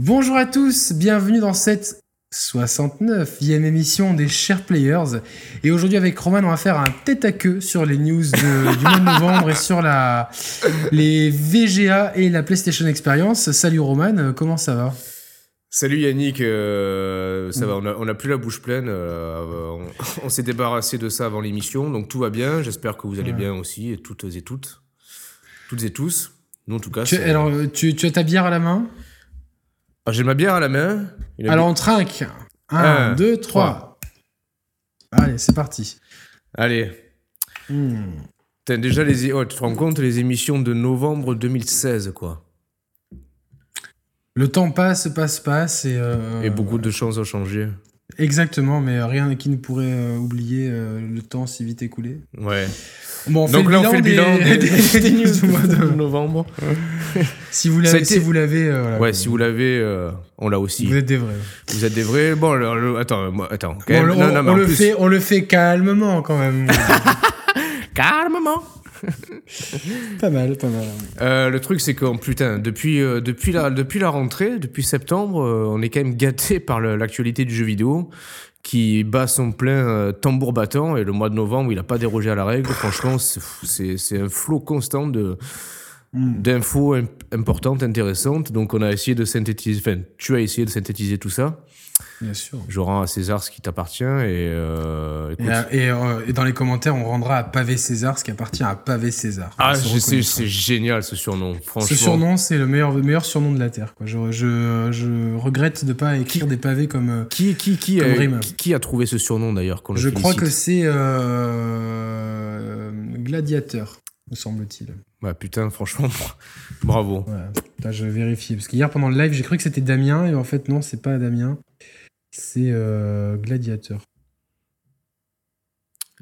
Bonjour à tous, bienvenue dans cette 69e émission des Chers Players. Et aujourd'hui avec Roman, on va faire un tête à queue sur les news de- du mois de novembre et sur la, les VGA et la PlayStation Experience. Salut Roman, euh, comment ça va? Salut Yannick, euh, ça va, on a, on a plus la bouche pleine, euh, on, on s'est débarrassé de ça avant l'émission, donc tout va bien, j'espère que vous allez bien aussi, et toutes et toutes, toutes et tous. Nous en tout cas, tu, Alors, tu, tu as ta bière à la main? Ah, j'ai ma bière à la main. Il a Alors on trinque. 1, Un, 2, 3. Allez, c'est parti. Allez, Hmm. Putain, déjà, les, oh, tu te rends compte, les émissions de novembre 2016, quoi. Le temps passe, passe, passe. Et, euh, Et beaucoup de choses ont changé. Exactement, mais rien qui ne pourrait euh, oublier euh, le temps si vite écoulé. Ouais. Bon, on donc là, on fait le bilan des, des- des news du mois de novembre. Si vous l'avez, été- si vous l'avez, euh, voilà, Ouais, si vous l'avez, euh, on l'a aussi. vous êtes des vrais. Vous êtes des vrais. Bon, le- le- attends, attends. quand Bon, même. le- Non, on, non, le plus- fait, on le fait calmement quand même. Calmement. pas mal, pas mal. Euh, le truc, c'est que putain, depuis, euh, depuis, la, depuis la rentrée, depuis septembre, euh, on est quand même gâté par l'actualité du jeu vidéo qui bat son plein euh, tambour battant. Et le mois de novembre, il n'a pas dérogé à la règle. Franchement, c'est- un flot constant de Hmm. d'infos imp- importantes, intéressantes. Donc, on a essayé de synthétiser. Enfin, tu as essayé de synthétiser tout ça. Bien sûr. Je rends à César ce qui t'appartient. Et, euh, Et, euh, et, euh, et dans les commentaires, on rendra à Pavé César ce qui appartient à Pavé César. ah, c'est génial ce surnom. Franchement. Ce surnom, c'est le meilleur, le meilleur surnom de la Terre. Quoi. Je, je, je regrette de pas écrire des pavés comme. euh, Qui, qui, qui, Comme a, rime. qui, qui a trouvé ce surnom d'ailleurs je crois que c'est euh, Gladiateur, me semble-t-il. Bah putain, franchement, bravo. Putain, je vérifie. Parce qu'hier, pendant le live, j'ai cru que c'était Damien. Et en fait, non, c'est pas Damien. C'est euh, Gladiateur.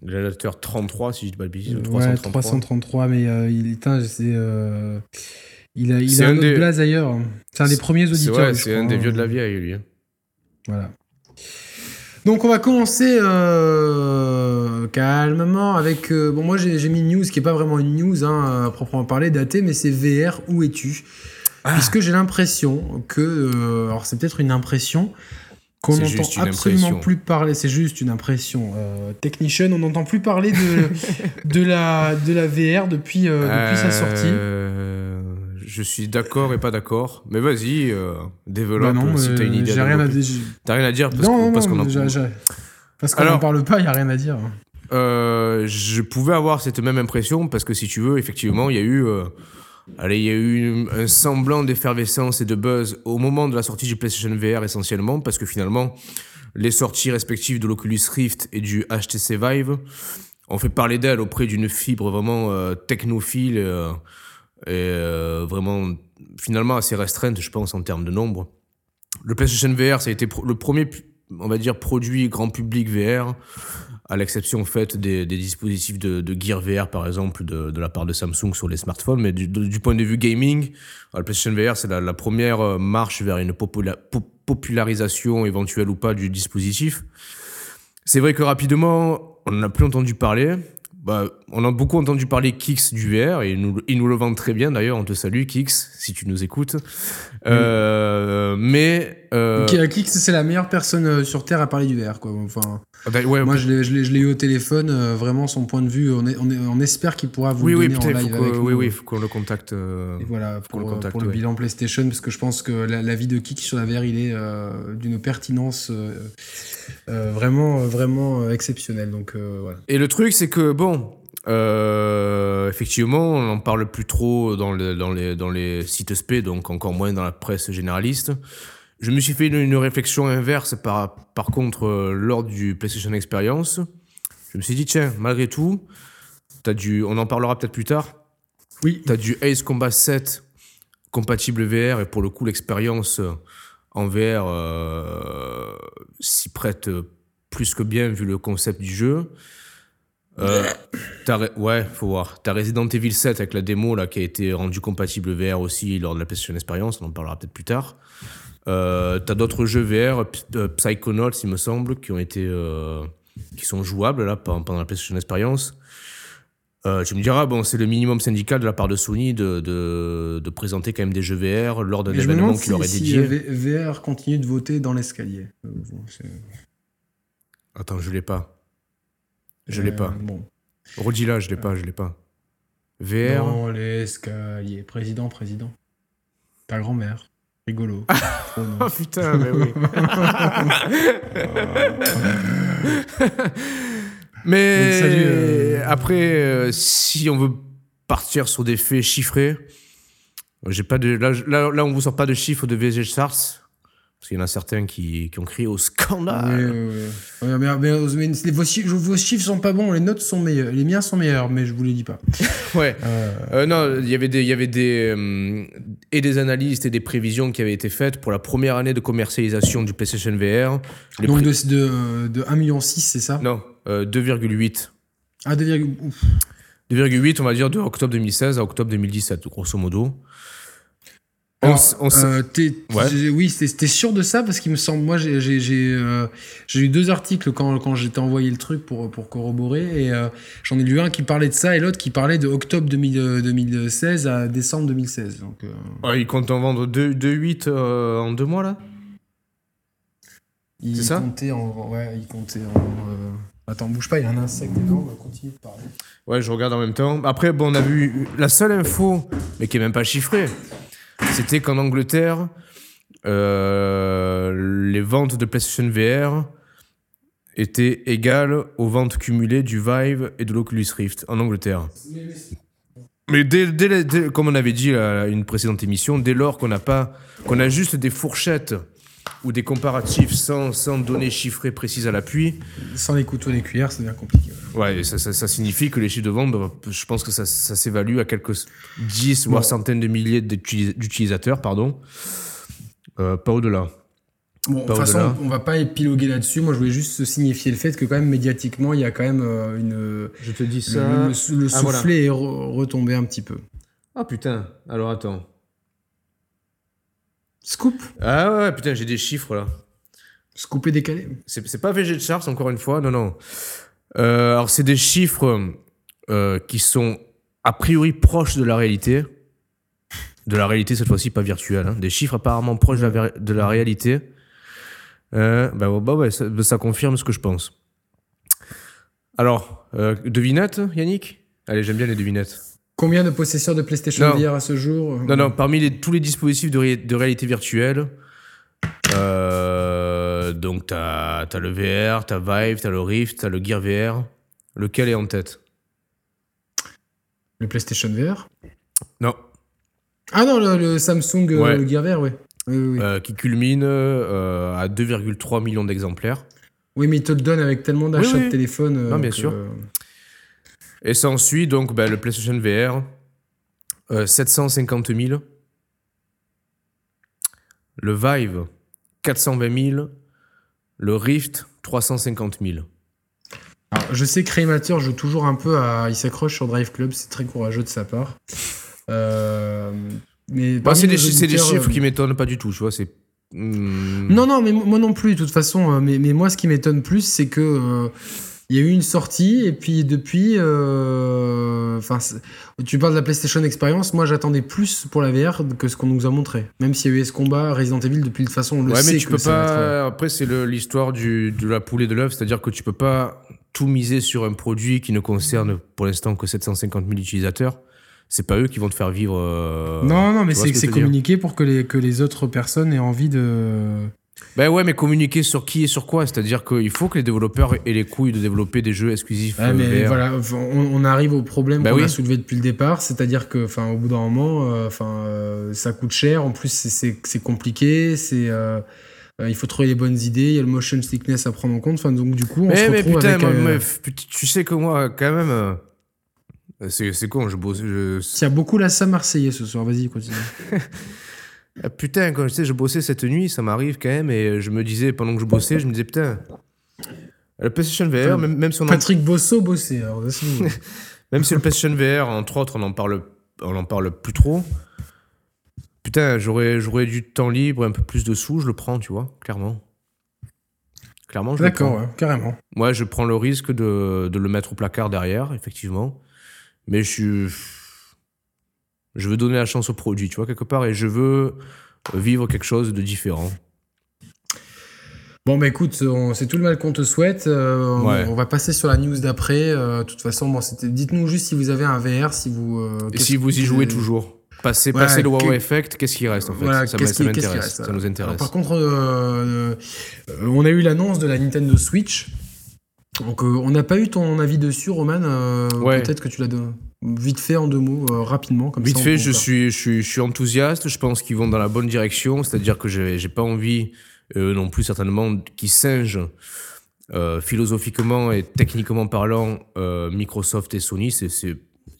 Gladiateur 33, si je dis pas de bêtises. ou Ouais, 333. 333. Mais euh, il, putain, c'est, euh, il a, il a un, autre des- blaze ailleurs. C'est un des premiers auditeurs. c'est un des hein. vieux de la vieille, lui. Voilà. Donc on va commencer euh, calmement avec... euh, bon moi j'ai mis une news qui est pas vraiment une news hein, à proprement parler, datée, mais c'est VR, où es-tu? Ah. Puisque j'ai l'impression que... euh, alors c'est peut-être une impression qu'on n'entend absolument impression. plus parler, c'est juste une impression. Technician, on n'entend plus parler de, de, la, de la VR depuis, depuis sa sortie. Je suis d'accord et pas d'accord. Mais vas-y, euh, développe Bah non, si euh, t'as une idée. j'ai rien à dire. T'as rien à dire parce qu'on en- parce qu'on Alors- n'en parle pas, il n'y a rien à dire. Euh, je pouvais avoir cette même impression parce que si tu veux, effectivement, il y a eu, euh, allez, il y a eu un semblant d'effervescence et de buzz au moment de la sortie du PlayStation VR essentiellement parce que finalement, les sorties respectives de l'Oculus Rift et du HTC Vive ont fait parler d'elle auprès d'une fibre vraiment euh, technophile et euh, vraiment finalement assez restreinte, je pense, en termes de nombre. Le PlayStation VR, ça a été le premier, on va dire, produit grand public VR à l'exception faite des, des dispositifs de, Gear VR, par exemple, de, la part de Samsung sur les smartphones. Mais du, point de vue gaming, euh, le PlayStation VR, c'est la, première euh, marche vers une popula- po- popularisation éventuelle ou pas du dispositif. C'est vrai que rapidement, on n'en a plus entendu parler. Bah, on a beaucoup entendu parler Kix du VR et ils nous, ils nous le vendent très bien d'ailleurs. On te salue, Kix, si tu nous écoutes. Euh, mais. Euh, Qui- Kix, c'est la meilleure personne euh, sur Terre à parler du VR, quoi. Enfin, ouais, moi, je l'ai, je l'ai- je l'ai eu au téléphone, euh, vraiment, son point de vue, on, est, on, est- on espère qu'il pourra vous oui, le oui, donner putain, en il live avec oui, nous. oui, faut qu'on le contacte. euh, voilà, pour, le contacte, pour le ouais. bilan PlayStation, parce que je pense que la, l'avis de Kix sur la VR, il est euh, d'une pertinence euh, euh, vraiment, euh, vraiment exceptionnelle. Donc, voilà. Et le truc, c'est que, bon, euh, effectivement, on n'en parle plus trop dans, le- dans, les, dans les sites SP, donc encore moins dans la presse généraliste. Je me suis fait une, une réflexion inverse, par, par contre, euh, lors du PlayStation Experience. Je me suis dit, tiens, malgré tout, as du, on en parlera peut-être plus tard, Oui, tu as du Ace Combat 7 compatible VR, et pour le coup, l'expérience euh, en VR euh, s'y prête plus que bien vu le concept du jeu. Euh, ouais, faut voir. T'as Resident Evil 7 avec la démo là, qui a été rendu compatible VR aussi lors de la PlayStation Experience, on en parlera peut-être plus tard. Euh, t'as d'autres jeux VR, Psychonauts, il me semble, qui ont été, euh, qui sont jouables là pendant la PlayStation Experience. Euh, tu me diras, bon, c'est le minimum syndical de la part de Sony de, de, de présenter quand même des jeux VR lors d'un événement qui si, leur est si, dédié. V- VR continue de voter dans l'escalier. Attends, je l'ai pas. Je l'ai euh, pas. Bon. Redis-la, je l'ai pas, je l'ai pas. VR Dans l'escalier. Président, président. Ta grand-mère. Rigolo. Oh putain, mais oui. mais Donc, salut, euh, après, euh, si on veut partir sur des faits chiffrés, j'ai pas de là, là, là, on vous sort pas de chiffres de VG Charts parce qu'il y en a certains qui, qui ont crié au scandale. oui, oui. Ouais, mais, mais- mais vos, chiffres, vos chiffres sont pas bons, les notes sont meilleures. Les miens sont meilleurs, mais je vous les dis pas. Ouais. Euh, Euh, non, il y avait des, il y avait des euh, et des analystes et des prévisions qui avaient été faites pour la première année de commercialisation du PlayStation VR. Les donc de, de, de 1,6 million, c'est ça? Non, euh, 2,8. Ah, 2, ouf. 2,8, on va dire, de octobre 2016 à octobre 2017, grosso modo. Alors, on euh, t'es- Ouais. t'es- oui, t'es t'es sûr de ça Parce qu'il me semble, moi, j'ai j'ai- j'ai, euh, j'ai lu deux articles quand, quand j'étais envoyé le truc pour, pour corroborer, et euh, j'en ai lu un qui parlait de ça et l'autre qui parlait de octobre 2000, euh, 2016 à décembre 2016. Donc, euh, Ouais, ils comptent en vendre 2,8 euh, en deux mois, là? Il C'est ça? comptait en. Ouais, il comptait en. euh, Attends, bouge pas, il y a un insecte dedans, on va continuer de parler. Ouais, je regarde en même temps. Après, bon, on a vu la seule info, mais qui est même pas chiffrée, c'était qu'en Angleterre, euh, les ventes de PlayStation VR étaient égales aux ventes cumulées du Vive et de l'Oculus Rift en Angleterre. Mais dès, comme on avait dit à une précédente émission, dès lors qu'on n'a pas, qu'on a juste des fourchettes ou des comparatifs sans, sans données chiffrées précises à l'appui, Sans les couteaux et les cuillères, ça devient compliqué. Ouais, ça, ça, ça signifie que les chiffres de vente, doivent- je pense que ça, ça s'évalue à quelques 10 voire Bon. centaines de milliers d'utilis- d'utilisateurs, pardon. Euh, pas au-delà. Bon, de toute façon, on va pas épiloguer là-dessus. Moi, je voulais juste signifier le fait que, quand même, médiatiquement, il y a quand même euh, une. Je te dis Le, le- le Ah, voilà. soufflet est re- retombé un petit peu. Ah putain, alors attends. Scoop Ah ouais, putain, j'ai des chiffres là. Scoop et décalé C'est pas VG Charts, encore une fois, non, non. Euh, alors, c'est des chiffres euh, qui sont a priori proches de la réalité. De la réalité, cette fois-ci, pas virtuelle. hein. Des chiffres apparemment proches de la, vé- de la réalité. Euh, bah, ouais, bah ouais, ça, ça confirme ce que je pense. Alors, euh, devinette, Yannick? Allez, j'aime bien les devinettes. Combien de possesseurs de PlayStation Non. VR à ce jour Non, non, parmi les- tous les dispositifs de, ré- de réalité virtuelle, euh, donc t'as as le VR, t'as Vive, t'as le Rift, t'as le Gear VR. Lequel est en tête? Le PlayStation VR Non, Ah non, le, le Samsung euh, Ouais. le Gear VR, oui. Oui, oui, oui. euh, qui culmine euh, à 2,3 millions d'exemplaires. Oui, mais il te le donne avec tellement d'achats de téléphone. euh, Non, bien sûr. Et s'ensuit donc ben, le PlayStation VR, euh, 750 000. Le Vive, 420 000. Le Rift, 350 000. Alors, je sais que Crémateur joue toujours un peu à. Il s'accroche sur Drive Club, c'est très courageux de sa part. Euh, Mais Bah, c'est des, chiffres euh, qui m'étonnent pas du tout, tu vois. C'est. Hmm. Non, non, mais mo- moi non plus, de toute façon. euh, Mais, mais moi, ce qui m'étonne plus, c'est que. euh, il y a eu une sortie, et puis depuis. euh, Enfin, tu parles de la PlayStation Experience. Moi, j'attendais plus pour la VR que ce qu'on nous a montré. Même s'il y a eu ce combat Resident Evil, depuis de toute façon, on le ouais, sait mais tu que peux ça va être, pas. euh, Après, c'est l'histoire du- de la poule et de l'œuf, c'est-à-dire que tu peux pas tout miser sur un produit qui ne concerne pour l'instant que 750 000 utilisateurs. C'est pas eux qui vont te faire vivre. euh, Non, non, mais c'est ce communiqué pour que les, que les autres personnes aient envie de. Ben ouais, mais communiquer sur qui et sur quoi? C'est-à-dire qu'il faut que les développeurs aient les couilles de développer des jeux exclusifs. Euh, mais VR. voilà, on, on arrive au problème Bah qu'on oui. a soulevé depuis le départ, c'est-à-dire que, enfin, au bout d'un moment, euh, enfin, euh, ça coûte cher. En plus, c'est- compliqué. C'est, euh, il faut trouver les bonnes idées. Il y a le motion sickness à prendre en compte. Enfin, donc du coup, on se Mais, mais retrouve putain, avec. moi, moi, f- put- tu sais que moi, quand même. C'est con, je bosse. je- Il y a beaucoup la Sam Marseillais ce soir. Vas-y, continue. Ah, Putain, quand je sais, je bossais cette nuit, ça m'arrive quand même, et je me disais, pendant que je bossais, je me disais, putain, le PlayStation VR, même, même si on en- Patrick Bosso bossé. Alors, vas-y. même si le PlayStation VR, entre autres, on en parle, on en parle plus trop, putain, j'aurais j'aurais du temps libre, un peu plus de sous, je le prends, tu vois, clairement. Clairement, je le D'accord, ouais, carrément. Moi, je prends le risque de, de le mettre au placard derrière, effectivement. Mais je suis. Je veux donner la chance au produit, tu vois, quelque part, et je veux vivre quelque chose de différent. Bon, bah écoute, c'est tout le mal qu'on te souhaite. Euh, on, va passer sur la news d'après. Euh, de toute façon, bon, dites-nous juste si vous avez un VR, si vous. Euh, et si vous y jouez toujours. Passer, passer le wow effect, qu'est-ce qui reste en fait? Ça, nous intéresse. par contre, on a eu l'annonce de la Nintendo Switch. Donc, on n'a pas eu ton avis dessus, Roman. Peut-être que tu l'as vite fait en deux mots, rapidement. Comme vite fait, je suis, je, suis, je suis enthousiaste. Je pense qu'ils vont dans la bonne direction. C'est-à-dire que j'ai pas envie eux non plus certainement, qui singent euh, philosophiquement et techniquement parlant euh, Microsoft et Sony. C'est,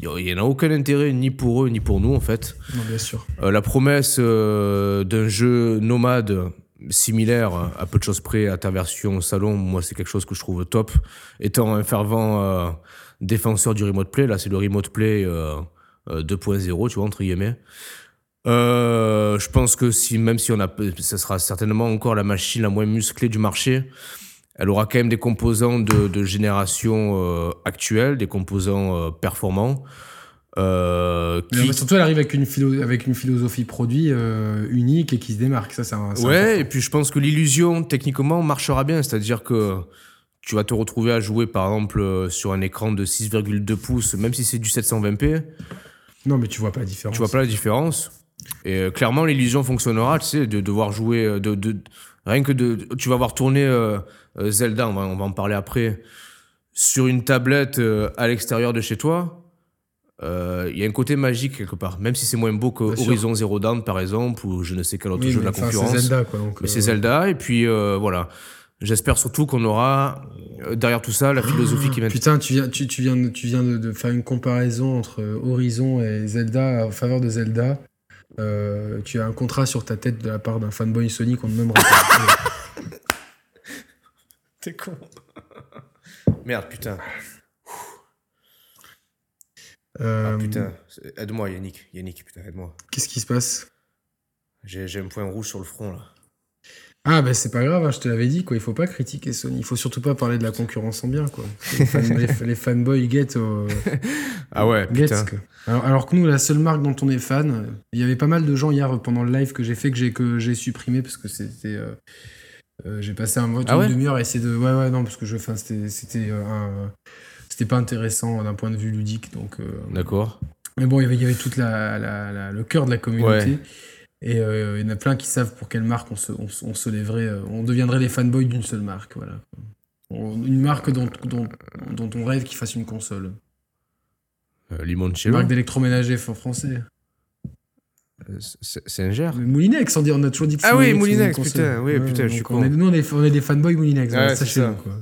il n'y en a aucun intérêt ni pour eux ni pour nous en fait. Non, bien sûr. Euh, la promesse d'un jeu nomade similaire à peu de choses près à ta version salon, moi c'est quelque chose que je trouve top. Étant un fervent défenseur du remote play, là c'est le remote play 2.0, tu vois entre guillemets. Euh, je pense que si, même si on a, ça sera certainement encore la machine la moins musclée du marché, elle aura quand même des composants de, de génération euh, actuelle, des composants euh, performants. Euh, qui... surtout, elle arrive avec une, philo avec une philosophie produit euh, unique et qui se démarque. Ça, c'est Ouais, et puis je pense que l'illusion, techniquement, marchera bien. C'est-à-dire que tu vas te retrouver à jouer, par exemple, sur un écran de 6,2 pouces, même si c'est du 720p. Non, mais tu vois pas la différence. Tu vois pas la différence. Et euh, clairement, l'illusion fonctionnera, tu sais, de devoir jouer, euh, de, de, rien que de, tu vas voir tourner euh, Zelda, on va, on va, en parler après, sur une tablette à l'extérieur de chez toi. Il y a un côté magique quelque part, même si c'est moins beau que Horizon Zero Dawn par exemple, ou je ne sais quel autre jeu de la concurrence. C'est Zelda, quoi. mais c'est Zelda, et puis voilà. J'espère surtout qu'on aura derrière tout ça la philosophie qui m'intéresse. Putain, tu viens, tu, tu viens, tu viens de, de, faire une comparaison entre Horizon et Zelda en faveur de Zelda. Euh, tu as un contrat sur ta tête de la part d'un fanboy Sony qu'on ne nommera pas. T'es con. Merde, putain. Euh, ah, putain, aide-moi Yannick, Yannick, putain, aide-moi. Qu'est-ce qui se passe? J'ai un point rouge sur le front là. Ah bah c'est pas grave, hein, je te l'avais dit quoi, il faut pas critiquer Sony, il faut surtout pas parler de la concurrence en bien quoi. Les, fanboys get Ah ouais, putain. Alors, que nous la seule marque dont on est fan, il y avait pas mal de gens hier pendant le live que j'ai fait que j'ai que j'ai supprimé parce que c'était euh, euh, j'ai passé un vote ah demi-heure à essayer de ouais ouais non parce que je enfin c'était c'était euh, c'était pas intéressant d'un point de vue ludique donc D'accord. Mais bon, il y avait, il y avait tout la, le cœur de la communauté. Et euh, il y en a plein qui savent pour quelle marque on se, on, se lèverait, euh, on deviendrait les fanboys d'une seule marque. Voilà. une marque dont, dont, dont on rêve qu'il fasse une console. Euh, Limoncello. Une marque d'électroménager français. Euh, c'est un gère. Moulinex, on, dit, on a toujours dit que Ah oui, Moulinex, putain, oui, putain, je suis con. nous, on est, on est des fanboys Moulinex, ouais, ça chez nous. Quoi.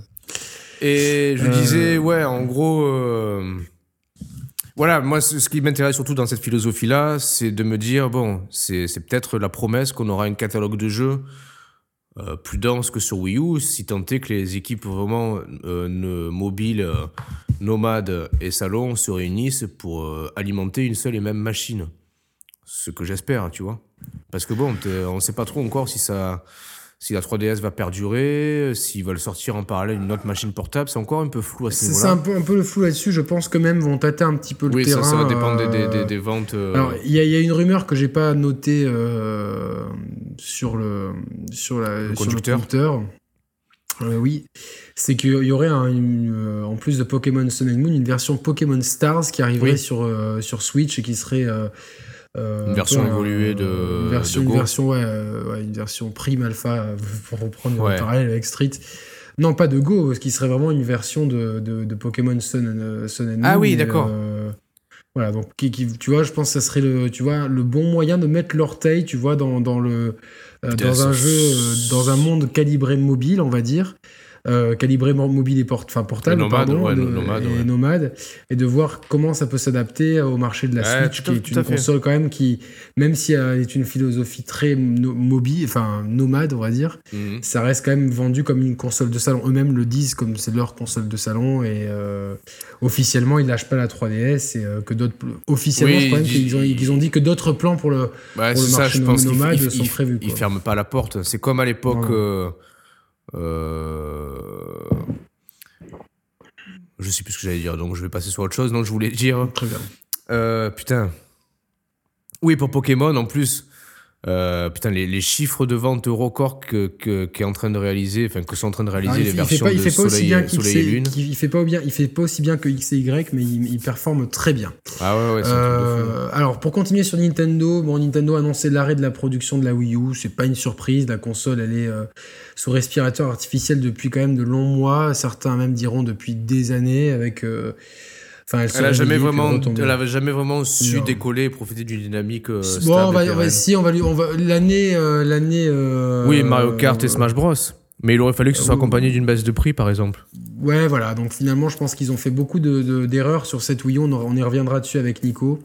Et je disais, ouais, en gros. Voilà, moi, ce qui m'intéresse surtout dans cette philosophie-là, c'est de me dire, bon, c'est peut-être la promesse qu'on aura un catalogue de jeux euh, plus dense que sur Wii U, si tant est que les équipes vraiment euh, mobiles, euh, nomades et salons se réunissent pour alimenter une seule et même machine. Ce que j'espère, tu vois. Parce que bon, on ne sait pas trop encore si ça si la 3DS va perdurer, s'ils veulent sortir en parallèle une autre machine portable, c'est encore un peu flou à ce niveau-là. C'est un peu, un peu le flou là-dessus, je pense que même vont tâter un petit peu le terrain. Oui, ça, va dépendre des, des, des, ventes. Euh. Alors, il y, y, a une rumeur que j'ai pas notée euh, sur le, sur, la, le sur conducteur. Euh, oui, c'est qu'il y aurait un, en plus de Pokémon Sun and Moon une version Pokémon Stars qui arriverait sur, sur Switch et qui serait euh, une version évoluée de. Une version, une version, ouais, ouais, une version prime alpha, pour reprendre le parallèle avec Street. Non, pas de Go, ce qui serait vraiment une version de, de, de Pokémon Sun and, euh, Sun and Ah oui, d'accord. Euh, voilà, donc qui, qui, tu vois, je pense que ça serait le, tu vois, le bon moyen de mettre l'orteil, tu vois, dans, dans le, dans un jeu, dans un monde calibré mobile, on va dire, euh, calibré mobile et port portable, nomade, pardon, et nomade, et de voir comment ça peut s'adapter au marché de la Switch, qui est une console quand même qui, même si elle est une philosophie très mobile, enfin nomade, on va dire, mhm. ça reste quand même vendu comme une console de salon. Eux-mêmes le disent comme c'est leur console de salon et euh, officiellement ils lâchent pas la 3DS et euh, que d'autres officiellement je crois qu'ils ont, ils ont dit que d'autres plans pour le, pour le marché nomade sont prévus. Ils ferment pas la porte. C'est comme à l'époque. Euh, je sais plus ce que j'allais dire, donc je vais passer sur autre chose. Donc je voulais dire. Très bien. Euh, putain. Oui, pour Pokémon, en plus. Euh, putain, les, les chiffres de vente record que, que, qu'est en train de réaliser, enfin que sont en train de réaliser Alors, les versions de Soleil, et Lune. il fait pas bien, il fait pas aussi bien que X et Y, mais il, il performe très bien. Ah ouais, ouais. Euh, alors pour continuer sur Nintendo, bon Nintendo a annoncé l'arrêt de la production de la Wii U, c'est pas une surprise, la console elle est euh, sous respirateur artificiel depuis quand même de longs mois, certains même diront depuis des années avec enfin elle, Elle a jamais vraiment, elle avait jamais vraiment su Non. décoller et profiter d'une dynamique euh, stable. Bon, on va, on va- si on va lui on va l'année euh, l'année euh, Oui, Mario Kart et Smash Bros. Mais il aurait fallu que ce soit accompagné d'une baisse de prix, par exemple. Ouais, voilà. Donc finalement, je pense qu'ils ont fait beaucoup de- de- d'erreurs sur cette Wii U. On, on y reviendra dessus avec Nico.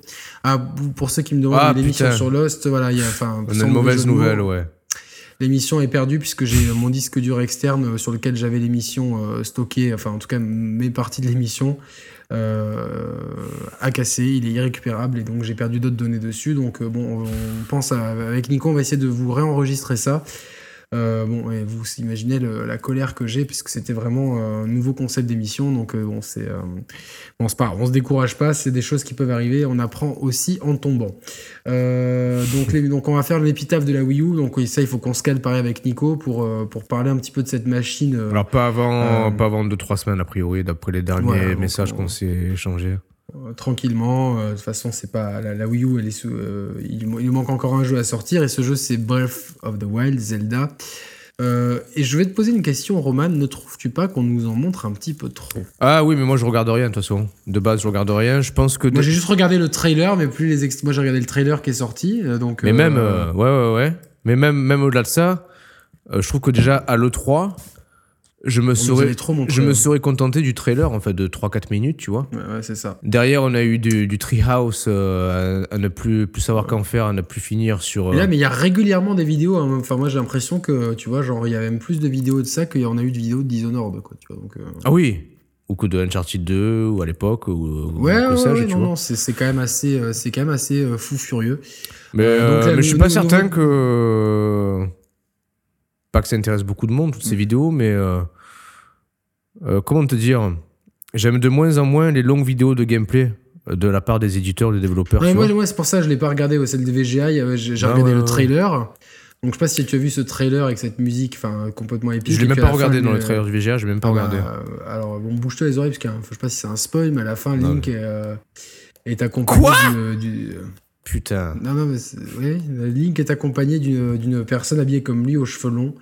Ah, pour ceux qui me demandent Ah, l'émission sur Lost, voilà, il y a, enfin, On a une mauvais mauvaise de nouvelle, ouais. L'émission est perdue puisque j'ai mon disque dur externe sur lequel j'avais l'émission stockée, enfin en tout cas mes parties de l'émission, a cassé, il est irrécupérable et donc j'ai perdu d'autres données dessus. Donc euh, bon, on, on pense à- avec Nico, on va essayer de vous réenregistrer ça. Euh, bon, et vous imaginez le- la colère que j'ai puisque c'était vraiment euh, un nouveau concept d'émission. Donc euh, bon, c'est bon, pas grave, on se décourage pas, c'est des choses qui peuvent arriver. On apprend aussi en tombant. Donc, les- donc on va faire l'épitaphe de la Wii U. Donc ça, il faut qu'on se cale pareil avec Nico pour pour parler un petit peu de cette machine. Alors, pas avant, Euh, pas avant 2-3 semaines, a priori, d'après les derniers messages on- qu'on s'est échangés. Euh, tranquillement. Euh, de toute façon, c'est pas la, la Wii U. Elle est sous, euh, il, manque encore un jeu à sortir et ce jeu c'est Breath of the Wild, Zelda. Euh, et je vais te poser une question, Roman. Ne trouves-tu pas qu'on nous en montre un petit peu trop? Ah oui, mais moi je regarde rien de toute façon. De base, je regarde rien. Je pense que. Moi, j'ai juste regardé le trailer, mais plus les ex- Moi, j'ai regardé le trailer qui est sorti, donc. Mais euh, même, euh, ouais, ouais, ouais. Mais même, même au-delà de ça, je trouve que déjà à l'E3, je me on nous serais, avait trop montré, je me ouais. serais contenté du trailer en fait de 3-4 minutes, tu vois. Ouais, ouais, c'est ça. Derrière, on a eu du, du Treehouse euh, à, à ne plus, plus savoir qu'en faire, à ne plus finir sur. Et euh, là, mais il y a régulièrement des vidéos. hein. Enfin, moi, j'ai l'impression que, tu vois, genre, il y a même plus de vidéos de ça qu'il y en a eu de vidéos de Dishonored, quoi. Tu vois, donc. euh, Ah oui Ou que de Uncharted 2, ou à l'époque, ou, ou Ouais, ouais, sais-je, ouais, tu non, vois. non, c'est quand même assez, euh, c'est quand même assez fou furieux. Mais, donc là, mais je suis pas certain que. Pas que ça intéresse beaucoup de monde, toutes Mm. ces vidéos, mais. euh, euh, comment te dire J'aime de moins en moins les longues vidéos de gameplay euh, de la part des éditeurs, des développeurs. Ouais, moi, c'est pour ça que je l'ai pas regardé, ouais, celle de avait- J'ai j'ai Ah, regardé le trailer. Donc, je sais pas si tu as vu ce trailer avec cette musique, enfin, complètement épique. je l'ai même pas fin, regardé dans le- le trailer du VGA, je l'ai même pas Ah bah, regardé. euh, alors, bon, bouge-toi les oreilles, parce un- je sais pas si c'est un spoil, mais à la fin, Non, Link est, euh, est accompagné Quoi du- Putain. Non, non, mais oui, Link est accompagné d'une personne habillée comme lui aux cheveux longs,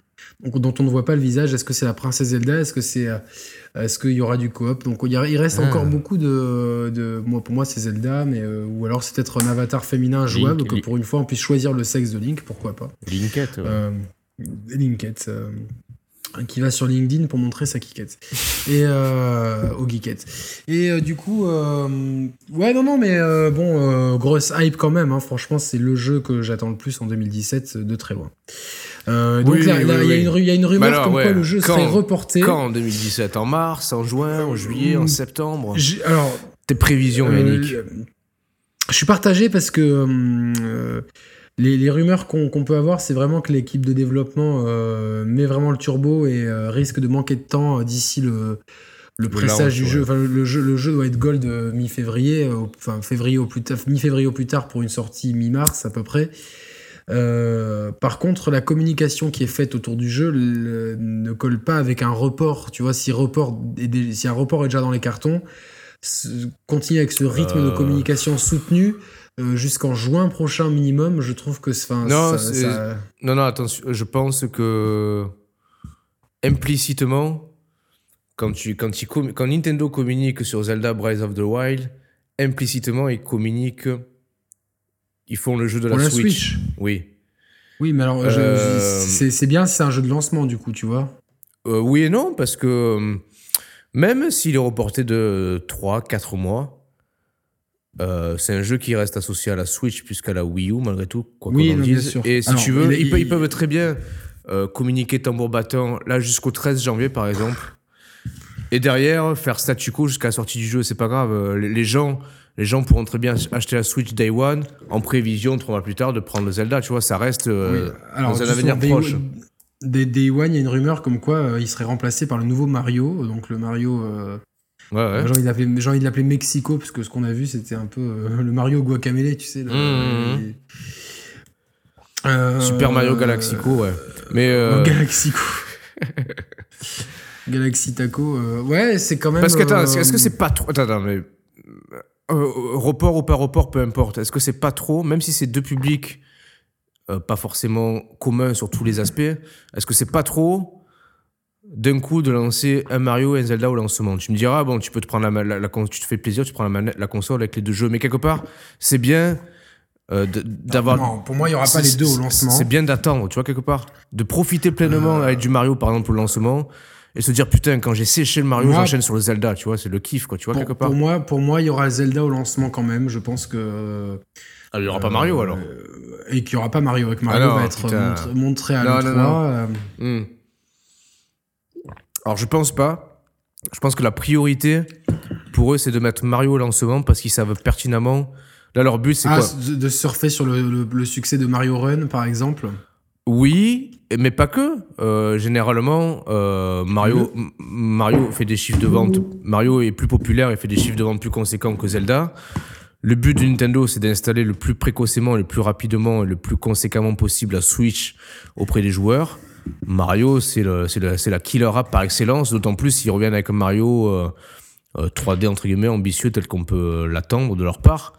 dont on ne voit pas le visage. Est-ce que c'est la princesse Zelda? Est-ce que c'est euh, est-ce qu'il y aura du coop? Donc il, y a- il reste Ah. encore beaucoup de, de moi pour moi c'est Zelda, mais euh, ou alors c'est peut-être un avatar féminin jouable Link, que Link. pour une fois on puisse choisir le sexe de Link, pourquoi pas Linkette. ouais. euh, Linkette, euh, qui va sur LinkedIn pour montrer sa geekette. Et euh, au geekette. Et euh, du coup, euh, ouais, non, non, mais euh, bon, grosse hype quand même. hein. franchement, c'est le jeu que j'attends le plus en 2017 de très loin. Donc Oui, là, oui, il y a oui. une y a une rumeur alors, comme quoi le jeu quand- serait reporté. Quand en 2017 En mars, en juin, en juillet, en Mm. septembre Alors, Tes prévisions, Yannick Je suis partagé parce que hum, les, les rumeurs qu'on peut avoir, c'est vraiment que l'équipe de développement euh, met vraiment le turbo et euh, risque de manquer de temps euh, d'ici le, le pressage du jeu. Enfin, le, jeu. Le jeu doit être gold mi-février, enfin février au plus tard, mi-février au plus tard pour une sortie mi-mars à peu près. Euh, par contre, la communication qui est faite autour du jeu le- ne colle pas avec un report. Tu vois, si, report est dé- si un report est déjà dans les cartons, continuer avec ce rythme de communication soutenu euh, jusqu'en juin prochain minimum, je trouve que c'est- Non, ça- c'est- ça- Non, non, attention, je pense que implicitement, quand, tu, quand, il quand Nintendo communique sur Zelda Breath of the Wild, implicitement, ils communiquent. Ils font le jeu de la, la Switch. Switch. Oui. Oui, mais alors Euh. c'est bien, c'est un jeu de lancement du coup, tu vois. Euh, oui et non, parce que même s'il est reporté de 3-4 mois, euh, c'est un jeu qui reste associé à la Switch plus qu'à la Wii U, malgré tout, quoi Oui, qu'on en dise. Et si Alors, tu veux, il- ils, peuvent, il- ils peuvent très bien euh, communiquer tambour battant là jusqu'au 13 janvier, par exemple. Et derrière, faire statu quo jusqu'à la sortie du jeu, c'est pas grave. Euh, Les, les gens, les gens pourront très bien acheter la Switch Day One en prévision, trois mois plus tard, de prendre le Zelda. Tu vois, ça reste euh, Oui. Alors, dans un avenir proche. Day, One, il y a une rumeur comme quoi il serait remplacé par le nouveau Mario, donc le Mario Ouais, ouais. J'ai envie de l'appeler- j'ai envie de l'appeler Mexico, parce que ce qu'on a vu, c'était un peu euh, le Mario Guacamele, tu sais. le- Mmh, les- Euh, Super Mario Galaxico, ouais. Mais. euh, Galaxico. Galaxy Taco. ouais, c'est quand même. Parce que, attends, est-ce que c'est pas trop. Attends, attends, mais. report ou pas report, peu importe. Est-ce que c'est pas trop, même si c'est deux publics euh, pas forcément communs sur tous les aspects, est-ce que c'est pas trop d'un coup de lancer un Mario et un Zelda au lancement Tu me diras, bon, tu peux te prendre la, la, tu te fais plaisir, tu prends la, manette- la console avec les deux jeux, mais quelque part, c'est bien euh, d'avoir. Non, pour moi, il y aura pas les deux au lancement. C'est bien d'attendre, tu vois, quelque part. De profiter pleinement avec du Mario, par exemple, au lancement. Et se dire, putain, quand j'ai séché le Mario, j'enchaîne sur le Zelda, tu vois, c'est le kiff, quoi, tu vois, Pour, quelque part. pour moi, pour moi, il y aura Zelda au lancement quand même. Je pense que. Ah, il n'y aura pas Mario, euh, alors. Et qu'il n'y aura pas Mario. Et que Mario Ah non, va être montré, montré à Non, l'E3. Alors, je pense pas. Je pense que la priorité, pour eux, c'est de mettre Mario au lancement parce qu'ils savent pertinemment. Là, leur but, c'est ah, quoi de, de surfer sur le, le- le succès de Mario Run, par exemple. Oui, mais pas que. Euh, généralement, euh, Mario, Mario fait des chiffres de vente. Mario est plus populaire et fait des chiffres de vente plus conséquents que Zelda. Le but de Nintendo, c'est d'installer le plus précocement, le plus rapidement et le plus conséquemment possible la Switch auprès des joueurs. Mario, c'est la killer app par excellence, d'autant plus s'ils reviennent avec un Mario euh, euh, 3D entre guillemets ambitieux tel qu'on peut l'attendre de leur part.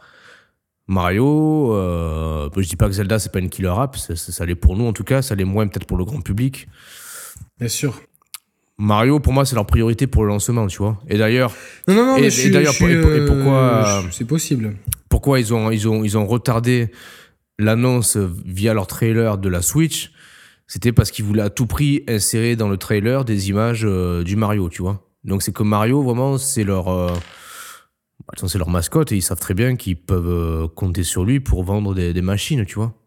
Mario, euh, je dis pas que Zelda c'est pas une killer app, ça, ça, ça l'est pour nous en tout cas, ça l'est moins peut-être pour le grand public. Bien sûr. Mario, pour moi, c'est leur priorité pour le lancement, tu vois. Et d'ailleurs, Non, non, non, Et- d'ailleurs, pour- euh, pourquoi- je- C'est possible. pourquoi ils ont, ils ont, ils ont retardé l'annonce via leur trailer de la Switch C'était parce qu'ils voulaient à tout prix insérer dans le trailer des images euh, du Mario, tu vois. Donc c'est que Mario, vraiment, c'est leur, euh, bah, c'est leur mascotte et ils savent très bien qu'ils peuvent euh, compter sur lui pour vendre des machines, tu vois.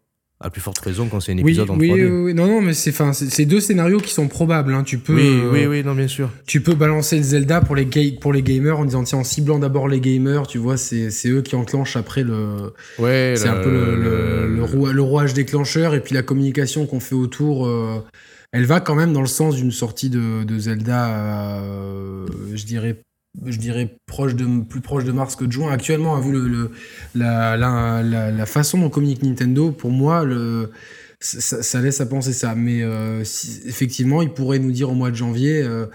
À plus forte raison quand c'est un Oui, épisode en oui, 3D. oui, oui. non, non, mais c'est, enfin, c'est deux scénarios qui sont probables. hein. Tu peux, oui, euh, oui, oui, non, bien sûr. tu peux balancer le Zelda pour les ga- pour les gamers en disant tiens, en ciblant d'abord les gamers, tu vois, c'est c'est eux qui enclenchent après le, Ouais, c'est le- un peu le, le, le- le roi- le rouage déclencheur et puis la communication qu'on fait autour. euh, elle va quand même dans le sens d'une sortie de, de Zelda, euh, je dirais, je dirais plus proche de mars que de juin. Actuellement, vu le, la, façon dont communique Nintendo, pour moi, le, ça, laisse à penser ça. Mais euh, effectivement, il pourrait nous dire au mois de janvier. euh,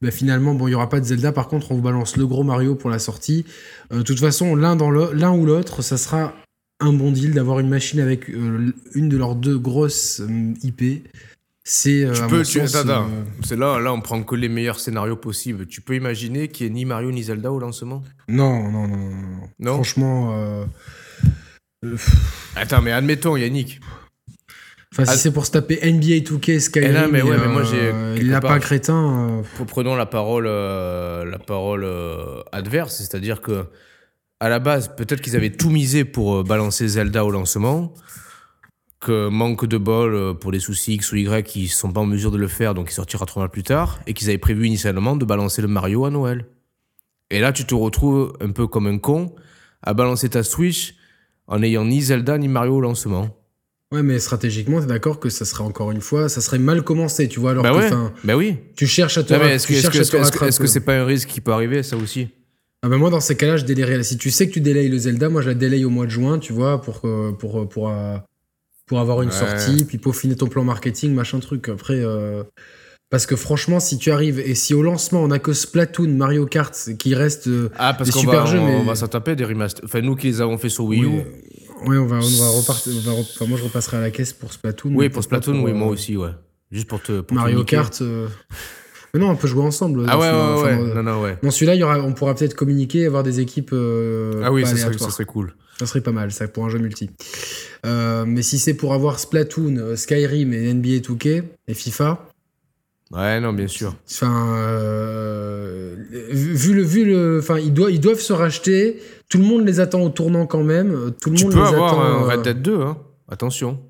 bah, finalement, bon, il y aura pas de Zelda. Par contre, on vous balance le gros Mario pour la sortie. Euh, de toute façon, l'un ou l'autre, ça sera un bon deal d'avoir une machine avec une de leurs deux grosses IP. C'est euh, Tu à peux, mon tu, sens, attends, attends. euh, C'est là, là, on prend que les meilleurs scénarios possibles. Tu peux imaginer qu'il n'y ait ni Mario ni Zelda au lancement? Non, non, non, non, Franchement, euh, Attends, mais admettons, Yannick. enfin, si c'est pour se taper NBA 2K Skyrim, Eh non, mais ouais, et, mais moi, j'ai- il n'a pas crétin. Pre- Prenons la parole, la parole adverse, c'est-à-dire que à la base, peut-être qu'ils avaient tout misé pour balancer Zelda au lancement, que manque de bol euh, pour les soucis X ou Y, qui sont pas en mesure de le faire, donc il sortira trois mois plus tard, et qu'ils avaient prévu initialement de balancer le Mario à Noël. Et là, tu te retrouves un peu comme un con à balancer ta Switch en n'ayant ni Zelda ni Mario au lancement. Ouais, mais stratégiquement, t'es d'accord que ça serait encore une fois, ça serait mal commencé, tu vois, alors bah que ouais, bah oui. tu cherches à te, Non, mais ra- est-ce que rattraper. c'est pas un risque qui peut arriver, ça aussi? Ah bah moi dans ces cas-là je délayerais. Si tu sais que tu délayes le Zelda, moi je la délaye au mois de juin, tu vois, pour pour pour euh, pour avoir une Ouais. sortie, puis peaufiner ton plan marketing, machin truc. Après, euh, parce que franchement, si tu arrives et si au lancement on a que Splatoon, Mario Kart qui reste, euh, Ah, parce Des qu'on super va, jeux, on, mais- on va s'en taper des remasters. Enfin, nous qui les avons fait sur Wii U. ouais, ouais, on va on va repartir. on va enfin, moi je repasserai à la caisse pour Splatoon. Oui, pour Splatoon, oui, euh, moi aussi, ouais. Juste pour te. Pour Mario. Kart. euh, Mais non, on peut jouer ensemble. Ah ouais, ouais, enfin, ouais. euh, Non, non, ouais. Dans celui-là, il y aura, on pourra peut-être communiquer, avoir des équipes. euh, Ah oui, ça serait, ça serait cool. Ça serait pas mal, ça, pour un jeu multi. Euh, mais si c'est pour avoir Splatoon, euh, Skyrim et NBA 2K et FIFA, Ouais, non, bien sûr. enfin, euh, vu le, vu le, enfin, ils doivent, ils doivent se racheter. Tout le monde les attend au tournant quand même. Tout le Tu monde peux les avoir attend. un Red Dead 2, hein. Attention.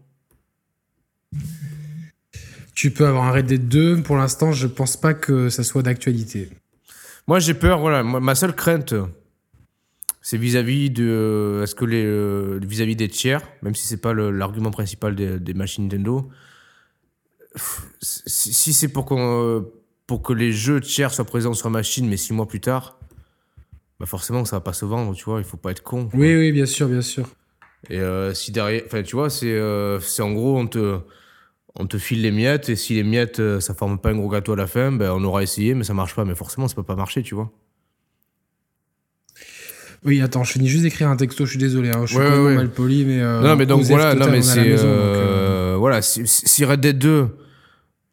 Tu peux avoir un Red Dead 2. Pour l'instant, je pense pas que ça soit d'actualité. Moi, j'ai peur, voilà. Ma seule crainte, c'est vis-à-vis de. Est-ce que les. euh, vis-à-vis des tiers, même si c'est pas l'argument principal des, des machines Nintendo, si, si c'est pour, qu'on, euh, pour que les jeux tiers soient présents sur machine, mais six mois plus tard, bah forcément, ça va pas se vendre, tu vois. Il faut pas être con. quoi. Oui, oui, bien sûr, bien sûr. Et euh, si derrière. Enfin, tu vois, c'est euh, c'est en gros, on te, on te file les miettes, et si les miettes, euh, ça forme pas un gros gâteau à la fin, ben on aura essayé, mais ça marche pas. Mais forcément, ça peut pas marcher, tu vois. Oui, attends, je finis juste d'écrire un texto, je suis désolé, hein, je suis Ouais, ouais, ouais. mal poli, mais. euh, non, mais donc voilà, non, mais c'est. euh, euh, Voilà, si, Red Dead 2,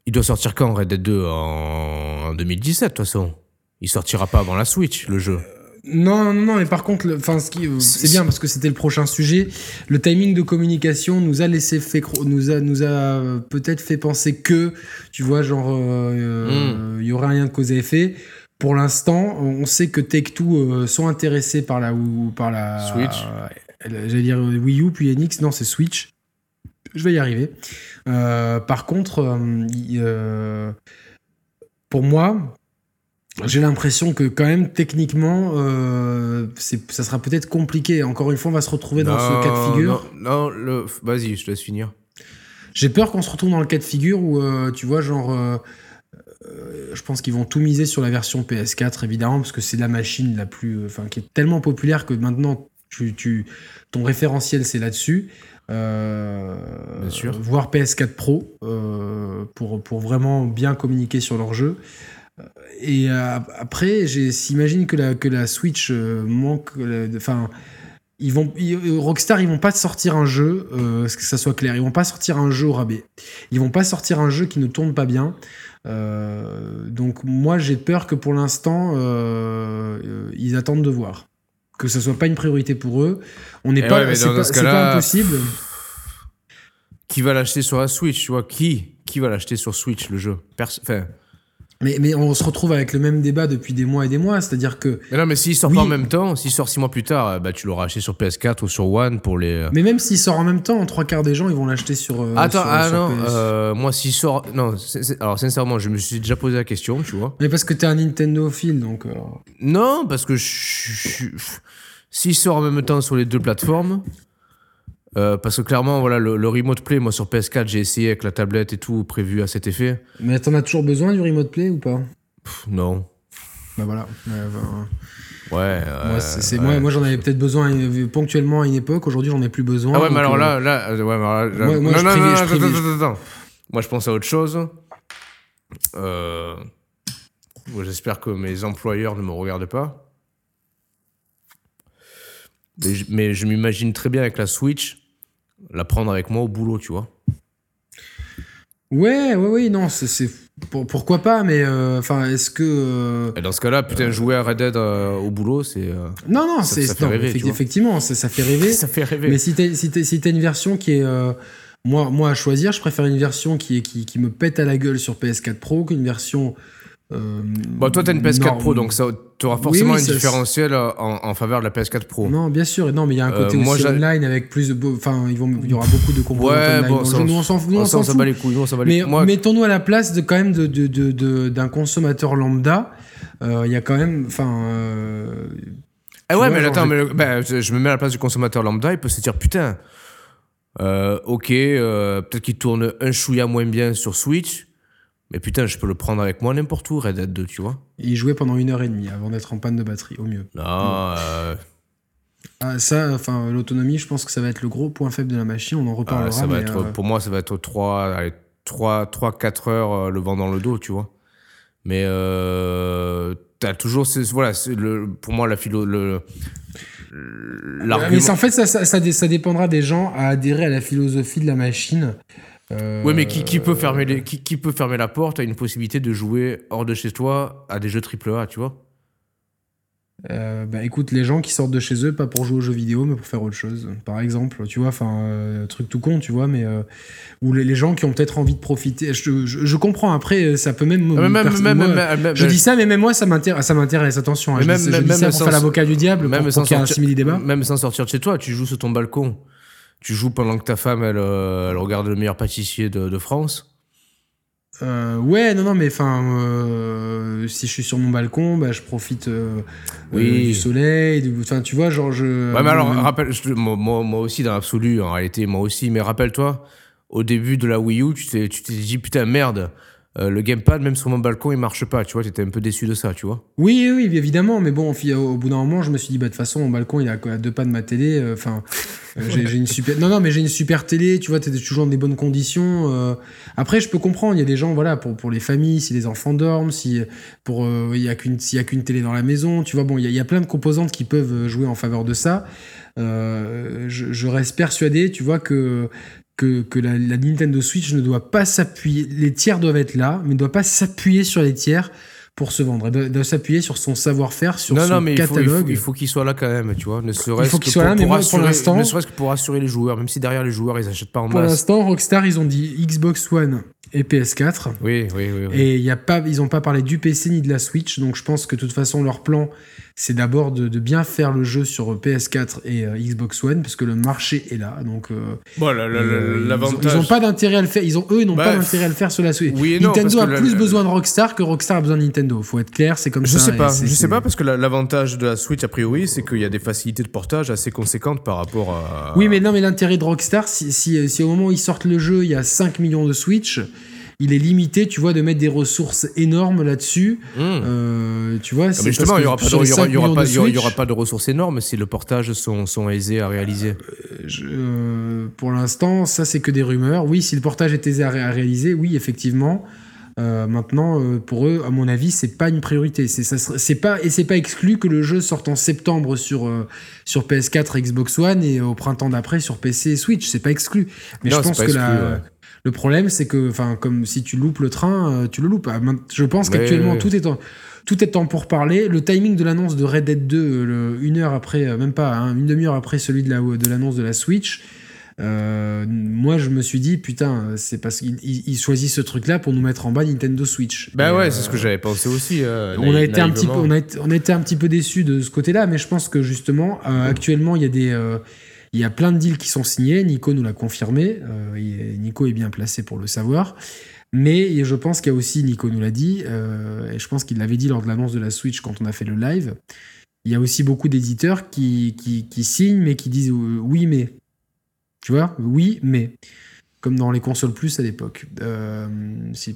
il doit sortir quand Red Dead 2 En, en 2017, de toute façon? Il sortira pas avant la Switch, le jeu. Non, non, non, mais par contre, enfin, ce qui, c'est bien parce que c'était le prochain sujet. Le timing de communication nous a laissé fait, nous a, nous a peut-être fait penser que, tu vois, genre, euh, il y aurait un lien de cause à effet. Pour l'instant, on sait que Take Two euh, sont intéressés par la ou par la Switch. euh, J'allais dire Wii U puis NX, non, c'est Switch. Je vais y arriver. Euh, par contre, euh, euh, pour moi, j'ai l'impression que quand même techniquement, euh, ça sera peut-être compliqué. Encore une fois, on va se retrouver dans ce cas de figure. Non, non, le... vas-y, je te laisse finir. J'ai peur qu'on se retrouve dans le cas de figure où, euh, tu vois, genre, euh, je pense qu'ils vont tout miser sur la version PS4, évidemment, parce que c'est la machine la plus, euh, enfin, qui est tellement populaire que maintenant, tu, tu, ton référentiel, c'est là-dessus. Euh, Bien sûr. Voire PS4 Pro euh, pour, pour vraiment bien communiquer sur leur jeu. Et après, s'imagine que la, que la Switch manque, enfin, ils vont, ils- Rockstar, ils vont pas sortir un jeu, euh, que ça soit clair, ils vont pas sortir un jeu au rabais. Ils vont pas sortir un jeu qui ne tourne pas bien. Euh, donc moi, j'ai peur que pour l'instant, euh, ils attendent de voir. Que ça soit pas une priorité pour eux. On n'est Eh pas, ouais, c'est pas, ce impossible. Qui va l'acheter sur la Switch, tu vois? Qui Qui va l'acheter sur Switch, le jeu? Mais, mais on se retrouve avec le même débat depuis des mois et des mois. C'est-à-dire que Mais non, mais s'il sort Oui. pas en même temps, s'il sort six mois plus tard, euh, bah, tu l'auras acheté sur PS4 ou sur One pour les... Mais même s'il sort en même temps, trois quarts des gens, ils vont l'acheter sur. euh, Attends, sur- ah sur non, PS. euh, moi s'il sort... Non, alors sincèrement, je me suis déjà posé la question, tu vois. Mais parce que t'es un Nintendo fil, donc. euh, Non, parce que je- s'il sort en même temps sur les deux plateformes, euh, parce que clairement, voilà, le, le Remote Play, moi sur PS4, j'ai essayé avec la tablette et tout, prévu à cet effet. Mais t'en as toujours besoin du remote play ou pas? Pff, non. Bah voilà. Euh, Ouais. moi, euh, c'est- ouais. moi, moi, j'en avais peut-être besoin ponctuellement à une époque. Aujourd'hui, j'en ai plus besoin. Ah ouais, mais alors euh, là, là, ouais, mais alors là, Moi- moi, non, je non, non, je attends. Moi, je pense à autre chose. Euh, J'espère que mes employeurs ne me regardent pas. Mais je, mais je m'imagine très bien avec la Switch, la prendre avec moi au boulot, tu vois. Ouais, ouais, oui, non, c'est, pour- pourquoi pas, mais euh, enfin, est-ce que euh, Et dans ce cas-là, putain, jouer à Red Dead euh, au boulot, c'est. euh, non, non, c'est effectivement, ça, ça fait rêver. ça fait rêver. Mais si t'as si si une version qui est. euh, moi, moi, à choisir, je préfère une version qui, est, qui, qui me pète à la gueule sur PS4 Pro qu'une version. Euh, Bon, toi, t'as une PS4 norme. Pro, donc tu auras forcément oui, un ça- différentiel euh, en, en faveur de la PS4 Pro. Non, bien sûr, non, mais il y a un Euh, côté moi, aussi online avec plus de. Enfin, il y aura beaucoup de composants Ouais, online bon, ça, Nous, on s'en on ça, s'en fout. bat les couilles, nous, on s'en bat les Mais couilles. Moi, mettons-nous à la place de quand même de, de, de- de- d'un consommateur lambda. Euh, Il y a quand même. Enfin. euh, Ah Tu ouais, vois, mais attends, mais le- ben, je me mets à la place du consommateur lambda, il peut se dire putain, euh, ok, euh, peut-être qu'il tourne un chouïa moins bien sur Switch, mais putain, je peux le prendre avec moi n'importe où, Red Dead 2, tu vois. il jouait pendant une heure et demie avant d'être en panne de batterie, au mieux. Non, euh, Ah, ça, enfin, l'autonomie, je pense que ça va être le gros point faible de la machine. On en ah, reparlera. ça va mais, être, euh, pour moi, ça va être 3, 3, 3 4 heures euh, le vent dans le dos, tu vois. Mais euh, t'as toujours, voilà, le, pour moi, la philo, le. Mais en fait, ça, ça, ça, dé- ça dépendra des gens à adhérer à la philosophie de la machine. Euh, Ouais, mais qui, qui peut fermer les, qui, qui peut fermer la porte à une possibilité de jouer hors de chez toi à des jeux AAA, tu vois? Euh, bah écoute, les gens qui sortent de chez eux, pas pour jouer aux jeux vidéo, mais pour faire autre chose. Par exemple, tu vois, enfin, euh, truc tout con, tu vois, mais. euh, ou les, les gens qui ont peut-être envie de profiter. Je, je, je comprends, après, ça peut même. Ah, même, même, moi, je dis ça, mais même moi, ça m'intéresse, ça m'intéresse attention. hein, je, même- dis, je dis ça pour sans- faire l'avocat du diable, même pour, pour un simili-débat. même sans sortir de chez toi, tu joues sur ton balcon. Tu joues pendant que ta femme, elle, euh, elle regarde le meilleur pâtissier de, de France? Euh, ouais, non, non, mais enfin, euh, si je suis sur mon balcon, bah, je profite euh, Oui. du soleil. du- Enfin, tu vois, genre, je. Ouais, mais alors, rappelle, je moi, aussi, dans l'absolu, en réalité, moi aussi, mais rappelle-toi, au début de la Wii U, tu t'es tu t'es dit, putain, merde, le gamepad, même sur mon balcon, il marche pas. Tu vois, j'étais un peu déçu de ça, tu vois. Oui, oui, évidemment. Mais bon, au bout d'un moment, je me suis dit, bah, de toute façon, mon balcon, il est à deux pas de ma télé. Enfin, j'ai j'ai une super. Non, non, mais j'ai une super télé. Tu vois, t'es toujours dans des bonnes conditions. euh. Après, je peux comprendre. Il y a des gens, voilà, pour, pour les familles, si les enfants dorment, si pour euh, il y a qu'une s'il y a qu'une télé dans la maison. Tu vois, bon, il y, a- plein de composantes qui peuvent jouer en faveur de ça. Euh, je, reste persuadé, tu vois, que que, la Nintendo Switch ne doit pas s'appuyer. Les tiers doivent être là, mais ne doit pas s'appuyer sur les tiers pour se vendre. Elle doit, s'appuyer sur son savoir-faire, sur non, son non, mais il faut, il faut, catalogue. il faut qu'il soit là quand même, tu vois. Ne serait-ce faut que qu'il soit pour- là, mais pour moi, pour l'instant- Ne serait-ce que pour rassurer les joueurs, même si derrière les joueurs, ils achètent pas en Pour masse. l'instant, Rockstar, ils ont dit Xbox One et PS4. Oui, oui, oui. oui. Et il y a pas, ils n'ont pas parlé du PC ni de la Switch, donc je pense que de toute façon leur plan, c'est d'abord de, de bien faire le jeu sur PS4 et euh, Xbox One, parce que le marché est là. Donc euh, Bon, euh, ils ont- l'avantage. ils n'ont pas d'intérêt à le faire. Ils ont eux, ils n'ont Bah, pas d'intérêt à le faire sur la Switch. oui Nintendo a plus la- besoin de Rockstar que Rockstar a besoin de Nintendo. Faut être clair, c'est comme Je ça. sais pas, je sais pas parce que la- l'avantage de la Switch a priori c'est qu'il y a des facilités de portage assez conséquentes par rapport à. Oui, mais non, mais l'intérêt de Rockstar, si, si, si au moment où ils sortent le jeu, il y a 5 millions de Switch, il est limité, tu vois, de mettre des ressources énormes là-dessus. Euh, tu vois, Ah, c'est justement, il y que aura pas, de, sur les il y aura- 5 il y aura millions pas- de il y aura- il y Switch, aura pas de ressources énormes si le portage sont, sont aisés à réaliser. je- euh, pour l'instant, ça c'est que des rumeurs. Oui, si le portage est aisé à, ré- à réaliser, oui, effectivement. Euh, maintenant, euh, pour eux, à mon avis, c'est pas une priorité. C'est pas et c'est pas exclu que le jeu sorte en septembre sur euh, sur PS4 et Xbox One et au printemps d'après sur PC et Switch. C'est pas exclu. Mais Non, je pense que la- ouais. Le problème, c'est que, enfin, comme si tu loupes le train, euh, tu le loupes. Ah, Je pense Ouais, qu'actuellement ouais. tout est en tout est en pour parler. Le timing de l'annonce de Red Dead 2, euh, le- une heure après, euh, même pas, hein, une demi-heure après celui de la de l'annonce de la Switch. euh, moi, je me suis dit, putain, c'est parce qu'ils ils- ils choisissent ce truc-là pour nous mettre en bas Nintendo Switch. Bah Et, ouais, euh, c'est ce que j'avais pensé aussi. euh, on a été un petit peu, on a on a été un petit peu déçus de ce côté-là, mais je pense que justement, actuellement, il y a des, il y a plein de deals qui sont signés. Nico nous l'a confirmé. euh, Nico est bien placé pour le savoir. Mais je pense qu'il y a aussi, Nico nous l'a dit, euh, et je pense qu'il l'avait dit lors de l'annonce de la Switch quand on a fait le live. Il y a aussi beaucoup d'éditeurs qui, qui, qui signent, mais qui disent euh, oui, mais. Tu vois? Oui, mais. Comme dans les consoles plus à l'époque. Euh,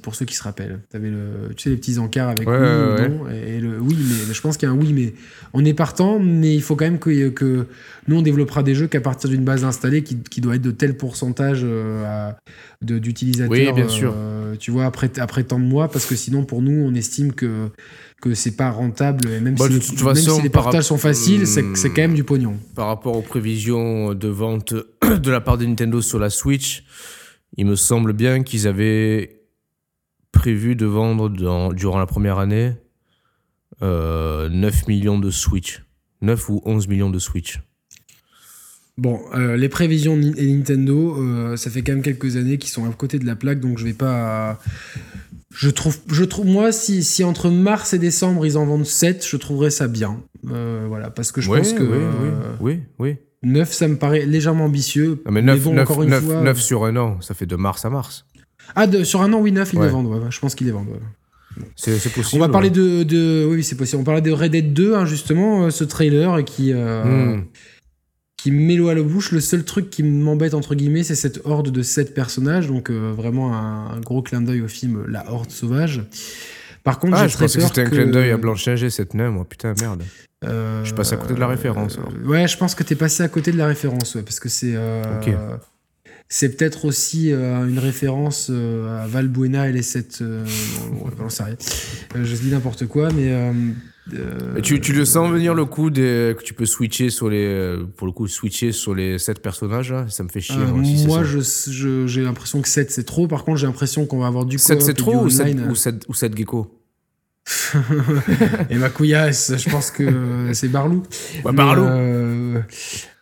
pour ceux qui se rappellent. Le, tu sais, les petits encarts avec Ouais, oui ouais, non. Et, le oui, mais. Je pense qu'il y a un oui, mais. On est partant, mais il faut quand même que, que nous, on développera des jeux qu'à partir d'une base installée qui, qui doit être de tel pourcentage euh, d'utilisateurs. Oui, bien sûr. euh, tu vois, après, après tant de mois, parce que sinon, pour nous, on estime que, que c'est pas rentable. Et même, si, le- même façon, si les portages sont faciles, c'est Hmm. c'est quand même du pognon. Par rapport aux prévisions de vente de la part de Nintendo sur la Switch, il me semble bien qu'ils avaient prévu de vendre dans- durant la première année euh, 9 millions de Switch. 9 ou 11 millions de Switch. Bon, euh, les prévisions de Nintendo, euh, ça fait quand même quelques années qu'ils sont à côté de la plaque, donc je vais pas. Je trouve, je trouve moi, si, si entre mars et décembre ils en vendent 7, je trouverais ça bien. Euh, voilà, parce que je pense que oui, euh, oui, oui, oui. 9, ça me paraît légèrement ambitieux. Ah, mais 9, bon, encore une fois. sur un an, ça fait de mars à mars. Ah, de- sur un an, oui, 9, ils Ouais. les vendent. ouais, je pense qu'ils les vendent. ouais. C'est possible. On va parler de, de- oui, c'est possible. On parlait de Red Dead 2, hein, justement, euh, ce trailer qui, euh, Hmm. qui me met l'eau à la bouche. Le seul truc qui m'embête, entre guillemets, c'est cette horde de 7 personnages. Donc, euh, vraiment un, un gros clin d'œil au film La Horde Sauvage. Par contre, Ah, je pensais que c'était un clin d'œil à Blanche-Neige cette nain, moi. Putain, merde. Euh, Je passe à côté de la référence, alors. ouais, je pense que t'es passé à côté de la référence, ouais, parce que c'est. euh, Ok. C'est peut-être aussi euh, une référence euh, à Valbuena et les 7. Euh, ouais, j'en sais rien. Euh, je dis n'importe quoi, mais. euh, euh, tu, tu le sens venir le coup des, que tu peux switcher sur les. euh, Pour le coup, switcher sur les 7 personnages, là? Ça me fait chier. Euh, moi, si j'ai l'impression que 7 c'est trop. Par contre, j'ai l'impression qu'on va avoir du 7 coop c'est et du trop ou 7, online. ou 7, ou 7 gecko et ma couillasse, je pense que c'est Barlou. Barlou. euh,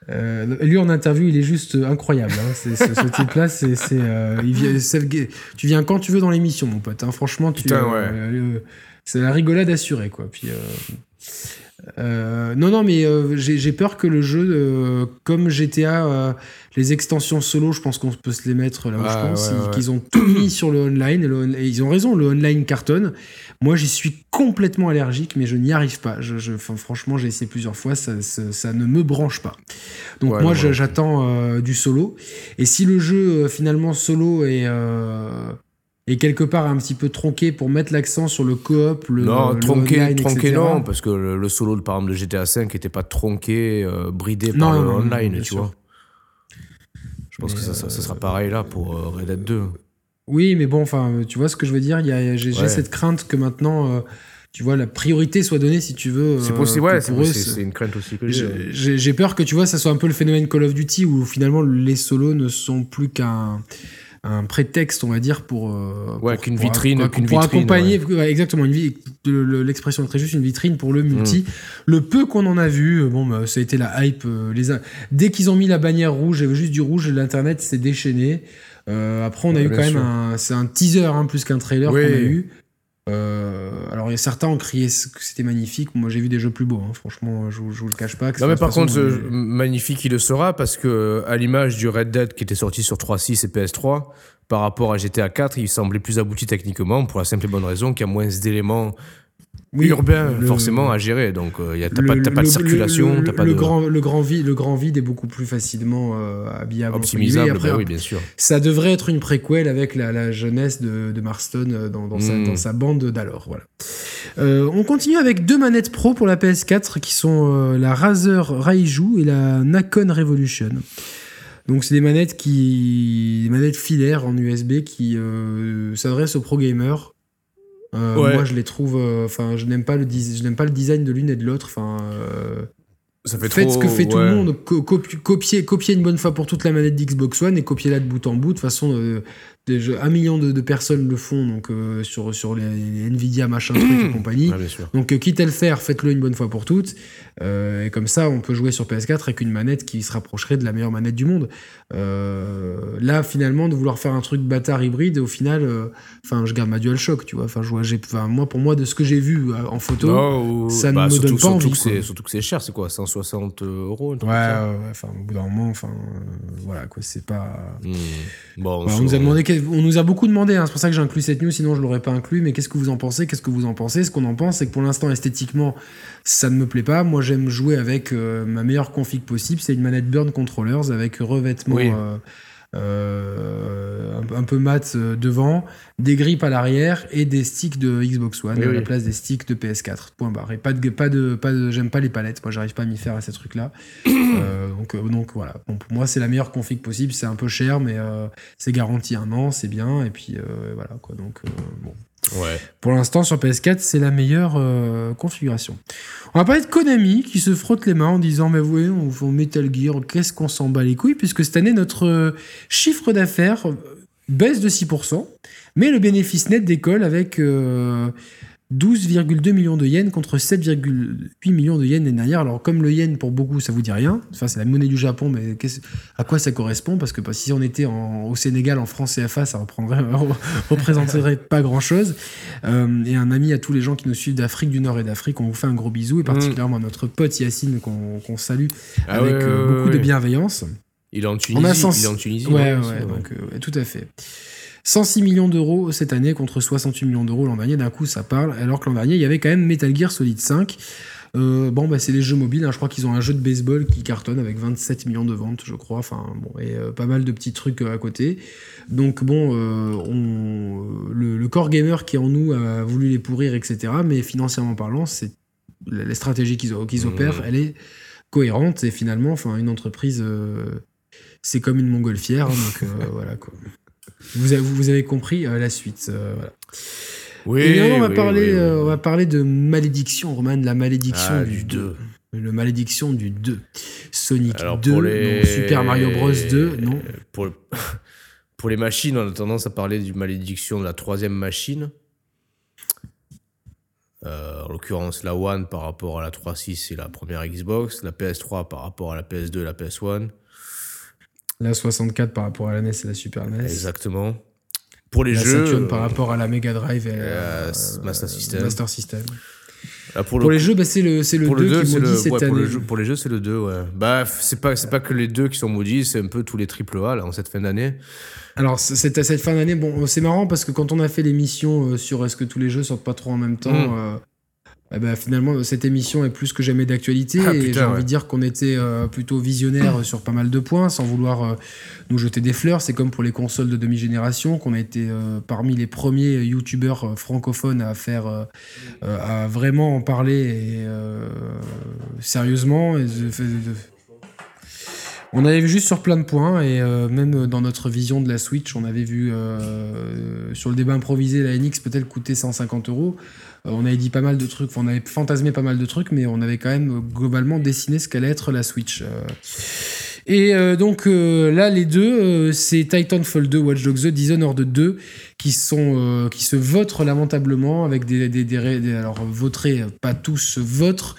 euh, lui en interview, il est juste incroyable. hein. C'est- ce ce type-là, c'est, euh, tu viens quand tu veux dans l'émission, mon pote. hein. Franchement, tu, c'est la rigolade assurée, quoi. Puis, euh, non, non, mais euh, j'ai, peur que le jeu, euh, comme GTA, euh, les extensions solo, je pense qu'on peut se les mettre là où je pense, ouais, ils- ouais. qu'ils ont tout mis sur le online. Et, le on- et ils ont raison, le online cartonne. Moi, j'y suis complètement allergique, mais je n'y arrive pas. Je, je- franchement, j'ai essayé plusieurs fois, ça, ça, ça ne me branche pas. Donc moi, j'attends euh, du solo. Et si le jeu, euh, finalement, solo est... euh, est quelque part un petit peu tronqué pour mettre l'accent sur le coop, le Non, le tronqué, online, tronqué etc. non, parce que le, le solo, par exemple, de GTA V n'était pas tronqué, euh, bridé Non, par non, le non, online, tu sûr. vois. Je pense Mais, que ça, ça, ça euh, sera pareil là pour euh, Red Dead 2. Oui, mais bon, enfin, tu vois ce que je veux dire. Il y a, j'ai, j'ai Ouais. cette crainte que maintenant, euh, tu vois, la priorité soit donnée, si tu veux. C'est euh, possible, que ouais, c'est eux, c'est- une crainte aussi que. J'ai- J'ai j'ai peur que tu vois, ça soit un peu le phénomène Call of Duty où finalement les solos ne sont plus qu'un un prétexte, on va dire, pour. euh, Ouais, qu'une vitrine, pour- qu'une pour vitrine, accompagner, ouais, exactement, une vi- le- le- l'expression est très juste, une vitrine pour le multi. Mm. Le peu qu'on en a vu, bon, bah, ça a été la hype. euh, les, Dès qu'ils ont mis la bannière rouge, il y avait juste du rouge, l'internet s'est déchaîné. Euh, après, on a Ouais, eu quand même un. C'est un teaser hein, plus qu'un trailer Oui. qu'on a eu. Euh, alors, il y a certains ont crié que c'était magnifique. Moi, j'ai vu des jeux plus beaux. hein. Franchement, je, je vous le cache pas. que Non mais par façon contre, euh, magnifique il le sera parce que à l'image du Red Dead qui était sorti sur 3.6 et PS3, par rapport à GTA 4, il semblait plus abouti techniquement pour la simple et bonne raison qu'il y a moins d'éléments Oui, urbains le- forcément à gérer. Donc a t'as pas, pas de circulation, le, t'as pas le de grand le grand vide le grand vide est beaucoup plus facilement euh, habillable optimisable. Après, bah oui, bien sûr. ça devrait être une préquelle avec la, la jeunesse de, de Marston euh, dans, dans, sa, Mm. dans sa bande d'alors. Voilà. Euh, on continue avec deux manettes pro pour la PS4 qui sont euh, la Razer Raiju et la Nakon Revolution. Donc c'est des manettes qui des manettes filaires en USB qui euh, s'adressent aux pro gamers. Euh, Ouais. Moi je les trouve, euh, enfin je n'aime pas le je n'aime pas le design de l'une et de l'autre. Enfin euh, Ça fait Faites trop, ce que fait tout le monde, co- copi- copier, copier une bonne fois pour toute la manette d'Xbox One et copier-la de bout en bout. De toute façon, un million de, de personnes le font donc euh, sur, sur les, les Nvidia, machin, truc et compagnie. Ouais. Donc, euh, quitte à le faire, faites-le une bonne fois pour toutes. Euh, et comme ça, on peut jouer sur PS4 avec une manette qui se rapprocherait de la meilleure manette du monde. Euh, là, finalement, de vouloir faire un truc bâtard hybride, au final, enfin, je garde ma DualShock, tu vois. Enfin, je vois, j'ai, enfin, moi, pour moi, de ce que j'ai vu en photo, Non, ça ne bah, me donne pas surtout envie, que c'est- surtout que c'est cher, c'est quoi 160 euros Ouais, ça ouais, enfin, au bout d'un moment, enfin, voilà, quoi, c'est pas. Hmm. Bon, Voilà, on, nous a demandé, on nous a beaucoup demandé, hein, c'est pour ça que j'ai inclus cette news, sinon je l'aurais pas inclus, mais qu'est-ce que vous en pensez? Qu'est-ce que vous en pensez? Ce qu'on en pense, c'est que pour l'instant, esthétiquement, ça ne me plaît pas. Moi, j'aime jouer avec euh, ma meilleure config possible, c'est une manette Burn Controllers avec revêtement. Oui. euh, euh, un, un peu mat euh, devant, des grippes à l'arrière et des sticks de Xbox One Oui, à la place des sticks de PS4. Point barre. Et pas de, pas de, pas de, j'aime pas les palettes. Moi, j'arrive pas à m'y faire à ces trucs-là. Euh, donc, donc voilà. Bon, pour moi, c'est la meilleure config possible. C'est un peu cher, mais euh, c'est garanti un an, c'est bien. Et puis voilà quoi. Donc bon. Ouais. Pour l'instant, sur PS4, c'est la meilleure euh, configuration. On va parler de Konami qui se frotte les mains en disant Mais oui, on fait Metal Gear, qu'est-ce qu'on s'en bat les couilles Puisque cette année, notre euh, chiffre d'affaires euh, baisse de 6%, mais le bénéfice net décolle avec 12,2 millions de yens contre 7,8 millions de yens l'année dernière. Alors, comme le yen, pour beaucoup, ça vous dit rien. Enfin, c'est la monnaie du Japon, mais à quoi ça correspond? Parce que bah, si on était en- au Sénégal, en France CFA, ça reprendrait, représenterait pas grand-chose. Euh, et un ami à tous les gens qui nous suivent d'Afrique du Nord et d'Afrique, on vous fait un gros bisou, et particulièrement à notre pote Yacine qu'on salue Ah avec ouais, euh, ouais, beaucoup de bienveillance. Il est en Tunisie. On a sens- Il est en Tunisie. Ouais, ouais, donc, euh, tout à fait. 106 millions d'euros cette année contre 68 millions d'euros l'an dernier. D'un coup, ça parle. Alors que l'an dernier, il y avait quand même Metal Gear Solid 5. Euh, bon, bah, c'est les jeux mobiles. hein. Je crois qu'ils ont un jeu de baseball qui cartonne avec 27 millions de ventes, je crois. Enfin, bon, et euh, pas mal de petits trucs euh, à côté. Donc, bon, on, le, le core gamer qui en nous a voulu les pourrir, etc. Mais financièrement parlant, c'est la, la stratégie qu'ils Mmh. opèrent, elle est cohérente. Et finalement, enfin, une entreprise, c'est comme une montgolfière. hein, donc, voilà quoi. Vous avez, vous avez compris euh, la suite. euh, voilà. Oui, Et on va, oui, parler, oui, euh, on va parler de malédiction, Roman, la malédiction Ah, du du 2. 2. Le malédiction du 2. Sonic Alors, 2, pour les... non, Super Mario Bros 2, non. Pour, pour les machines, on a tendance à parler du malédiction de la troisième machine. Euh, en l'occurrence, la One par rapport à la 3.6 et la première Xbox. La PS3 par rapport à la PS2 et la PS1. La 64 par rapport à la NES et la Super NES. Exactement. Pour les la jeux. Saturn par rapport à la Mega Drive et euh, euh, Master System. Master System. là, pour, Pour le les jeux, bah, c'est le, c'est le pour 2 le 2, qui c'est maudit le, cette ouais, année. pour, le jeu- pour les jeux, c'est le 2, ouais. Bah, c'est pas, c'est pas que les deux qui sont maudits, c'est un peu tous les triple A, là, en cette fin d'année. Alors, c- cette, cette fin d'année, bon, c'est marrant parce que quand on a fait l'émission euh, sur est-ce que tous les jeux sortent pas trop en même temps, Mm. euh, eh ben, finalement, cette émission est plus que jamais d'actualité. Ah, et j'ai envie ouais. de dire qu'on était euh, plutôt visionnaire sur pas mal de points, sans vouloir euh, nous jeter des fleurs. C'est comme pour les consoles de demi-génération, qu'on a été euh, parmi les premiers youtubeurs euh, francophones à faire, euh, euh, à vraiment en parler et, euh, sérieusement. Et on avait vu juste sur plein de points et euh, même dans notre vision de la Switch, on avait vu euh, sur le débat improvisé la NX peut-être coûter 150 euros? Euh, on avait dit pas mal de trucs, on avait fantasmé pas mal de trucs, mais on avait quand même globalement dessiné ce qu'allait être la Switch. Et donc là, les deux, c'est Titanfall 2, Watch Dogs 2, Dishonored 2, qui sont qui se votent lamentablement avec des, alors voter, euh, pas tous votent.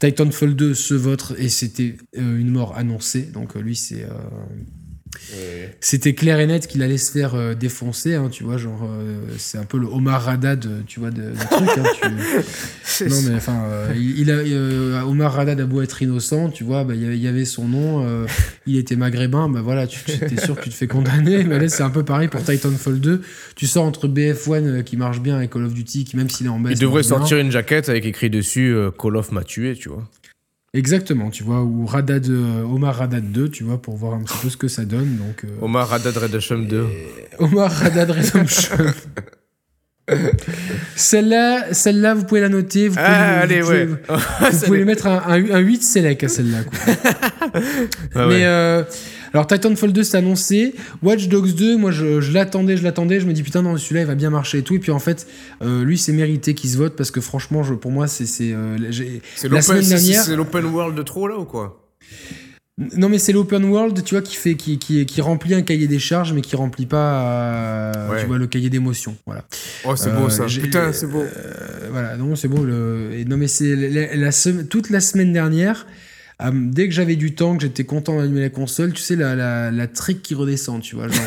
Titanfall 2 se vote et c'était euh, une mort annoncée. Donc euh, lui, c'est c'était clair et net qu'il allait se faire euh, défoncer. hein, tu vois, genre euh, c'est un peu le Omar Haddad, euh, tu vois, de, de truc. hein, tu- non mais enfin, euh, il, il a, euh, Omar Haddad a beau être innocent, tu vois, bah, il y avait- son nom, euh, il était maghrébin, bah voilà, tu es sûr que tu te fais condamner. Mais là c'est un peu pareil pour Titanfall 2. Tu sors entre BF1 euh, qui marche bien et Call of Duty qui même s'il est en baisse. Il devrait sortir une jaquette avec écrit dessus euh, Call of m'a tué, tu vois. Exactement, tu vois, ou Radad, euh, Omar Radad 2, tu vois, pour voir un petit peu ce que ça donne. Donc, euh, Omar Haddad Redemption 2. Omar Radad Redemption. celle-là, celle-là, vous pouvez la noter. Vous pouvez, Ah, vous allez, pouvez- ouais. Vous pouvez lui mettre un, un, un 8 select à celle-là. quoi. Ah Mais ouais. euh, alors Titanfall 2 c'est annoncé, Watch Dogs 2, moi je, je l'attendais, je l'attendais, je me dis putain non celui-là il va bien marcher et tout et puis en fait euh, lui c'est mérité qu'il se vote parce que franchement je, pour moi c'est c'est euh, la semaine dernière- c'est l'open world de trop là ou quoi? Non mais c'est l'open world tu vois qui fait qui, qui, qui remplit un cahier des charges mais qui remplit pas euh, Ouais. tu vois le cahier d'émotions voilà Oh, c'est Euh, beau ça. Putain, c'est beau. Euh, voilà, non, c'est beau. Le... et non, mais c'est la, la toute la semaine dernière. Euh, dès que j'avais du temps, que j'étais content d'allumer la console, tu sais, la, la, la trick qui redescend, tu vois. Genre,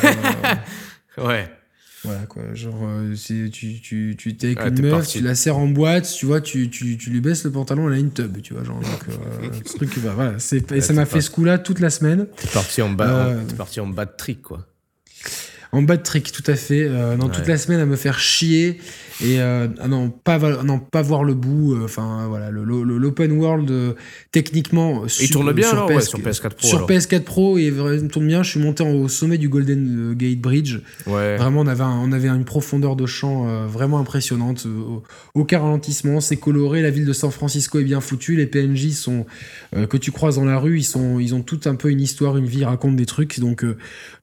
euh, Ouais. voilà, quoi. Genre, euh, tu, tu, tu t'es avec Ah, une meuf, parti. tu la serres en boîte, tu vois, tu, tu, tu lui baisses le pantalon, elle a une tub, tu vois. Genre, donc, euh, ce truc, bah, voilà. c'est- Et Ouais, ça m'a fait ce coup-là toute la semaine. T'es parti en bas, Euh, t'es parti en bas de trick quoi. En bas de trick, tout à fait. Euh, non, toute Ouais. la semaine à me faire chier et euh, ah non, pas, non, pas voir le bout. euh, Enfin, voilà, le- le- l'open world, euh, techniquement. Il tourne bien alors ouais, sur PS4 PS4 Pro. Sur alors. PS4 Pro, et vraiment, il tourne bien. Je suis monté au sommet du Golden euh, Gate Bridge. Ouais. Vraiment, on avait, un- on avait une profondeur de champ euh, vraiment impressionnante. euh, aucun ralentissement, c'est coloré. La ville de San Francisco est bien foutue. Les PNJ sont euh, que tu croises dans la rue, ils sont, ils ont tout un peu une histoire, une vie, ils racontent des trucs. Donc euh,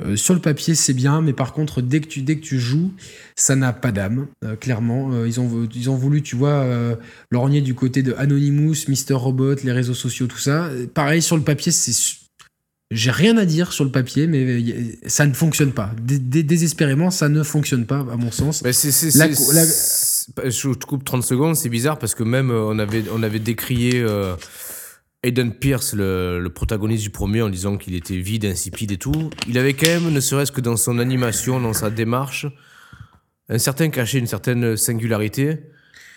euh, sur le papier, c'est bien, mais par contre, dès que tu, dès que tu joues, ça n'a pas d'âme. euh, clairement, Euh, ils ont, ils ont voulu, tu vois, euh, lorgner du côté de Anonymous, Mister Robot, les réseaux sociaux, tout ça. Pareil sur le papier, c'est j'ai rien à dire sur le papier, mais ça ne fonctionne pas. Dé- dé- désespérément, ça ne fonctionne pas, à mon sens. Mais c'est, c'est, La- c'est- la- c'est- je te coupe 30 secondes, c'est bizarre parce que même on avait, on avait décrié Aiden Pierce, le, le protagoniste du premier, en disant qu'il était vide, insipide et tout. Il avait quand même, ne serait-ce que dans son animation, dans sa démarche, un certain cachet, une certaine singularité.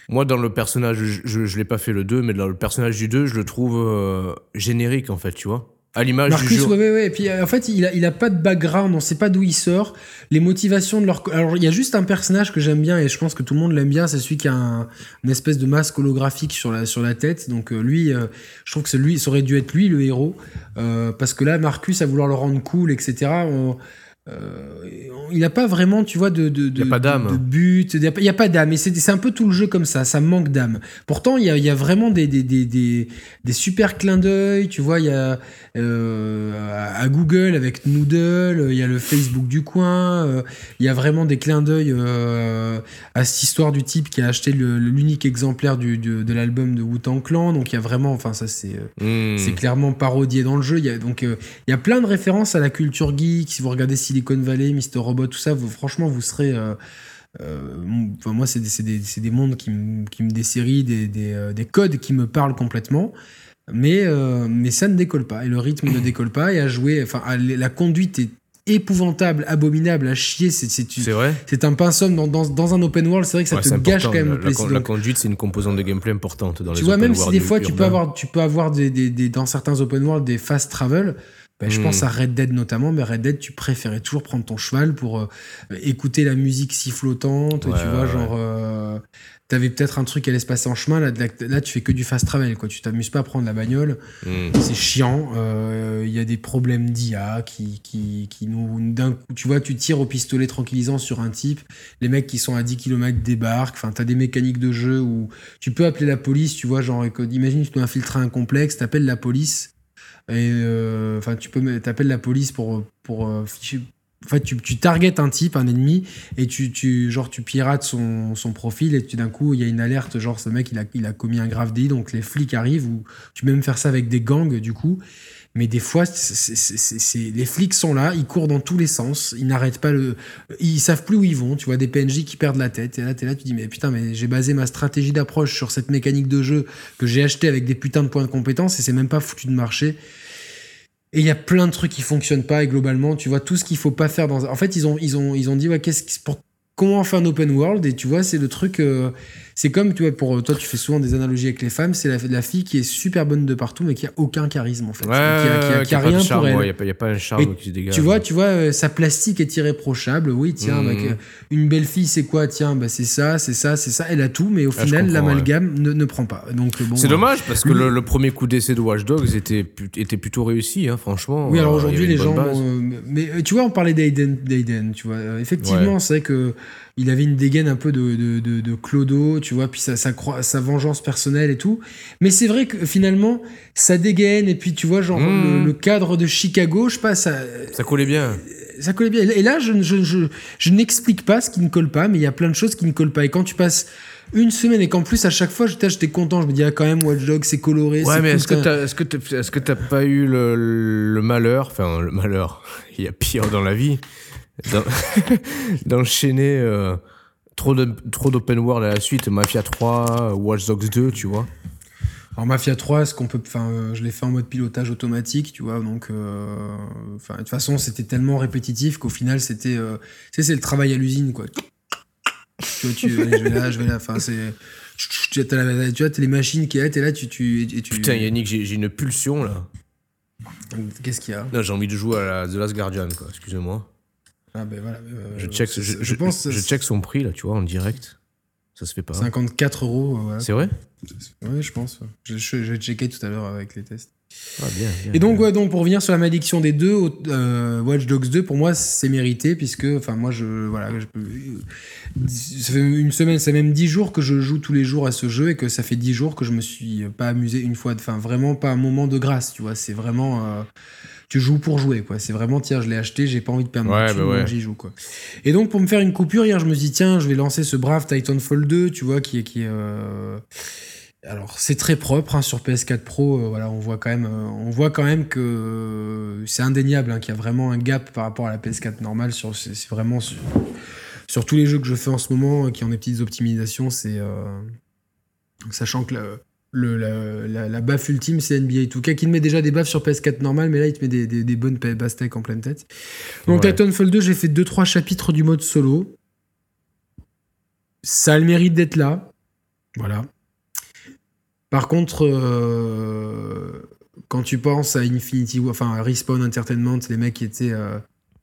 Moi, dans le personnage, je, je l'ai pas fait le 2, mais dans le personnage du 2, je le trouve euh, générique en fait, tu vois. À l'image du Marcus, jeu. ouais, ouais, ouais. Et puis, euh, en fait, il a, il a pas de background, on sait pas d'où il sort. Les motivations de leur. Alors, il y a juste un personnage que j'aime bien et je pense que tout le monde l'aime bien, c'est celui qui a un, une espèce de masque holographique sur la, sur la tête. Donc, euh, lui, euh, je trouve que c'est lui, ça aurait dû être lui le héros. Euh, parce que là, Marcus, à vouloir le rendre cool, etc., on- euh, il a pas vraiment, tu vois, de, de, de, pas de- but. Il y a pas- d'âme. Et c'est un peu tout le jeu comme ça. Ça manque d'âme. Pourtant, il y a, y a vraiment des, des, des, des, des super clins d'œil. Tu vois, il y a euh, à Google avec Noodle, il y a le Facebook du coin. euh, il y a vraiment des clins d'œil euh, à cette histoire du type qui a acheté l'unique exemplaire du, du- de l'album de Wu-Tang Clan. Donc, il y a vraiment, enfin, ça, c'est. euh, Hmm. c'est clairement parodié dans le jeu. Il y a, donc, euh, il y a plein de références à la culture geek. Si vous regardez Silicon Valley, Mr. Robot, tout ça, vous, franchement, vous serez. euh, euh, enfin, moi, c'est des, mondes qui me, qui me des séries, des, des, euh, des codes qui me parlent complètement. Mais, euh, mais ça ne décolle pas. Et le rythme ne décolle pas. Et à jouer, enfin, à- la conduite est épouvantable, abominable, à chier. C'est, tu- un pinceau dans, dans, dans un open world. C'est vrai que ça Ouais, te gâche important. quand même La- le la, plaisir. la conduite, c'est une composante de gameplay importante dans les tu vois, open même si des fois tu peux avoir, tu peux avoir des- dans certains open world des fast travel. Ben, je Hmm. pense à Red Dead notamment, mais Red Dead, tu préférais toujours prendre ton cheval pour euh, écouter la musique sifflotante, Ouais, tu vois, ouais, genre. euh, t'avais peut-être un truc qui allait se passer en chemin. Là, là, tu fais que du fast travel, quoi. Tu t'amuses pas à prendre la bagnole. Hmm. C'est chiant. euh, Il y a des problèmes d'IA qui, qui, qui nous. D'un coup, tu vois, tu tires au pistolet tranquillisant sur un type. Les mecs qui sont à 10 km débarquent. Enfin, t'as des mécaniques de jeu où tu peux appeler la police, tu vois. Genre, que- imagine, tu dois infiltrer un complexe, t'appelles la police. Et euh, enfin, tu peux t'appelles la police pour pour euh, en fait, tu, tu targetes un type, un ennemi, et tu, tu genre tu pirates son, son profil, et tu d'un coup il y a une alerte, genre ce mec il a, il a commis un grave délit, donc les flics arrivent, ou tu peux même faire ça avec des gangs du coup. Mais des fois, les flics sont là, ils courent dans tous les sens, ils n'arrêtent pas le, ils savent plus où ils vont. Tu vois des PNJ qui perdent la tête, et là t'es là, tu dis mais putain, mais j'ai basé ma stratégie d'approche sur cette mécanique de jeu que j'ai acheté avec des putains de points de compétence, et c'est même pas foutu de marcher. Et il y a plein de trucs qui fonctionnent pas et globalement, tu vois tout ce qu'il faut pas faire dans. En fait, ils ont ils dit ouais qu'est-ce qui- comment faire un open world et tu vois c'est le truc. euh, c'est comme tu vois pour toi tu fais souvent des analogies avec les femmes, c'est la, la fille qui est super bonne de partout mais qui a aucun charisme en fait, Ouais, qui a, qui a- a rien charme, pour elle. ouais, y a pas- un charme qui se dégage. Tu vois, tu vois, euh, sa plastique est irréprochable. Oui, tiens, Mhm. bah, une belle fille, c'est quoi Tiens, bah, c'est ça, c'est ça, c'est ça. Elle a tout, mais au Ah, final, l'amalgame ne, ne prend pas. Donc euh, bon. C'est euh, dommage parce que le, le premier coup d'essai de Watch Dogs était, plutôt réussi, hein, franchement. Oui, alors Euh, aujourd'hui, il les gens. euh, mais euh, tu vois, on parlait d'Aiden, tu vois. Euh, effectivement, c'est vrai que il avait une dégaine un peu de, de, de, de Clodo, tu vois, puis sa, sa, sa vengeance personnelle et tout. Mais c'est vrai que finalement, sa dégaine, et puis tu vois, genre, Mhm. le, le cadre de Chicago, je sais pas, ça. Ça collait bien. ça collait bien. Et là, je, je, je, je n'explique pas ce qui ne colle pas, mais il y a plein de choses qui ne collent pas. Et quand tu passes une semaine et qu'en plus, à chaque fois, j'étais content, je me dis, ah, quand même, Watch Dogs, c'est coloré. Ouais, mais est-ce que t'as, est-ce que t'as, pas eu le, le malheur, enfin le malheur, il y a pire dans la vie, d'enchaîner euh, trop d'open world à la suite, Mafia 3, Watch Dogs 2, tu vois. Alors, Mafia 3, ce qu'on peut. Enfin, euh, je l'ai fait en mode pilotage automatique, tu vois, donc. euh, Enfin, de toute façon, c'était tellement répétitif qu'au final, c'était. euh, Tu sais, c'est le travail à l'usine, quoi. Tu vois, tu, allez, je vais là, je vais là, enfin, c'est. Tu vois, t'as les machines qui est là, t'es là, tu. tu, et tu Putain, Yannick, j'ai, j'ai une pulsion là. Qu'est-ce qu'il y a? Non, j'ai envie de jouer à la The Last Guardian, quoi, excusez-moi. Ah, ben voilà. euh, Je check, je, je je- pense. je check son prix là, tu vois, en direct. Ça se fait pas. 54 euros. C'est vrai? Oui, je pense. ouais. Je, vais checker tout à l'heure avec les tests. Ah, bien, bien, Et donc, bien. ouais, donc pour revenir sur la malédiction des deux, euh, Watch Dogs 2, pour moi, c'est mérité, puisque, enfin, moi, je, voilà, je peux, ça fait une semaine, c'est même 10 jours que je joue tous les jours à ce jeu et que ça fait 10 jours que je me suis pas amusé une fois, enfin, vraiment pas un moment de grâce, tu vois, c'est vraiment, euh, tu joues pour jouer, quoi. C'est vraiment, tiens, je l'ai acheté, j'ai pas envie de perdre mon Ouais, thune, bah ouais. j'y joue, quoi. Et donc, pour me faire une coupure, hier, je me dit, tiens, je vais lancer ce brave Titanfall 2, tu vois, qui est, qui est, euh, alors c'est très propre hein, sur PS4 Pro. euh, voilà, on voit quand même, euh, on voit quand même que euh, c'est indéniable hein, qu'il y a vraiment un gap par rapport à la PS4 normale. Sur, c'est, vraiment sur, sur tous les jeux que je fais en ce moment qui ont des petites optimisations, c'est sachant que le, la, la, la baffe ultime c'est NBA 2K qui te met déjà des baffes sur PS4 normale, mais là il te met des, des, des bonnes pa- pastèques en pleine tête. Donc Ouais. Titanfall 2, j'ai fait 2-3 chapitres du mode solo. Ça a le mérite d'être là. Voilà. Par contre, euh, quand tu penses à Infinity War, enfin à Respawn Entertainment, les mecs qui étaient. euh,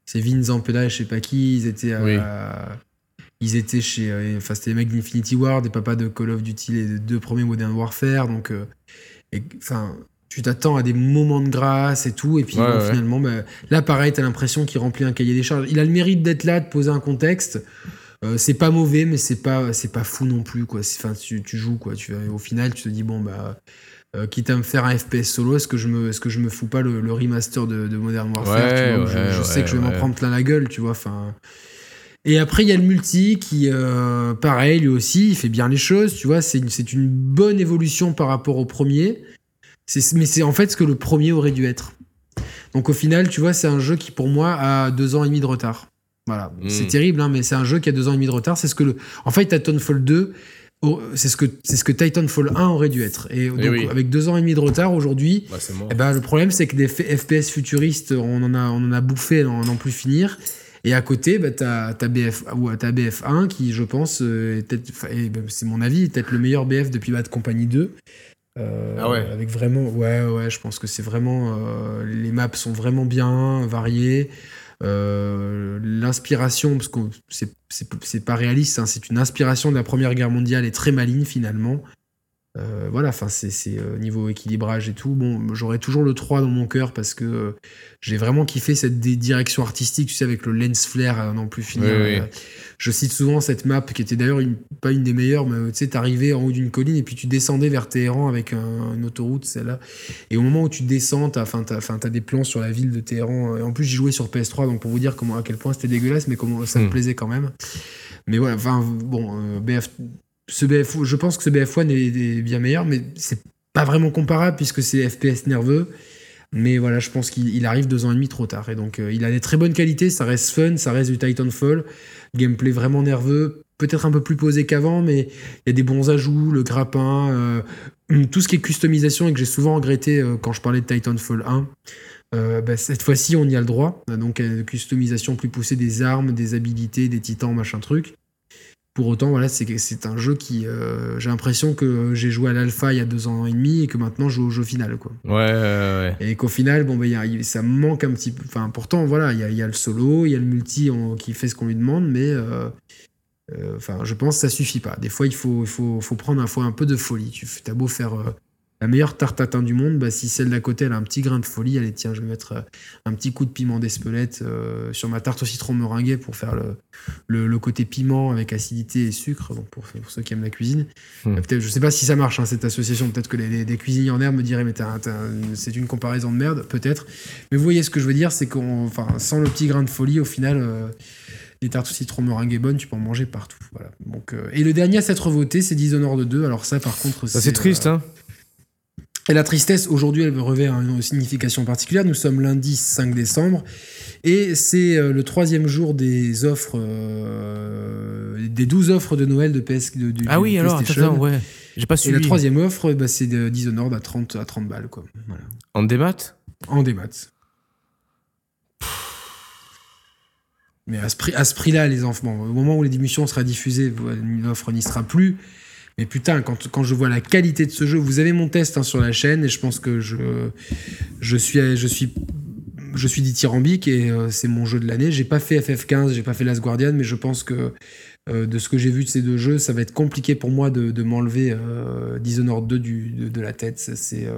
c'est Vince Zampella je sais pas qui, ils étaient. à- Oui. Ils étaient chez. euh, Enfin, c'était les mecs d'Infinity War, des papas de Call of Duty, les deux premiers Modern Warfare. Donc, euh, enfin, tu t'attends à des moments de grâce et tout. Et puis, Ouais, bon, ouais. finalement, bah, là, pareil, t'as l'impression qu'il remplit un cahier des charges. Il a le mérite d'être là, de poser un contexte. Euh, c'est pas mauvais, mais c'est pas, c'est pas fou non plus, quoi. Enfin, tu, tu joues, quoi. Tu, au final, tu te dis, bon, bah. euh, quitte à me faire un FPS solo, est-ce que je me, est-ce que je me fous pas le, le remaster de, de Modern Warfare Ouais, tu vois, où je, je sais que je vais m'en prendre plein la gueule, tu vois. Enfin. Et après, il y a le multi qui, euh, pareil, lui aussi, il fait bien les choses, tu vois. C'est une, une bonne évolution par rapport au premier. Mais c'est en fait ce que le premier aurait dû être. Donc au final, tu vois, c'est un jeu qui, pour moi, a deux ans et demi de retard. Voilà. Mm. C'est terrible, hein, mais c'est un jeu qui a deux ans et demi de retard. C'est ce que le. En fait, Titanfall 2, oh, c'est ce que c'est ce que Titanfall 1 aurait dû être. Et donc, oui. avec deux ans et demi de retard aujourd'hui, Bah, eh ben, le problème, c'est que des FPS futuristes, on en a, on en a bouffé, on n'en plus finir. Et à côté, bah, t'as as BF, ou t'as BF1 qui, je pense, euh, bah, c'est mon avis, est peut-être le meilleur BF depuis Bad Company 2. Euh, Ah ouais. Avec vraiment, ouais, ouais, je pense que c'est vraiment, euh, les maps sont vraiment bien variées. L'inspiration, parce que c'est pas réaliste, hein, c'est une inspiration de la Première Guerre mondiale et très maligne finalement. Euh, voilà, enfin c'est euh, niveau équilibrage et tout. Bon, j'aurais toujours le 3 dans mon cœur parce que euh, j'ai vraiment kiffé cette direction artistique, tu sais, avec le lens flare à n'en plus finir. Oui, oui. Je cite souvent cette map qui était d'ailleurs une- pas une des meilleures, mais tu sais, t'arrivais en haut d'une colline et puis tu descendais vers Téhéran avec un- une autoroute, celle-là. Et au moment où tu descends, t'as des plans sur la ville de Téhéran. Et en plus, j'y jouais sur PS3, donc pour vous dire comment, à quel point c'était dégueulasse, mais comment ça me Hmm. plaisait quand même. Mais voilà, enfin, bon, euh, BF, je pense que ce BF1 est, bien meilleur, mais c'est pas vraiment comparable puisque c'est FPS nerveux. Mais voilà, je pense qu'il il arrive deux ans et demi trop tard. Et donc, euh, il a des très bonnes qualités, ça reste fun, ça reste du Titanfall. Gameplay vraiment nerveux, peut-être un peu plus posé qu'avant, mais il y a des bons ajouts, le grappin, euh, tout ce qui est customisation et que j'ai souvent regretté euh, quand je parlais de Titanfall 1. Euh, bah, cette fois-ci, on y a le droit. Donc, euh, customisation plus poussée des armes, des habilités, des titans, machin truc. Pour autant, voilà, c'est un jeu qui. euh, j'ai l'impression que j'ai joué à l'alpha il y a deux ans et demi et que maintenant je joue au jeu final. Quoi. Ouais, ouais, ouais. Et qu'au final, bon, bah, il y a- ça me manque un petit peu. Enfin, pourtant, voilà, il y a, il y a le solo, il y a le multi qui fait ce qu'on lui demande, mais. euh, euh, Enfin, je pense que ça suffit pas. Des fois, il faut, il faut, faut prendre un, faut un peu de folie. Tu as beau faire la meilleure tarte tatin du monde, bah, si celle d'à côté elle a un petit grain de folie, allez, tiens, je vais mettre euh, un petit coup de piment d'Espelette euh, sur ma tarte au citron meringuée pour faire le, le, le côté piment avec acidité et sucre, donc pour, pour ceux qui aiment la cuisine. Hmm. Euh, Peut-être, je sais pas si ça marche, hein, cette association. Peut-être que les, cuisiniers en herbe me diraient, mais c'est une comparaison de merde, peut-être. Mais vous voyez ce que je veux dire, c'est qu'on, enfin, sans le petit grain de folie, au final, euh, les tartes au citron meringuées bonnes, tu peux en manger partout. Voilà. Donc, euh, et le dernier à s'être voté, c'est Dishonored 2. Alors ça, par contre, c'est triste, euh, hein. Et la tristesse, aujourd'hui, elle revêt une signification particulière. Nous sommes lundi 5 décembre et c'est euh, le troisième jour des offres, euh, des 12 offres de Noël de PS. de- du- Ah oui, alors, attends, ouais. J'ai pas Et suivi. la troisième offre, bah, c'est de Dishonored à 30, à 30 balles, quoi. Voilà. En démat? En démat. Mais à ce prix- prix-là, les enfants, au moment où l'émission sera diffusée, l'offre n'y sera plus. Mais putain, quand, quand je vois la qualité de ce jeu, vous avez mon test hein, sur la chaîne et je pense que je, je suis, je suis, je suis dithyrambique et euh, c'est mon jeu de l'année. J'ai pas fait FF15, j'ai pas fait Last Guardian, mais je pense que euh, de ce que j'ai vu de ces deux jeux, ça va être compliqué pour moi de, de m'enlever euh, Dishonored 2 du, de, de la tête. C'est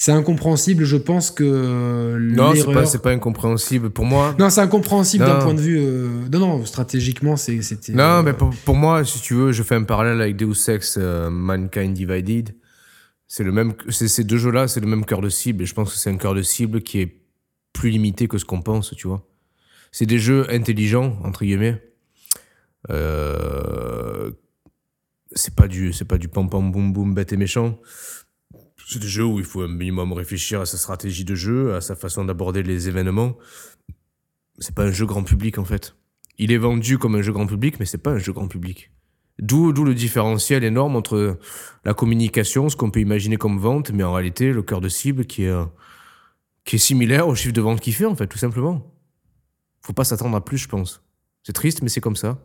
c'est incompréhensible. Je pense que euh, Non, c'est pas, pas incompréhensible. Pour moi, non, c'est incompréhensible d'un point de vue. euh, Non, non, stratégiquement, c'est- c'était. Non, euh, mais pour, pour moi, si tu veux, je fais un parallèle avec Deus Ex euh, Mankind Divided. C'est le même, c'est- ces deux jeux-là, c'est le même cœur de cible. Et je pense que c'est un cœur de cible qui est plus limité que ce qu'on pense, tu vois. C'est des jeux intelligents, entre guillemets. Euh, c'est pas du, c'est pas du pam pam boum boum bête et méchant. C'est des jeux où il faut un minimum réfléchir à sa stratégie de jeu, à sa façon d'aborder les événements. C'est pas un jeu grand public en fait. Il est vendu comme un jeu grand public, mais c'est pas un jeu grand public. D'où, d'où le différentiel énorme entre la communication, ce qu'on peut imaginer comme vente, mais en réalité le cœur de cible qui est, qui est similaire au chiffre de vente qu'il fait en fait, tout simplement. Faut pas s'attendre à plus, je pense. C'est triste, mais c'est comme ça.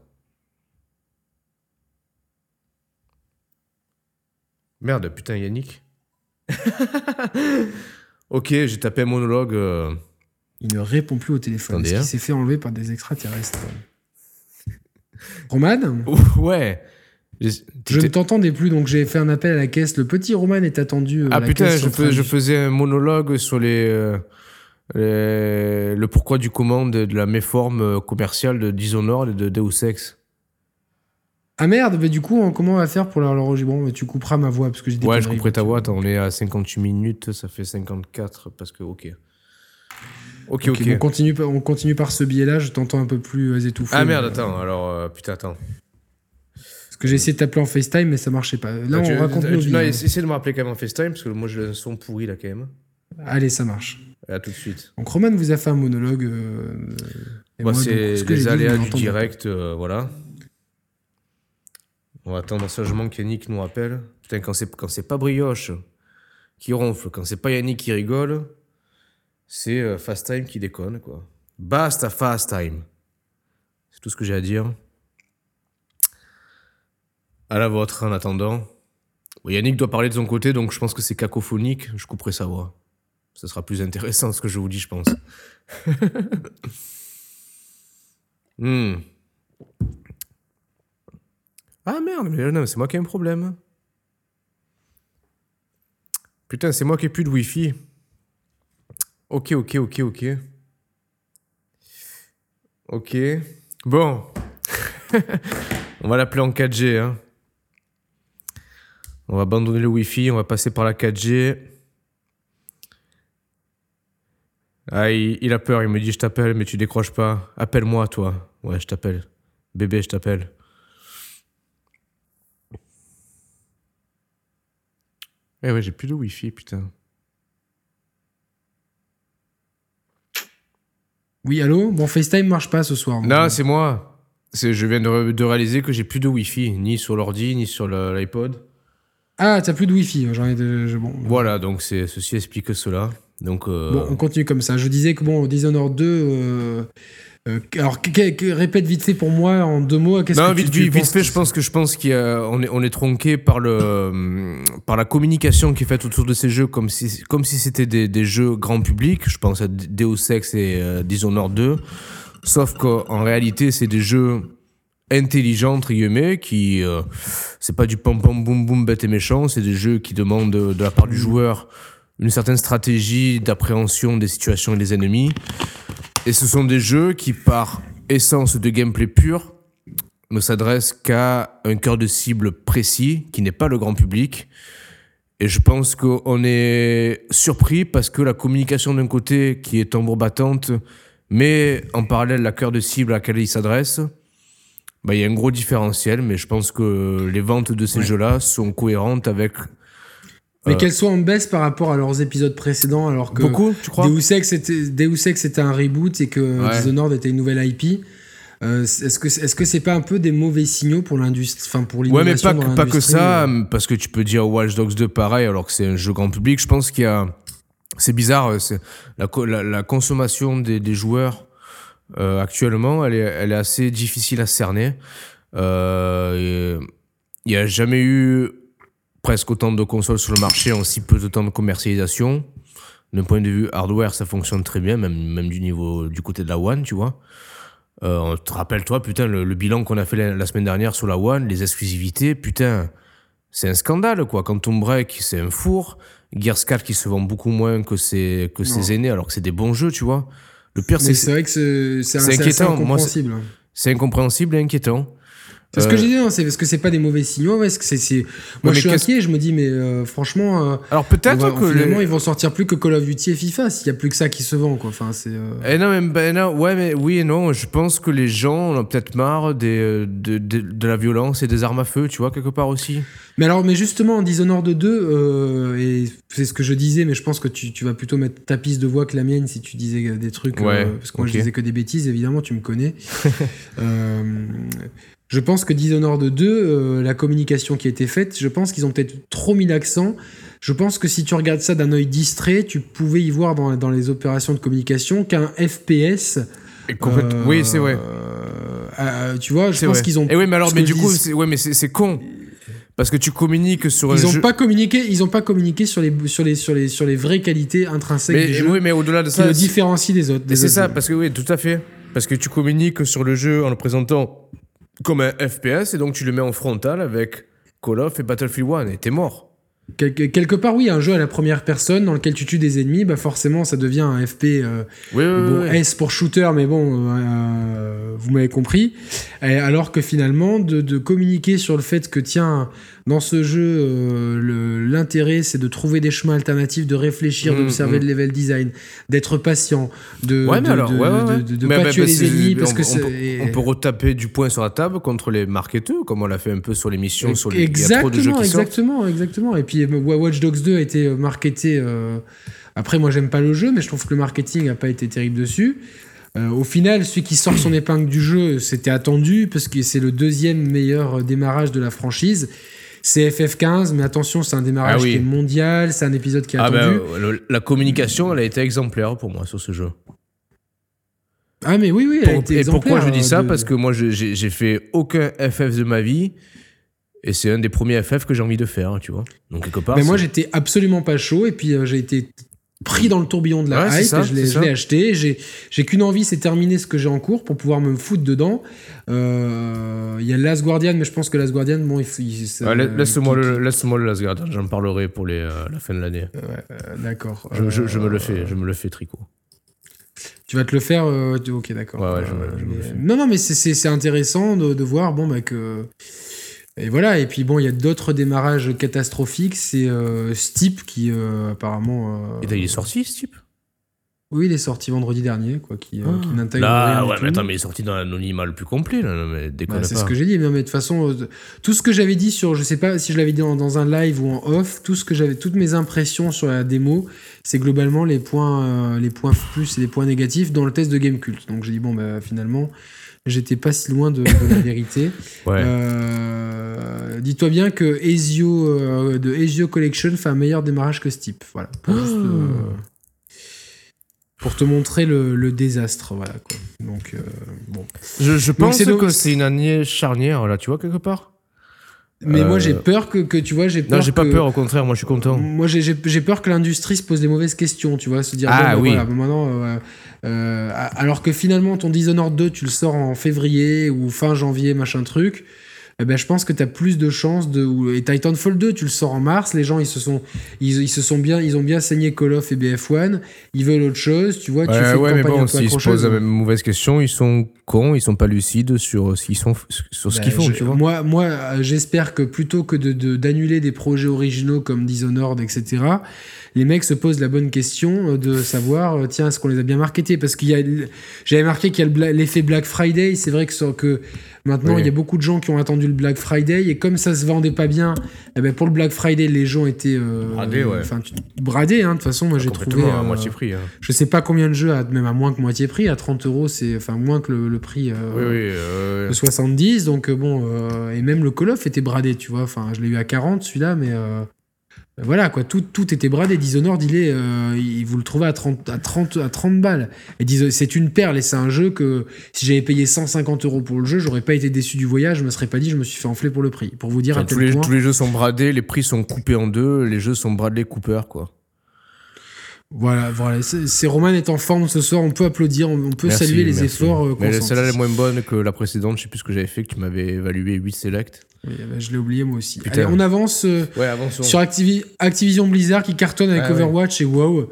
Merde, putain, Yannick. ok, j'ai tapé un monologue. euh, Il ne répond plus au téléphone. Attendez, Est-ce hein. qu'il s'est fait enlever par des extraterrestres? Roman? Ouais. J'ai- Je ne t'entendais plus, donc j'ai fait un appel à la caisse. Le petit Roman est attendu. euh, à Ah la putain, caisse je, centrale faisais un monologue sur les, euh, les- le pourquoi du comment de, de la méforme euh, commerciale de Dishonored et de Deus Ex. Ah merde, mais du coup, on- comment on va faire pour l'horloger Bon, mais tu couperas ma voix parce que j'ai des Ouais, je couperai ta voix. Attends, on est à 58 minutes, ça fait 54 parce que ok. Ok, ok. On, continue, par- on continue par ce biais-là, je t'entends un peu plus euh, étouffé. ah merde, mais, attends, alors euh, putain, attends. Parce que j'ai essayé de t'appeler en FaceTime, mais ça marchait pas. Là, Ah, tu- on raconte tu- nos tu- vies. non, hein. essa- Essaie de me rappeler quand même en FaceTime parce que moi j'ai un son pourri là quand même. Allez, ça marche. À tout de suite. Donc Roman vous a fait un monologue. euh, donc, c'est les aléas du direct, euh, voilà. On va attendre sagement qu'Yannick nous rappelle. Putain, quand c'est, quand c'est pas Brioche qui ronfle, quand c'est pas Yannick qui rigole, c'est euh, Fast Time qui déconne, quoi. Basta Fast Time. C'est tout ce que j'ai à dire. À la vôtre, en attendant. Yannick doit parler de son côté, donc je pense que c'est cacophonique. Je couperai sa voix. Ce sera plus intéressant ce que je vous dis, je pense. Hmm. Ah merde, mais c'est moi qui ai un problème. Putain, c'est moi qui ai plus de Wi-Fi. Ok, ok, ok, ok. Ok. Bon. on va l'appeler en 4G. Hein. On va abandonner le Wi-Fi, on va passer par la 4G. Ah, il, a peur, il me dit je t'appelle, mais tu décroches pas. Appelle-moi, toi. Ouais, je t'appelle. Bébé, je t'appelle. Eh ouais, j'ai plus de Wi-Fi, putain. Oui, allô? Bon, FaceTime marche pas ce soir. Non, c'est moi. Je viens de, réaliser que j'ai plus de Wi-Fi, ni sur l'ordi, ni sur l'iPod. Ah, t'as plus de Wi-Fi. J'en ai bon. Voilà, donc ceci explique cela. Donc, euh, Bon, on continue comme ça. Je disais que bon, Dishonored 2. Euh, euh, alors, répète vite fait pour moi en deux mots. Qu'est-ce non, que vite, tu, vite, vite fait, je pense que je pense qu'on est, on est tronqué par le, par la communication qui est faite autour de ces jeux, comme si, comme si c'était des, des, jeux grand public. Je pense à Deus Ex et Dishonored 2. Sauf qu'en réalité, c'est des jeux intelligents entre guillemets qui c'est pas du pom pom boum boum bête et méchant c'est des jeux qui demandent de la part du joueur une certaine stratégie d'appréhension des situations et des ennemis. Et ce sont des jeux qui, par essence de gameplay pur, ne s'adressent qu'à un cœur de cible précis, qui n'est pas le grand public. Et je pense qu'on est surpris parce que la communication d'un côté, qui est tambour battante, mais en parallèle la cœur de cible à laquelle il s'adresse, bah, il y a un gros différentiel, mais je pense que les ventes de ces jeux-là sont cohérentes avec mais euh, qu'elles soient en baisse par rapport à leurs épisodes précédents, alors que Beaucoup, tu crois Deus Ex, c'était, Deus Ex était un reboot et que Dishonored était une nouvelle IP. Euh, est-ce que est-ce que c'est pas un peu des mauvais signaux pour l'industrie, enfin pour l'innovation Ouais, mais pas, pas que ça, euh parce que tu peux dire Watch Dogs 2 pareil, alors que c'est un jeu grand public. Je pense qu'il y a, c'est bizarre, c'est la, la, consommation des, des joueurs euh, actuellement, elle est, elle est assez difficile à cerner. Il n'y a jamais eu presque autant de consoles sur le marché en si peu de temps de commercialisation. D'un point de vue hardware, ça fonctionne très bien, même, même du niveau du côté de la One, tu vois. Euh, Rappelle-toi, putain, le, bilan qu'on a fait la, semaine dernière sur la One, les exclusivités, putain, c'est un scandale, quoi. Quantum Break, c'est un four. Gears 4 qui se vend beaucoup moins que ses, que ses aînés, alors que c'est des bons jeux, tu vois. Le pire, c'est. C'est vrai que c'est inquiétant. incompréhensible. C'est incompréhensible et inquiétant. C'est ce que j'ai dit, hein, c'est parce que c'est pas des mauvais signaux. Ouais, que c'est, Moi, je suis inquiet. Je me dis, mais euh, franchement. Euh, Alors peut-être que finalement, ils vont sortir plus que Call of Duty et FIFA s'il y a plus que ça qui se vend, quoi. Enfin, c'est. Euh, eh non, mais, ben non, ouais, mais oui et non. Je pense que les gens ont peut-être marre des, de, de, de, la violence et des armes à feu, tu vois, quelque part aussi. Mais alors, mais justement, en Dishonored 2, et c'est ce que je disais, mais je pense que tu, tu, vas plutôt mettre ta piste de voix que la mienne si tu disais des trucs. Ouais, parce que moi, je disais que des bêtises, évidemment, tu me connais. Je pense que Dishonored 2, euh, la communication qui a été faite, je pense qu'ils ont peut-être trop mis l'accent. Je pense que si tu regardes ça d'un œil distrait, tu pouvais y voir dans, dans les opérations de communication qu'un FPS. Euh, oui, c'est vrai. Euh, tu vois, je pense qu'ils ont. Et oui, mais alors, mais du coup, c'est ouais, mais c'est con. Parce que tu communiques sur ils un ont pas communiqué, ils ont pas communiqué sur les sur les sur les sur les vraies qualités intrinsèques mais, du jeu. Oui, mais au-delà de ça, qui le différencie des autres. C'est ça, parce que oui, tout à fait. Parce que tu communiques sur le jeu en le présentant comme un FPS, et donc tu le mets en frontal avec Call of et Battlefield 1, et t'es mort. quelque part, oui, un jeu à la première personne dans lequel tu tues des ennemis, bah forcément, ça devient un FP. Euh, oui, bon, S pour shooter, mais bon, euh, vous m'avez compris. alors que finalement, de, de, communiquer sur le fait que, tiens, dans ce jeu, euh, l'intérêt, c'est de trouver des chemins alternatifs, de réfléchir, mmh, d'observer mmh. le level design, d'être patient, de ouais, mais alors, de, pas tuer les ennemis parce on, que on, peut, retaper du poing sur la table contre les marketeurs, comme on l'a fait un peu sur l'émission sur les exactement, il y a trop de jeux qui exactement, sortent. exactement. Et puis Watch Dogs 2 a été euh, marketé. Euh, après, moi, j'aime pas le jeu, mais je trouve que le marketing a pas été terrible dessus. au final, celui qui sort son épingle du jeu, c'était attendu parce que c'est le deuxième meilleur démarrage de la franchise. C'est FF15, mais attention, c'est un démarrage ah qui est mondial, c'est un épisode qui est ah ben, attendu. la communication, elle a été exemplaire pour moi sur ce jeu. Ah mais oui, oui, elle a été Et pourquoi je dis ça? euh, Parce que moi, j'ai fait aucun FF de ma vie. Et c'est un des premiers FF que j'ai envie de faire, tu vois. Donc quelque part. Mais moi, j'étais absolument pas chaud. Et puis, euh, j'ai été pris dans le tourbillon de la Ouais, hype, ça, et je l'ai acheté. J'ai j'ai qu'une envie, c'est terminer ce que j'ai en cours pour pouvoir me foutre dedans. Euh, Il y a Last Guardian, mais je pense que Last Guardian, bon, il il- la- Laisse-moi le, laisse-moi le Last Guardian, j'en parlerai pour les, euh, la fin de l'année. euh, D'accord. Je, je- je me le fais, je me le fais tricot. Tu vas te le faire Ok, d'accord. Ouais, ouais, je me- je me le mais- fais. non, non, mais c'est- c'est c'est intéressant de, de voir bon, bah, que. Et voilà, et puis bon, il y a d'autres démarrages catastrophiques. C'est euh, Steep qui euh, apparemment. euh, Et il est sorti type Oui, il est sorti vendredi dernier, quoi, qui, euh, qui n'intègre rien du ouais, mais attends, mais il est sorti dans l'anonymat le plus complet, là, mais Bah, c'est ce que j'ai dit, mais, mais de toute façon, euh, tout ce que j'avais dit sur, je sais pas si je l'avais dit dans, dans un live ou en off, tout ce que j'avais, toutes mes impressions sur la démo, c'est globalement les points, les points plus et les points négatifs dans le test de Gamecult. Donc j'ai dit bon, bah finalement, j'étais pas si loin de, de la vérité. Ouais. Euh, Dis-toi bien que Ezio euh, de Ezio Collection fait un meilleur démarrage que Steep. Voilà. Pour, juste, euh, pour te montrer le, le désastre, voilà quoi. Donc bon. Je, je pense donc- que c'est une année charnière, là, tu vois, quelque part? Mais Euh, moi j'ai peur que, que tu vois, j'ai peur. Non, j'ai pas que- peur, au contraire, moi je suis content. Moi, j'ai- j'ai j'ai peur que l'industrie se pose des mauvaises questions, tu vois, se dire, Ah, bah, oui. voilà, maintenant, euh, euh, alors que finalement, ton Dishonored 2, tu le sors en février ou fin janvier, machin truc, eh ben, je pense que tu as plus de chances de. ou- Et Titanfall 2, tu le sors en mars, les gens, ils se sont, ils, ils se sont bien, ils ont bien saigné Call of et BF1, ils veulent autre chose, tu vois, tu fais Ouais, une ouais, mais bon, s'ils se posent la même mauvaise question, ils sont cons, ils sont pas lucides sur ce qu'ils sont, sur ce Bah, qu'ils font, je- tu vois. Moi, moi euh, j'espère que plutôt que d'annuler de, d'annuler des projets originaux comme Dishonored, etc., les mecs se posent la bonne question euh, de savoir, euh, tiens, est-ce qu'on les a bien marketés? Parce qu'il y a, j'avais marqué qu'il y a le bla- l'effet Black Friday. C'est vrai que, maintenant, Oui. il y a beaucoup de gens qui ont attendu le Black Friday et comme ça se vendait pas bien, eh ben, pour le Black Friday, les gens étaient euh, Bradés, ouais. enfin, tu- bradés. Hein, de toute façon, moi, j'ai trouvé. À euh, moitié prix. hein. je sais pas combien de jeux, à, même à moins que moitié prix, à 30 euros, c'est enfin moins que le, le prix. euh, Oui, oui. euh, de 70 donc euh, bon et même le Call of était bradé tu vois enfin je l'ai eu à 40 celui-là mais voilà quoi tout, tout était bradé Dishonored il est il, vous le trouvez à 30 à 30 à 30 balles et Dis- c'est une perle et c'est un jeu que si j'avais payé 150 euros pour le jeu j'aurais pas été déçu du voyage je me serais pas dit je me suis fait enfler pour le prix pour vous dire à tous, les, point tous les jeux sont bradés, les prix sont coupés en deux, les jeux sont Bradley Cooper, quoi. Voilà voilà c'est Roman est en forme ce soir on peut applaudir on, peut Merci, saluer les merci. efforts euh, Mais celle-là elle est moins bonne que la précédente, je sais plus ce que j'avais fait, que tu m'avais évalué 8 select. Oui, bah, je l'ai oublié moi aussi Putain. Allez, on avance euh, Ouais, sur Activi- Activision Blizzard qui cartonne avec Ah ouais. Overwatch et WoW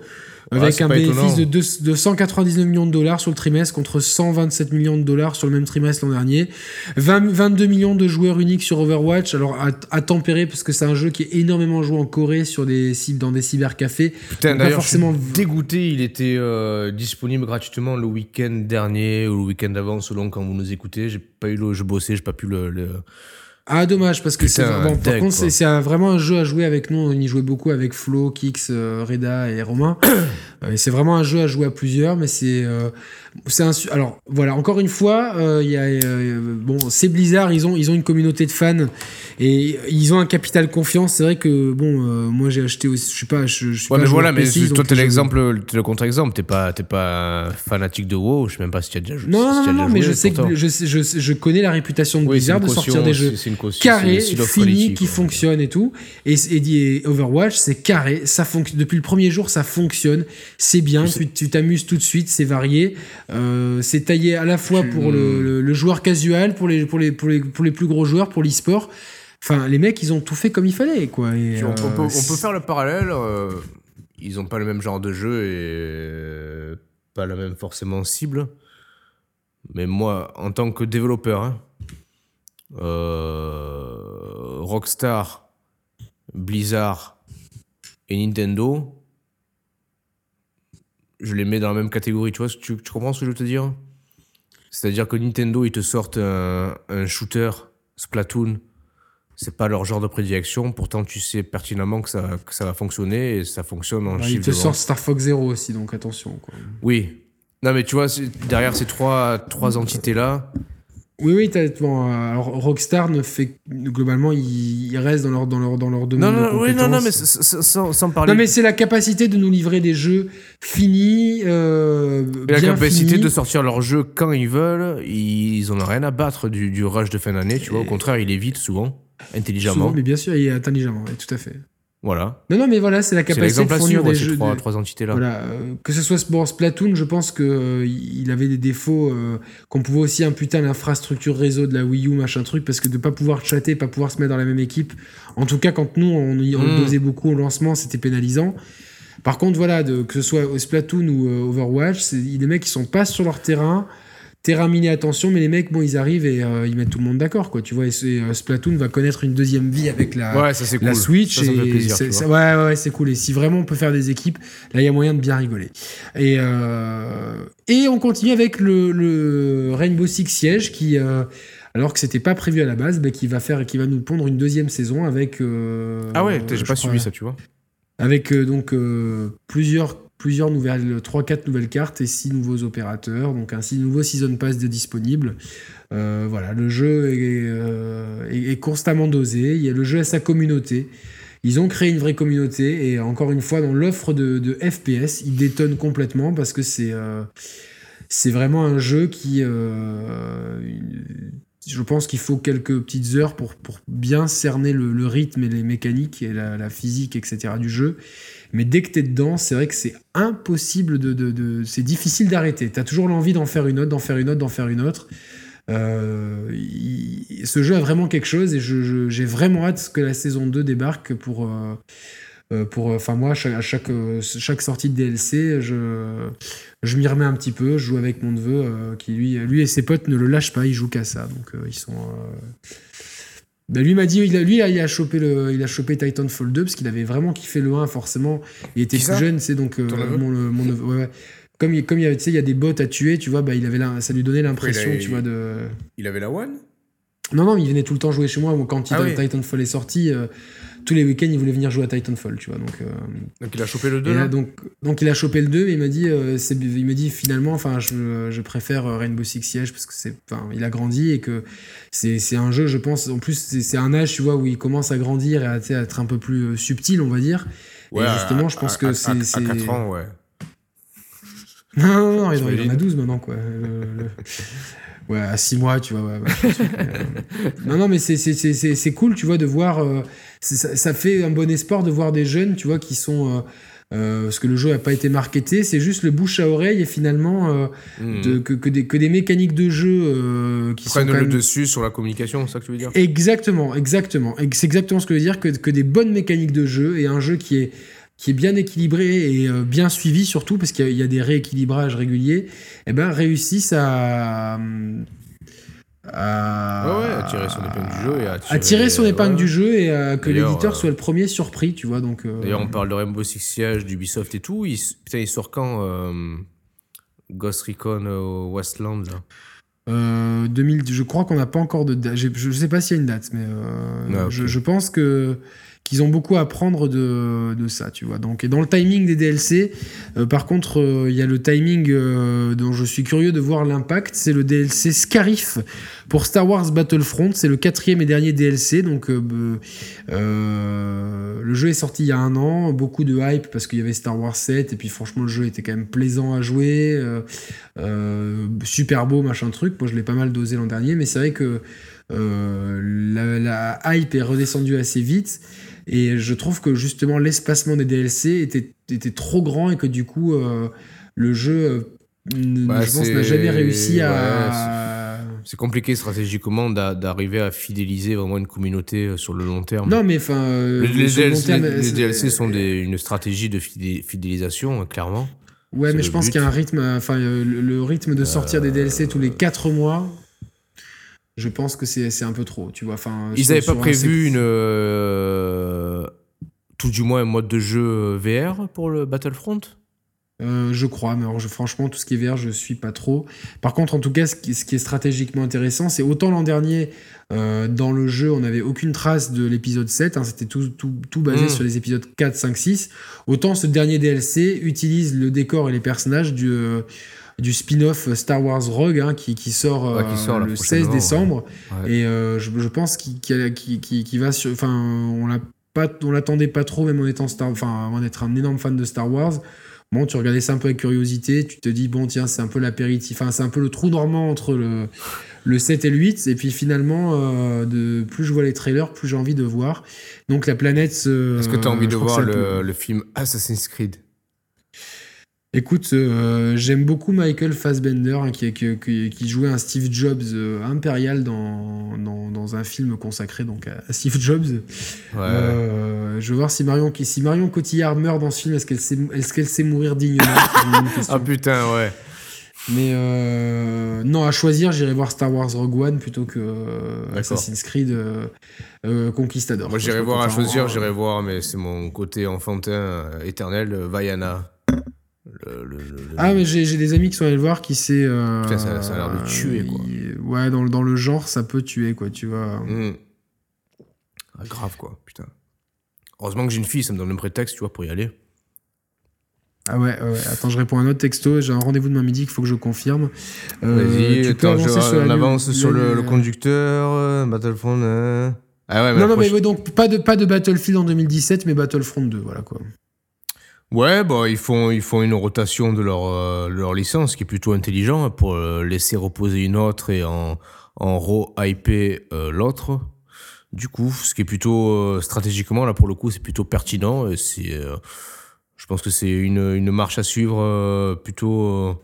avec un bénéfice de, deux- de 199 millions de dollars sur le trimestre contre 127 millions de dollars sur le même trimestre l'an dernier. 20 22 millions de joueurs uniques sur Overwatch, alors à, à tempérer parce que c'est un jeu qui est énormément joué en Corée sur des dans des cybercafés. Putain, d'ailleurs, forcément- je suis dégoûté, il était euh, disponible gratuitement le week-end dernier ou le week-end d'avant, selon quand vous nous écoutez. J'ai pas eu le, je bossais, j'ai pas pu le. le- Ah dommage parce que c'est bon, par contre c'est vraiment un jeu à jouer avec nous on y jouait beaucoup avec Flo, Kix, euh, Reda et Romain Euh, et c'est vraiment un jeu à jouer à plusieurs mais c'est euh, c'est un su- alors voilà encore une fois euh, y a euh, bon c'est Blizzard ils ont ils ont une communauté de fans et ils ont un capital confiance c'est vrai que bon moi j'ai acheté aussi je suis pas je, je suis Ouais, pas mais voilà, mais PC, toi, t'es l'exemple, t'es le contre-exemple. T'es pas, t'es pas fanatique de WoW. Je sais même pas si tu as déjà joué. non si non non, mais je sais que je, je, je connais la réputation de Oui, Blizzard de sortir des jeux une carré, fini, qui quoi. fonctionne et tout. Et, et, et Overwatch, c'est carré, ça fonctionne. Depuis le premier jour, ça fonctionne, c'est bien, tu tu t'amuses tout de suite, c'est varié. Euh, c'est taillé à la fois pour le, le- le joueur casual, pour les, pour, les, pour, les, pour les plus gros joueurs, pour l'e-sport. Enfin, les mecs, ils ont tout fait comme il fallait, quoi. Et, on, on euh, peut, on peut faire le parallèle. euh, ils ont pas le même genre de jeu et euh, pas la même forcément cible. Mais moi, en tant que développeur, hein, euh, Rockstar, Blizzard et Nintendo, je les mets dans la même catégorie. Tu vois, tu, tu comprends ce que je veux te dire? C'est-à-dire que Nintendo, ils te sortent un, un shooter, Splatoon, c'est pas leur genre de prédilection. Pourtant, tu sais pertinemment que ça, que ça va fonctionner et ça fonctionne en chiffre il te de sort vente. Star Fox Zero aussi, donc attention, quoi. Oui. Non, mais tu vois, derrière ces trois, trois entités-là, Oui, oui, t'as- bon, euh, alors Rockstar ne fait globalement, ils, ils restent dans leur dans leur dans leur domaine Non, de non, oui, non, non, mais sans, sans parler. Non, mais c'est la capacité de nous livrer des jeux finis, euh, la capacité finis. de sortir leur jeu quand ils veulent, ils en ont rien à battre du, du rush de fin d'année, tu vois. Au contraire, il évite souvent, Souvent, intelligemment. mais bien sûr, et intelligemment, oui, tout à fait. Voilà. Non, non, mais voilà, c'est la capacité de fournir des ces jeux. trois, de- trois entités-là. Voilà, euh, que ce soit bon, Splatoon, je pense que euh, il avait des défauts euh, qu'on pouvait aussi imputer à l'infrastructure réseau de la Wii U, machin truc, parce que de pas pouvoir chatter, pas pouvoir se mettre dans la même équipe. En tout cas, quand nous on, y- on Mm. le dosait beaucoup au lancement, c'était pénalisant. Par contre, voilà, de, que ce soit Splatoon ou Overwatch, les mecs qui sont pas sur leur terrain. Terrain miné, attention, mais les mecs, bon, ils arrivent et euh, ils mettent tout le monde d'accord, quoi. Tu vois, et c'est, euh, Splatoon va connaître une deuxième vie avec la, Ouais, ça c'est cool. la Switch ça, ça et plaisir. vois. ouais ouais, c'est cool et si vraiment on peut faire des équipes là il y a moyen de bien rigoler et euh, et on continue avec le, le Rainbow Six Siege qui euh, alors que c'était pas prévu à la base bah, qui va faire qui va nous pondre une deuxième saison avec Ah ouais, j'ai pas crois, suivi ça, tu vois. avec donc plusieurs plusieurs nouvelles 3 4 nouvelles cartes et 6 nouveaux opérateurs donc un six nouveau season pass de disponible Euh, voilà le jeu est, euh, est- constamment dosé il y a le jeu à sa communauté ils ont créé une vraie communauté et encore une fois dans l'offre de, FPS ils détonnent complètement parce que c'est euh, vraiment un jeu qui je pense qu'il faut quelques petites heures pour, pour bien cerner le, le rythme et les mécaniques et la, la physique, etc. du jeu. Mais dès que t'es dedans, c'est vrai que c'est impossible de... de, c'est difficile d'arrêter. T'as toujours l'envie d'en faire une autre, d'en faire une autre, d'en faire une autre. Euh, ce jeu a vraiment quelque chose et j'ai vraiment hâte que la saison 2 débarque pour... euh, euh, pour enfin moi à chaque, chaque, sortie de DLC je, je m'y remets un petit peu je joue avec mon neveu qui lui lui et ses potes ne le lâchent pas ils jouent qu'à ça donc ils sont ben, lui m'a dit il a, lui il a chopé le il a chopé Titanfall 2 parce qu'il avait vraiment kiffé le 1 forcément il était plus jeune c'est donc euh, mon, le- mon neveu ouais, ouais. comme il, comme il y avait tu sais il y a des bots à tuer tu vois bah il avait la- ça lui donnait l'impression tu vois de Il avait la One? Non non il venait tout le temps jouer chez moi quand Ah oui. Titanfall est sorti euh, tous les week-ends il voulait venir jouer à Titanfall tu vois donc euh, Donc il a chopé le 2 et là, là donc, donc il a chopé le 2 mais il m'a dit, euh, il dit finalement, enfin, je, je préfère euh, Rainbow Six Siege parce que c'est, enfin, il a grandi et que c'est, un jeu, je pense, en plus c'est, un âge, tu vois, où il commence à grandir et à, être un peu plus euh, subtil, on va dire. Ouais, et à- justement, je pense à- que c'est, à- c'est- À 4 ans, ouais. Non, non, non, il, en- a T'imagines 12 maintenant, quoi. Le- le- Ouais, à 6 mois, tu vois. ouais, ouais, je pense que, euh, non, non, mais c'est, c'est, c'est, c'est, c'est cool, tu vois, de voir. euh, ça, ça fait un bon espoir de voir des jeunes, tu vois, qui sont. euh, parce que le jeu n'a pas été marketé, c'est juste le bouche à oreille et finalement de, que, que, des, que des mécaniques de jeu qui Prennent le même- dessus sur la communication, c'est ça que tu veux dire? Exactement, exactement. Et C'est exactement ce que je veux dire, que, que des bonnes mécaniques de jeu et un jeu qui est, qui est bien équilibré et euh, bien suivi surtout, parce qu'il y, a- des rééquilibrages réguliers, et ben réussissent à... à Ouais, ouais, à tirer son épingle du jeu et à à tirer son épingle ouais. du jeu et à que D'ailleurs, l'éditeur euh, soit le premier surpris, tu vois. Donc, euh, D'ailleurs, on parle de Rainbow Six Siege, d'Ubisoft et tout. Il, putain, il sort quand euh, Ghost Recon euh, Westland là? Euh, 2000, je crois qu'on n'a pas encore de date. Je ne sais pas s'il y a une date, mais euh, Ah, je, je pense que qu'ils ont beaucoup à apprendre de, ça, tu vois. Donc, et dans le timing des DLC, euh, par contre, euh, il y a le timing euh, dont je suis curieux de voir l'impact. C'est le DLC Scarif pour Star Wars Battlefront. C'est le quatrième et dernier DLC. Donc, le jeu est sorti il y a un an. Beaucoup de hype parce qu'il y avait Star Wars 7. Et puis, franchement, le jeu était quand même plaisant à jouer. super beau, machin truc. Moi, je l'ai pas mal dosé l'an dernier. Mais c'est vrai que la hype est redescendue assez vite. Et je trouve que justement l'espacement des DLC était, était trop grand et que du coup euh, le jeu, euh, Bah, je pense, n'a jamais réussi à. C'est compliqué stratégiquement d'a- d'arriver à fidéliser vraiment une communauté euh, sur le long terme. non, mais enfin. euh, les, les les- les DLC sont des- une stratégie de fidé- fidélisation, euh, clairement. Ouais, mais je pense qu'il y a un rythme. Enfin, le, le rythme de sortir des DLC tous les 4 mois. Je pense que c'est un peu trop, tu vois. Enfin, Ils n'avaient pas un prévu sec- une. euh, tout du moins un mode de jeu VR pour le Battlefront? Euh, je crois, mais alors je, franchement, tout ce qui est vert, je suis pas trop. Par contre, en tout cas, ce qui, ce qui est stratégiquement intéressant, c'est autant l'an dernier, euh, dans le jeu, on n'avait aucune trace de l'épisode 7, hein, c'était tout, tout, tout basé Mm. sur les épisodes 4, 5, 6. Autant ce dernier DLC utilise le décor et les personnages du, euh, du spin-off Star Wars Rogue, hein, qui, qui sort, Ouais, qui euh, sort, le prochainement, 16 décembre. Ouais. Et euh, je, je pense qu'il va sur. Enfin, on l'a pas, on l'attendait pas trop, même en étant Star, enfin, avant d'être un énorme fan de Star Wars. Bon, tu regardais ça un peu avec curiosité, tu te dis, bon, tiens, c'est un peu l'apéritif, enfin, c'est un peu le trou normand entre le, le 7 et le 8, et puis finalement, euh, de, plus je vois les trailers, plus j'ai envie de voir. Donc la planète. Est-ce que tu as envie de voir le, le film Assassin's Creed? Écoute, euh, j'aime beaucoup Michael Fassbender hein, qui, qui, qui, jouait un Steve Jobs euh, impérial dans, dans, dans, un film consacré donc à, Steve Jobs. Euh, je veux voir si Marion, si Marion Cotillard meurt dans ce film, est-ce qu'elle sait, est qu'elle sait mourir dignement? Ah putain, ouais. Mais non, à choisir, j'irai voir Star Wars Rogue One plutôt que Assassin's Creed Conquistador. Moi, j'irai voir à choisir, j'irai voir, mais c'est mon côté enfantin éternel, Vaiana ah, mais j'ai des amis qui sont allés le voir qui c'est. Euh, ça, a l'air de tuer, quoi. ouais, dans, dans, le genre, ça peut tuer, quoi, tu vois. Hmm. Ah, grave, quoi, putain. Heureusement que j'ai une fille, ça me donne un prétexte, tu vois, pour y aller. Ah ouais, ouais, attends, je réponds à un autre texto. J'ai un rendez-vous demain midi qu'il faut que je confirme. Euh, Vas-y, tu peux avancer sur on avance sur le, conducteur, euh, Battlefront. Ah ouais, mais non, non, mais donc pas de, pas de Battlefield en 2017, mais Battlefront 2, voilà quoi. Ouais, bah, ils, font, ils font une rotation de leur, euh, leur licence, qui est plutôt intelligent, pour euh, laisser reposer une autre et en, en re-hyper euh, l'autre. Du coup, ce qui est plutôt stratégiquement, là pour le coup, c'est plutôt pertinent. Et c'est, je pense que c'est une, une marche à suivre plutôt,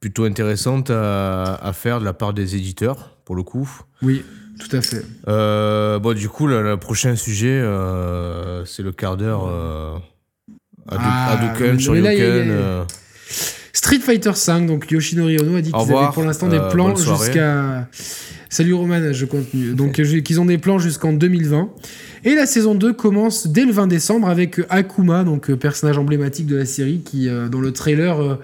plutôt intéressante à, à faire de la part des éditeurs, pour le coup. Oui. Tout à fait. bon, du coup, le prochain sujet, c'est le quart d'heure Hadouken, ah, Street Fighter V, donc Yoshinori Ono a dit qu'ils avaient pour l'instant des euh, plans jusqu'à. Salut Roman, je continue. Donc euh, qu'ils ont des plans jusqu'en 2020. Et la saison 2 commence dès le 20 décembre avec Akuma, donc euh, personnage emblématique de la série, qui dans le trailer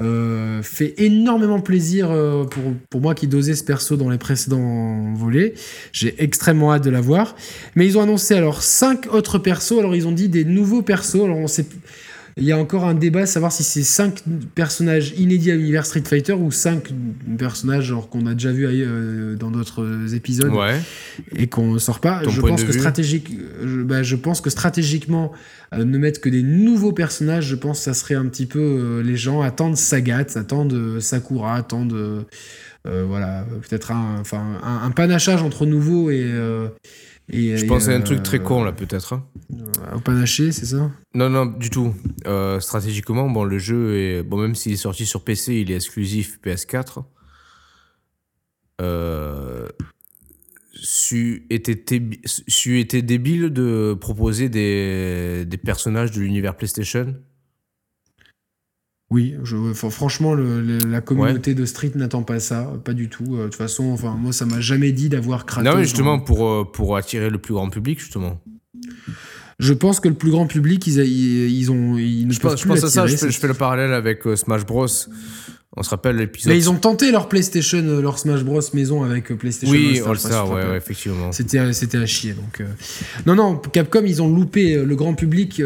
euh, fait énormément plaisir euh, pour, pour moi qui dosais ce perso dans les précédents volets. J'ai extrêmement hâte de la voir. Mais ils ont annoncé alors cinq autres persos. Alors ils ont dit des nouveaux persos. Alors on sait il y a encore un débat à savoir si c'est 5 personnages inédits à l'univers Street Fighter ou 5 personnages qu'on a déjà vu euh, dans d'autres épisodes et qu'on ne sort pas. je pense, que stratégique, je, bah, je, pense que stratégiquement, euh, ne mettre que des nouveaux personnages, je pense que ça serait un petit peu. Euh, les gens attendent Sagat, attendent Sakura, attendent. voilà, peut-être un, enfin, un, panachage entre nouveaux et je pensais à un truc très con là, peut-être. Hein. Au panaché, c'est ça? Non, non, du tout. Euh, stratégiquement, bon, le jeu est. Bon, même s'il est sorti sur PC, il est exclusif PS4. Euh. Su était, débile de proposer des, des personnages de l'univers PlayStation? Oui, je, franchement, la communauté de Street n'attend pas ça, pas du tout. Euh, de toute façon, enfin, moi, ça m'a jamais dit d'avoir Kratos. Non, mais justement, pour, euh, pour attirer le plus grand public, justement. Je pense que le plus grand public, ils, ils, ont, ils ne je pense, je pense à ça, je fais, je fais, le parallèle avec euh, Smash Bros. On se rappelle l'épisode. Mais ils ont tenté leur PlayStation, leur Smash Bros maison avec PlayStation. Oui, All Star, ouais, ouais, effectivement. C'était, c'était à chier. Donc, non, non, Capcom, ils ont loupé le grand public.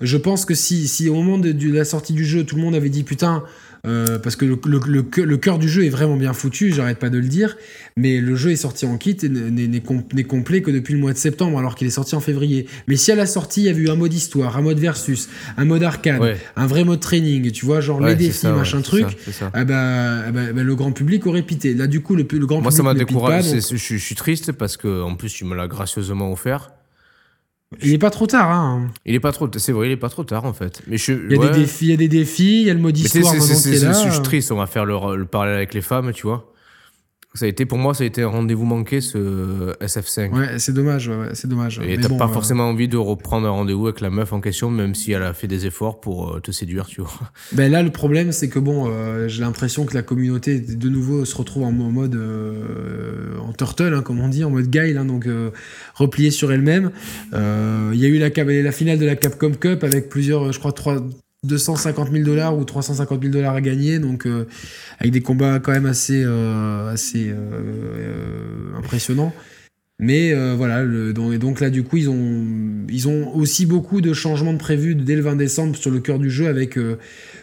Je pense que si, si au moment de, la sortie du jeu, tout le monde avait dit putain, euh, parce que le, le, cœur du jeu est vraiment bien foutu, j'arrête pas de le dire, mais le jeu est sorti en kit et n'est complet que depuis le mois de septembre, alors qu'il est sorti en février. Mais si à la sortie, il y avait eu un mode histoire, un mode versus, un mode arcade, un vrai mode training, tu vois, genre les défis, machin truc, ah bah, ah bah, bah, le grand public aurait pité. Là, du coup, le, le grand Moi, public. ça m'a découragé, je, je suis triste parce que, en plus, tu me l'as gracieusement offert. Il est pas trop tard, hein. Il est pas trop, c'est vrai, il est pas trop tard en fait. Mais je, il y a des défis, il y a des défis, il y a le mode histoire maintenant qui est là. Je suis triste, on va faire le, le parallèle avec les femmes, tu vois ça a été pour moi ça a été un rendez-vous manqué ce SF5. Ouais, c'est dommage, ouais, c'est dommage. Et t'as pas euh, forcément envie de reprendre un rendez-vous avec la meuf en question, même si elle a fait des efforts pour euh, te séduire, tu vois. Ben là, le problème, c'est que bon, euh, j'ai l'impression que la communauté de nouveau se retrouve en, mode en turtle, hein, comme on dit, en mode guile, hein, donc repliée sur elle-même. Il y a eu la, la finale de la Capcom Cup avec plusieurs, je crois, trois 250 000 dollars ou 350 000 dollars à gagner, donc euh, avec des combats quand même assez, euh, assez euh, impressionnants. Mais voilà, le, donc, et donc là du coup ils ont, ils ont aussi beaucoup de changements de prévus dès le 20 décembre sur le cœur du jeu avec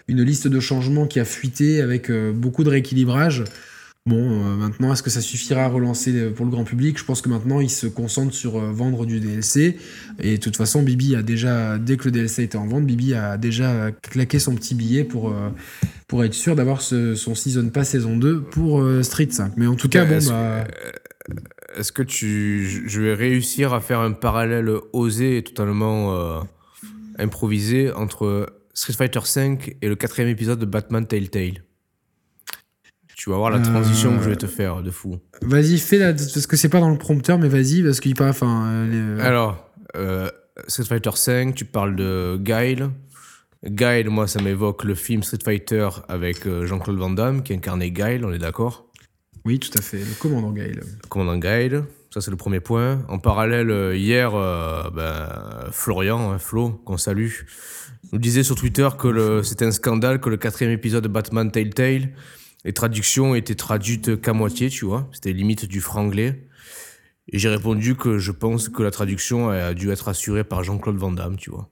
une liste de changements qui a fuité avec beaucoup de rééquilibrage. Bon, euh, maintenant, est-ce que ça suffira à relancer euh, pour le grand public? Je pense que maintenant, ils se concentrent sur euh, vendre du DLC. Et de toute façon, Bibi a déjà, dès que le DLC était en vente, Bibi a déjà claqué son petit billet pour, pour être sûr d'avoir son Season Pass saison 2 pour Street 5. Mais en tout cas, bon, est-ce, bah. Est-ce que tu, je vais réussir à faire un parallèle osé et totalement improvisé entre Street Fighter 5 et le quatrième épisode de Batman Telltale? Tu vas voir la transition que je vais te faire de fou. Vas-y, fais la. Parce que c'est pas dans le prompteur, mais vas-y, parce qu'il parle. Enfin, euh, Alors, euh, Street Fighter 5, tu parles de Guile. Guile, moi, ça m'évoque le film Street Fighter avec euh, Jean-Claude Van Damme qui incarnait Guile, on est d'accord? Oui, tout à fait. Le commandant Guile. Le commandant Guile. Ça, c'est le premier point. En parallèle, hier, ben, Florian, hein, Flo, qu'on salue, nous disait sur Twitter que c'était un scandale que le quatrième épisode de Batman Telltale les traductions étaient traduites qu'à moitié, tu vois. C'était limite du franglais. Et j'ai répondu que je pense que la traduction a dû être assurée par Jean-Claude Van Damme, tu vois.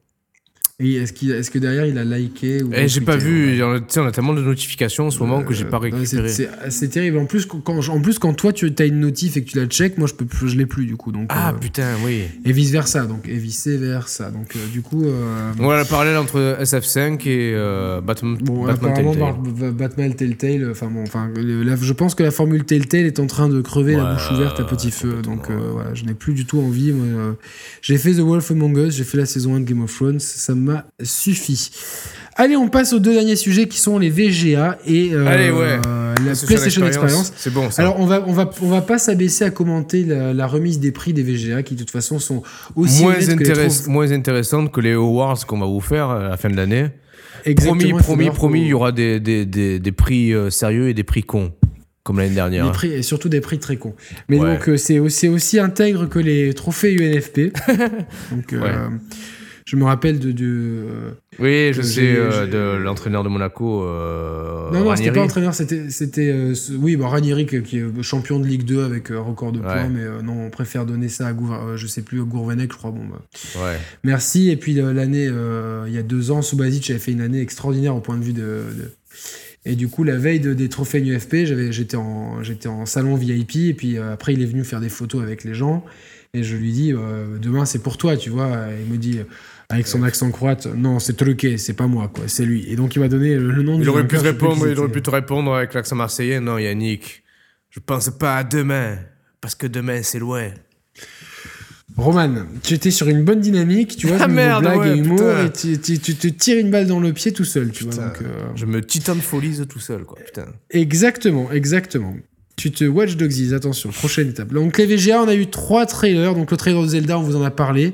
Et est-ce, que derrière il a liké ou eh, J'ai pas vu. On a, on a tellement de notifications en ce moment que j'ai pas euh, récupéré. C'est, terrible. En plus, quand, en plus, quand toi tu as une notif et que tu la check, moi je peux je l'ai plus du coup. Donc, ah euh, putain, oui. Et vice versa. Donc et vice versa. Donc euh, du coup. Voilà le parallèle entre SF5 et Batman. Bon, Batman Telltale. Batman Telltale. Enfin bon, enfin, je pense que la formule Telltale est en train de crever la bouche ouverte à petit feu. Donc voilà, je n'ai plus du tout envie. j'ai fait The Wolf Among Us, j'ai fait la saison 1 de Game of Thrones. Ça m'a suffit. Allez, on passe aux deux derniers sujets qui sont les VGA et euh, la PlayStation Experience. C'est bon. Ça. Alors, on va, on va, on va pas s'abaisser à commenter la, remise des prix des VGA qui, de toute façon, sont aussi moins, intéress moins intéressantes que les awards qu'on va vous faire à la fin de l'année. Promis, promis, promis, il y aura des, des, des, des prix euh, sérieux et des prix cons comme l'année dernière. Des prix, et surtout des prix très cons. Mais donc, euh, c'est aussi, aussi intègre que les trophées UNFP. donc, je me rappelle de. de oui, je sais, euh, de l'entraîneur de Monaco. Euh, non, non, c'était pas entraîneur, c'était. euh, oui, Ranieri, qui est champion de Ligue 2 avec un record de points, mais non, on préfère donner ça à Gouv je sais plus, Gourvenec, je crois. Bon, bah. ouais. Merci. Et puis l'année, il y a deux ans, Subasic avait fait une année extraordinaire au point de vue de... Et du coup, la veille des trophées UFP, j'étais en, j'étais en salon VIP. Et puis après, il est venu faire des photos avec les gens. Et je lui dis, demain, c'est pour toi, tu vois. Et il me dit, avec son accent croate, non, c'est truqué, c'est pas moi, quoi, c'est lui. Et donc il m'a donné le, nom il aurait pu répondre, Il aurait pu te répondre avec l'accent marseillais, non, Yannick, je pense pas à demain, parce que demain c'est loin. Roman, tu étais sur une bonne dynamique, tu vois, ah merde, blague et humour, et tu, te tires une balle dans le pied tout seul, tu vois. Donc, euh, Je me titan folise tout seul, quoi, putain. Exactement, exactement. Tu te Watch Dogs, attention, prochaine étape. Donc les VGA, on a eu trois trailers. Donc le trailer de Zelda, on vous en a parlé.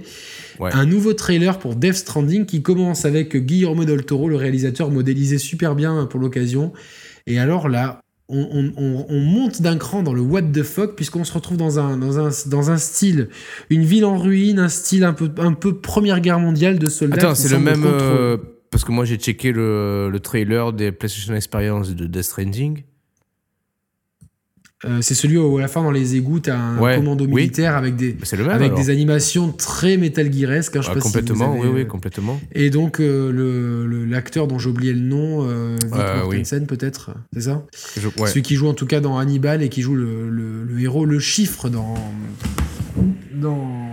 Un nouveau trailer pour Death Stranding qui commence avec Guillermo del Toro, le réalisateur modélisé super bien pour l'occasion. Et alors là, on, monte d'un cran dans le what the fuck puisqu'on se retrouve dans un, dans, un, dans un style, une ville en ruine, un style un peu, un peu Première Guerre mondiale de soldats. Attends, c'est le même... Euh, parce que moi j'ai checké le, le, trailer des PlayStation Experience de Death Stranding. Euh, c'est celui où à la fin dans les égouts t'as un commando militaire avec des avec des animations très Metal Gearesques hein, complètement. oui oui euh, complètement. Et donc euh, le l'acteur dont j'ai oublié le nom Victor oui. peut-être c'est ça celui qui joue en tout cas dans Hannibal et qui joue le, le, héros le chiffre dans dans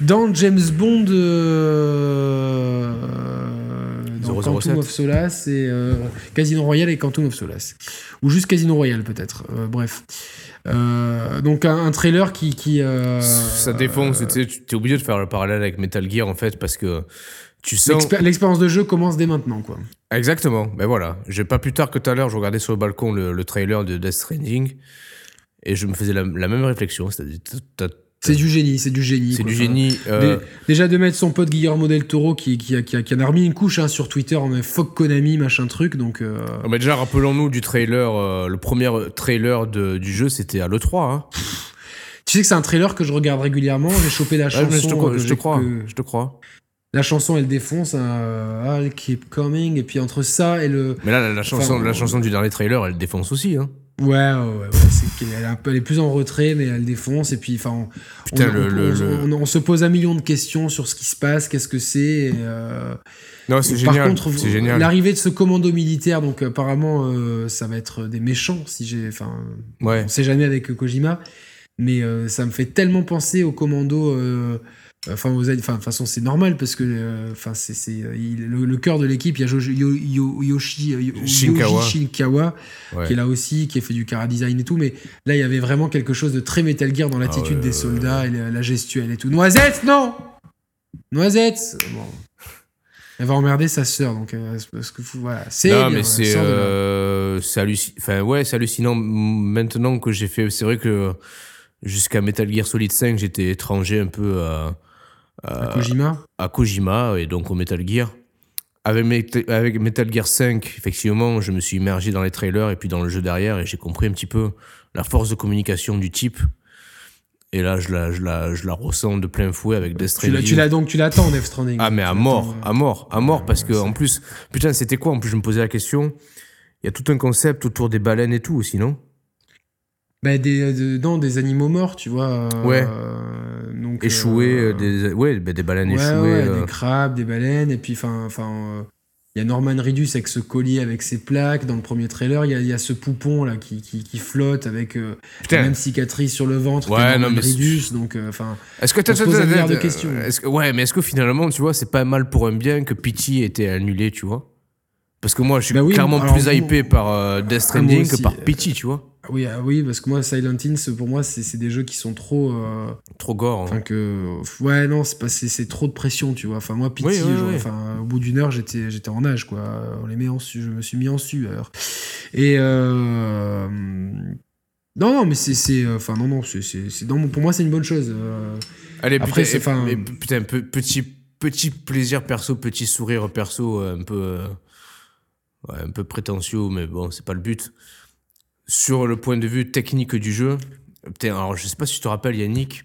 dans James Bond Quantum of Solace et euh, Casino Royale et Quantum of Solace. Ou juste Casino Royale peut-être. Euh, bref. Euh, donc un, trailer qui... qui Ça défonce. tu es obligé de faire le parallèle avec Metal Gear en fait parce que tu sens... L'expérience de jeu commence dès maintenant quoi. Exactement. Ben voilà. J'ai pas plus tard que tout à l'heure, je regardais sur le balcon le, trailer de Death Stranding et je me faisais la, la même réflexion. C'est-à-dire, c'est du génie, c'est du génie. C'est du génie. Euh. Déjà de mettre son pote Guillermo del Toro qui, qui, a, qui, qui a remis une couche hein, sur Twitter en mode fuck Konami, machin truc. Donc, euh... Ah, mais déjà, rappelons-nous du trailer, euh, le premier trailer de, du jeu, c'était à l'E3. Hein. Tu sais que c'est un trailer que je regarde régulièrement. J'ai chopé la chanson. je, te crois, je, te crois, je te crois. La chanson, elle défonce. Hein, I'll keep coming. Et puis entre ça et le. Mais là, la, chanson, la chanson du dernier trailer, elle défonce aussi. Hein. Ouais, ouais, ouais. c'est qu'elle est un peu, elle est plus en retrait, mais elle défonce. Et puis, enfin, on, Putain, on- le- on- le- on- le- on se pose un million de questions sur ce qui se passe, qu'est-ce que c'est. euh, Non, c'est génial. Par contre, l'arrivée de ce commando militaire, donc apparemment, euh, ça va être des méchants, si j'ai, enfin, Ouais. on sait jamais avec Kojima, mais euh, ça me fait tellement penser au commando. Enfin, aux, enfin, de toute façon, c'est normal parce que, euh, enfin, c'est, c'est, euh, le, le cœur de l'équipe. Il y a Jojo- Yo- Yo- Yoshi, euh, Yo- Shinkawa. Shinkawa, Ouais. qui est là aussi, qui a fait du cara design et tout. Mais là, il y avait vraiment quelque chose de très Metal Gear dans l'attitude Ah ouais, des soldats et la, la gestuelle et tout. Noisette, non Noisette Bon. Elle va emmerder sa sœur, donc euh, parce que voilà. C'est Non, bien, mais euh. Enfin, ouais, c'est hallucinant. Maintenant que j'ai fait, c'est vrai que jusqu'à Metal Gear Solid 5, j'étais étranger un peu à, À Kojima. à Kojima et donc au Metal Gear. Avec, Met- avec Metal Gear 5, effectivement, je me suis immergé dans les trailers et puis dans le jeu derrière et j'ai compris un petit peu la force de communication du type. Et là, je la, je la, je la ressens de plein fouet avec Death Tu l'as, Stranding. tu l'as donc, tu l'attends, Death Stranding. Ah, mais à mort, à mort, à mort, parce que en plus, putain, c'était quoi? En plus, je me posais la question. Il y a tout un concept autour des baleines et tout aussi, non? Bah, des, de- non, des animaux morts, tu vois. euh, Ouais. Donc, Échoués, euh, euh, des, ouais, bah, des baleines échouées. euh, des crabes, des baleines, et puis enfin, enfin, il y a Norman Reedus avec ce collier avec ses plaques dans le premier trailer. Il y a, il y a ce poupon là qui, qui, qui flotte avec euh, la même cicatrice sur le ventre Ouais, non, mais Reedus. Donc, euh, enfin, Est-ce que On se pose un milliard de attends, questions. que- ouais, mais est-ce que finalement, tu vois, c'est pas mal pour un bien que Pity ait été annulé, tu vois? Parce que moi, je suis Bah oui, clairement plus hypé par euh, Death Stranding que par euh, Pity, tu vois oui, ah oui, parce que moi, Silent Hills, pour moi, c'est des jeux qui sont trop. euh, Trop gore. hein. Enfin que ouais non c'est trop de pression tu vois enfin moi Pity Oui, oui, genre, oui. enfin au bout d'une heure j'étais en nage quoi on les met en su je me suis mis en sueur et euh, non non mais c'est enfin non non c'est pour moi c'est une bonne chose Allez, Après, putain, c'est- et- mais putain, pe- petit, petit plaisir perso, petit sourire perso, un peu, un peu prétentieux, mais bon, c'est pas le but. Sur le point de vue technique du jeu, alors je sais pas si tu te rappelles, Yannick,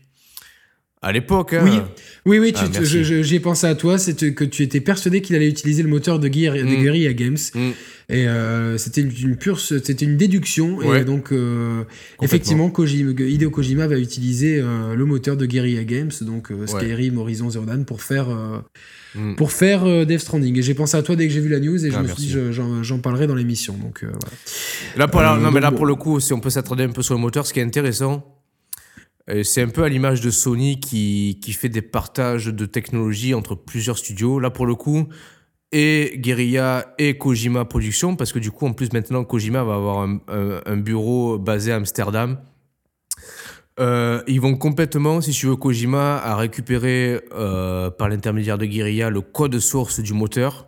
à l'époque, hein, Oui. oui oui Ah, tu- merci. je- je- j'y ai pensé à toi c'est que tu étais persuadé qu'il allait utiliser le moteur de, Guerri- de Mm. Guerrilla Games Mm. et euh, c'était une, une pure c'était une déduction et Ouais. donc euh, effectivement Kojima, Hideo Kojima va utiliser euh, le moteur de Guerrilla Games donc Skyrim Horizon Zero Dawn pour faire Mm. pour faire Death Stranding et j'ai pensé à toi dès que j'ai vu la news et je Ah, me merci. suis dit je- j'en j'en parlerai dans l'émission donc voilà. Là, pour, là- non, mais là, bon. pour le coup, si on peut s'attarder un peu sur le moteur, ce qui est intéressant, c'est un peu à l'image de Sony qui, qui fait des partages de technologie entre plusieurs studios. Là, pour le coup, et Guerilla et Kojima Productions, parce que du coup, en plus, maintenant, Kojima va avoir un bureau basé à Amsterdam. Euh, ils vont complètement, si tu veux, Kojima a récupéré euh, par l'intermédiaire de Guerilla le code source du moteur,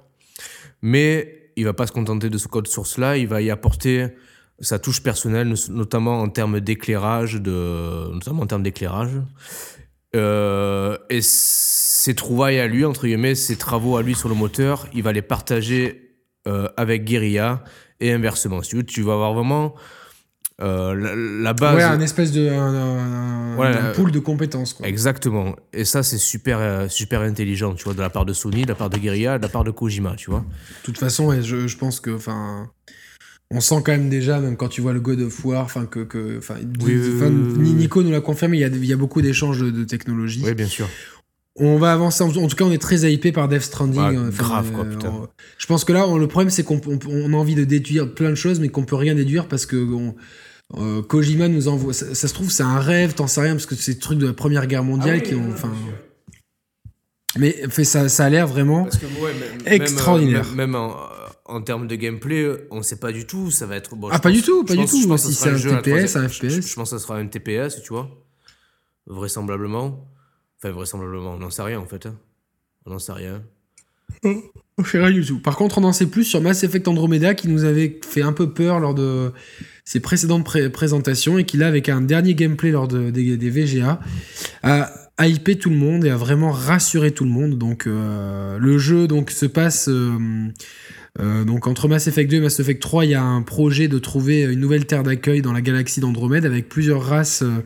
mais il va pas se contenter de ce code source là, il va y apporter sa touche personnelle, no- notamment en termes d'éclairage, de, notamment en termes d'éclairage. Euh, et ses trouvailles à lui, entre guillemets, ses travaux à lui sur le moteur, il va les partager euh, avec Guerilla et inversement. Si tu veux, tu vas avoir vraiment euh, la, la base. ouais un espèce de un, un- Ouais, un pool de compétences quoi. Exactement. Et ça, c'est super, super intelligent, tu vois, de la part de Sony, de la part de Guerilla, de la part de Kojima, tu vois. De toute façon, ouais, je, je pense que, enfin, on sent quand même déjà, même quand tu vois le God of War, enfin que, que, Oui, oui. Nico nous l'a confirmé, il y a, il y a beaucoup d'échanges de, de technologie. Oui, bien sûr. On va avancer. En, tout cas, on est très hypé par Death Stranding. Euh, enfin, grave, quoi, euh, putain. on- je pense que là, on- le problème, c'est qu'on on, on a envie de déduire plein de choses, mais qu'on peut rien déduire parce que on- euh, Kojima nous envoie. Ça, ça se trouve, c'est un rêve, t'en sais rien, parce que c'est des trucs de la Première Guerre mondiale qui ont. Enfin, mais fait, ça, ça a l'air vraiment. Parce que, ouais, même- Extraordinaire. Même, même en, en termes de gameplay, on sait pas du tout. Ça va être. bon, Ah, pas pense- du tout, pas du tout. Si c'est un la TPS, un FPS. Je, pense que ce sera un TPS, tu vois. Vraisemblablement. Enfin, vraisemblablement, on n'en sait rien en fait. hein. On n'en sait rien. On fait rien du tout. Par contre, on en sait plus sur Mass Effect Andromeda qui nous avait fait un peu peur lors de ses précédentes pré- présentations et qui là, avec un dernier gameplay lors de- des, des VGA, a hypé tout le monde et a vraiment rassuré tout le monde. Donc, euh, le jeu donc se passe. euh, euh, donc entre Mass Effect 2 et Mass Effect 3, il y a un projet de trouver une nouvelle terre d'accueil dans la galaxie d'Andromède avec plusieurs races euh,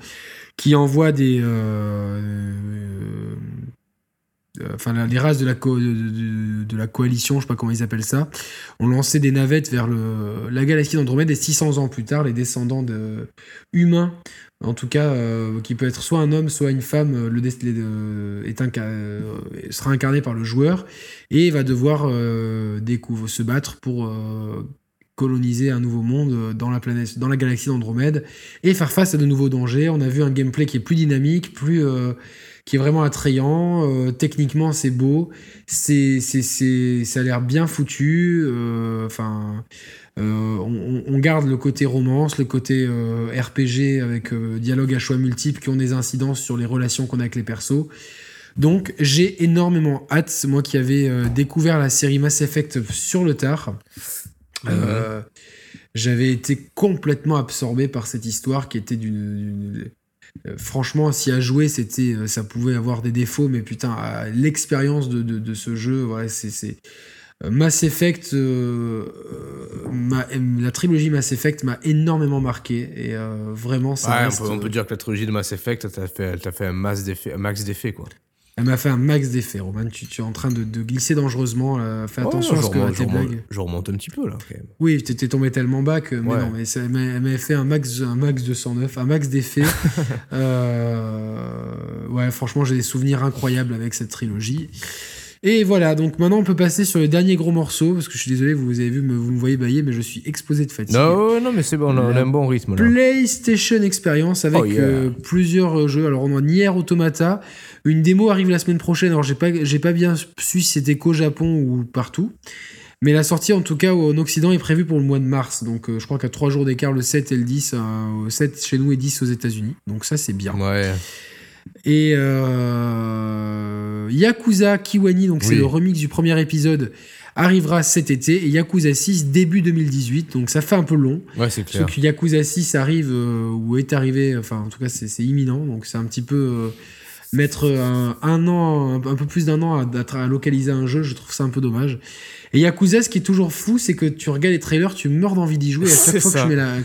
qui envoient des, euh, enfin les races de la, coalition, je sais pas comment ils appellent ça, ont lancé des navettes vers la galaxie d'Andromède et 600 ans plus tard, les descendants de humains, en tout cas, qui peut être soit un homme, soit une femme, le, est sera incarné par le joueur et va devoir se battre pour coloniser un nouveau monde euh, dans la planète, dans la galaxie d'Andromède et faire face à de nouveaux dangers. On a vu un gameplay qui est plus dynamique, plus euh, qui est vraiment attrayant. Euh, techniquement, c'est beau, c'est c'est ça a l'air bien foutu. Enfin. On, garde le côté romance, le côté RPG avec dialogue à choix multiples qui ont des incidences sur les relations qu'on a avec les persos. Donc j'ai énormément hâte, moi qui avais découvert la série Mass Effect sur le tard, euh, j'avais été complètement absorbé par cette histoire qui était d'une. Euh, franchement, si à jouer, c'était, euh, ça pouvait avoir des défauts, mais putain, l'expérience de, de, ce jeu, ouais, c'est. Mass Effect, la trilogie Mass Effect m'a énormément marqué et vraiment ça reste, on, peut, dire que la trilogie de Mass Effect t'a fait, fait un, max d'effet quoi. Elle m'a fait un max d'effet, Roman. Tu, es en train de, glisser dangereusement. Fais attention à ce que tes blagues. Je remonte un petit peu là. Quand même. Oui, tu étais tombé tellement bas que. Mais non, mais elle m'a fait un max, un max de 109, un max d'effet. euh, ouais, franchement, j'ai des souvenirs incroyables avec cette trilogie. Et voilà, donc maintenant on peut passer sur le dernier gros morceau, parce que je suis désolé, vous avez vu, vous me voyez bailler, mais je suis exposé de fatigue. Non, non, mais c'est bon, on a, un bon rythme là. PlayStation Experience avec oh, euh, plusieurs jeux. Alors on a Nier Automata, une démo arrive la semaine prochaine, alors j'ai pas, j'ai pas bien su si c'était qu'au Japon ou partout. Mais la sortie, en tout cas, en Occident, est prévue pour le mois de mars. Donc, euh, je crois qu'à 3 jours d'écart, le 7 et le 10, 7 euh, chez nous et 10 aux États-Unis. Donc, ça, c'est bien. Ouais. Et euh, Yakuza Kiwani, donc c'est le remix du premier épisode, arrivera cet été. Et Yakuza 6 début 2018. Donc ça fait un peu long. Ouais, c'est clair. que Yakuza 6 arrive euh, ou est arrivé, enfin en tout cas c'est imminent. Donc c'est un petit peu euh, mettre un, an, un, peu plus d'un an à, à, localiser un jeu. Je trouve ça un peu dommage. Et Yakuza, ce qui est toujours fou, c'est que tu regardes les trailers, tu meurs d'envie d'y jouer. Et à chaque fois que je, mets la...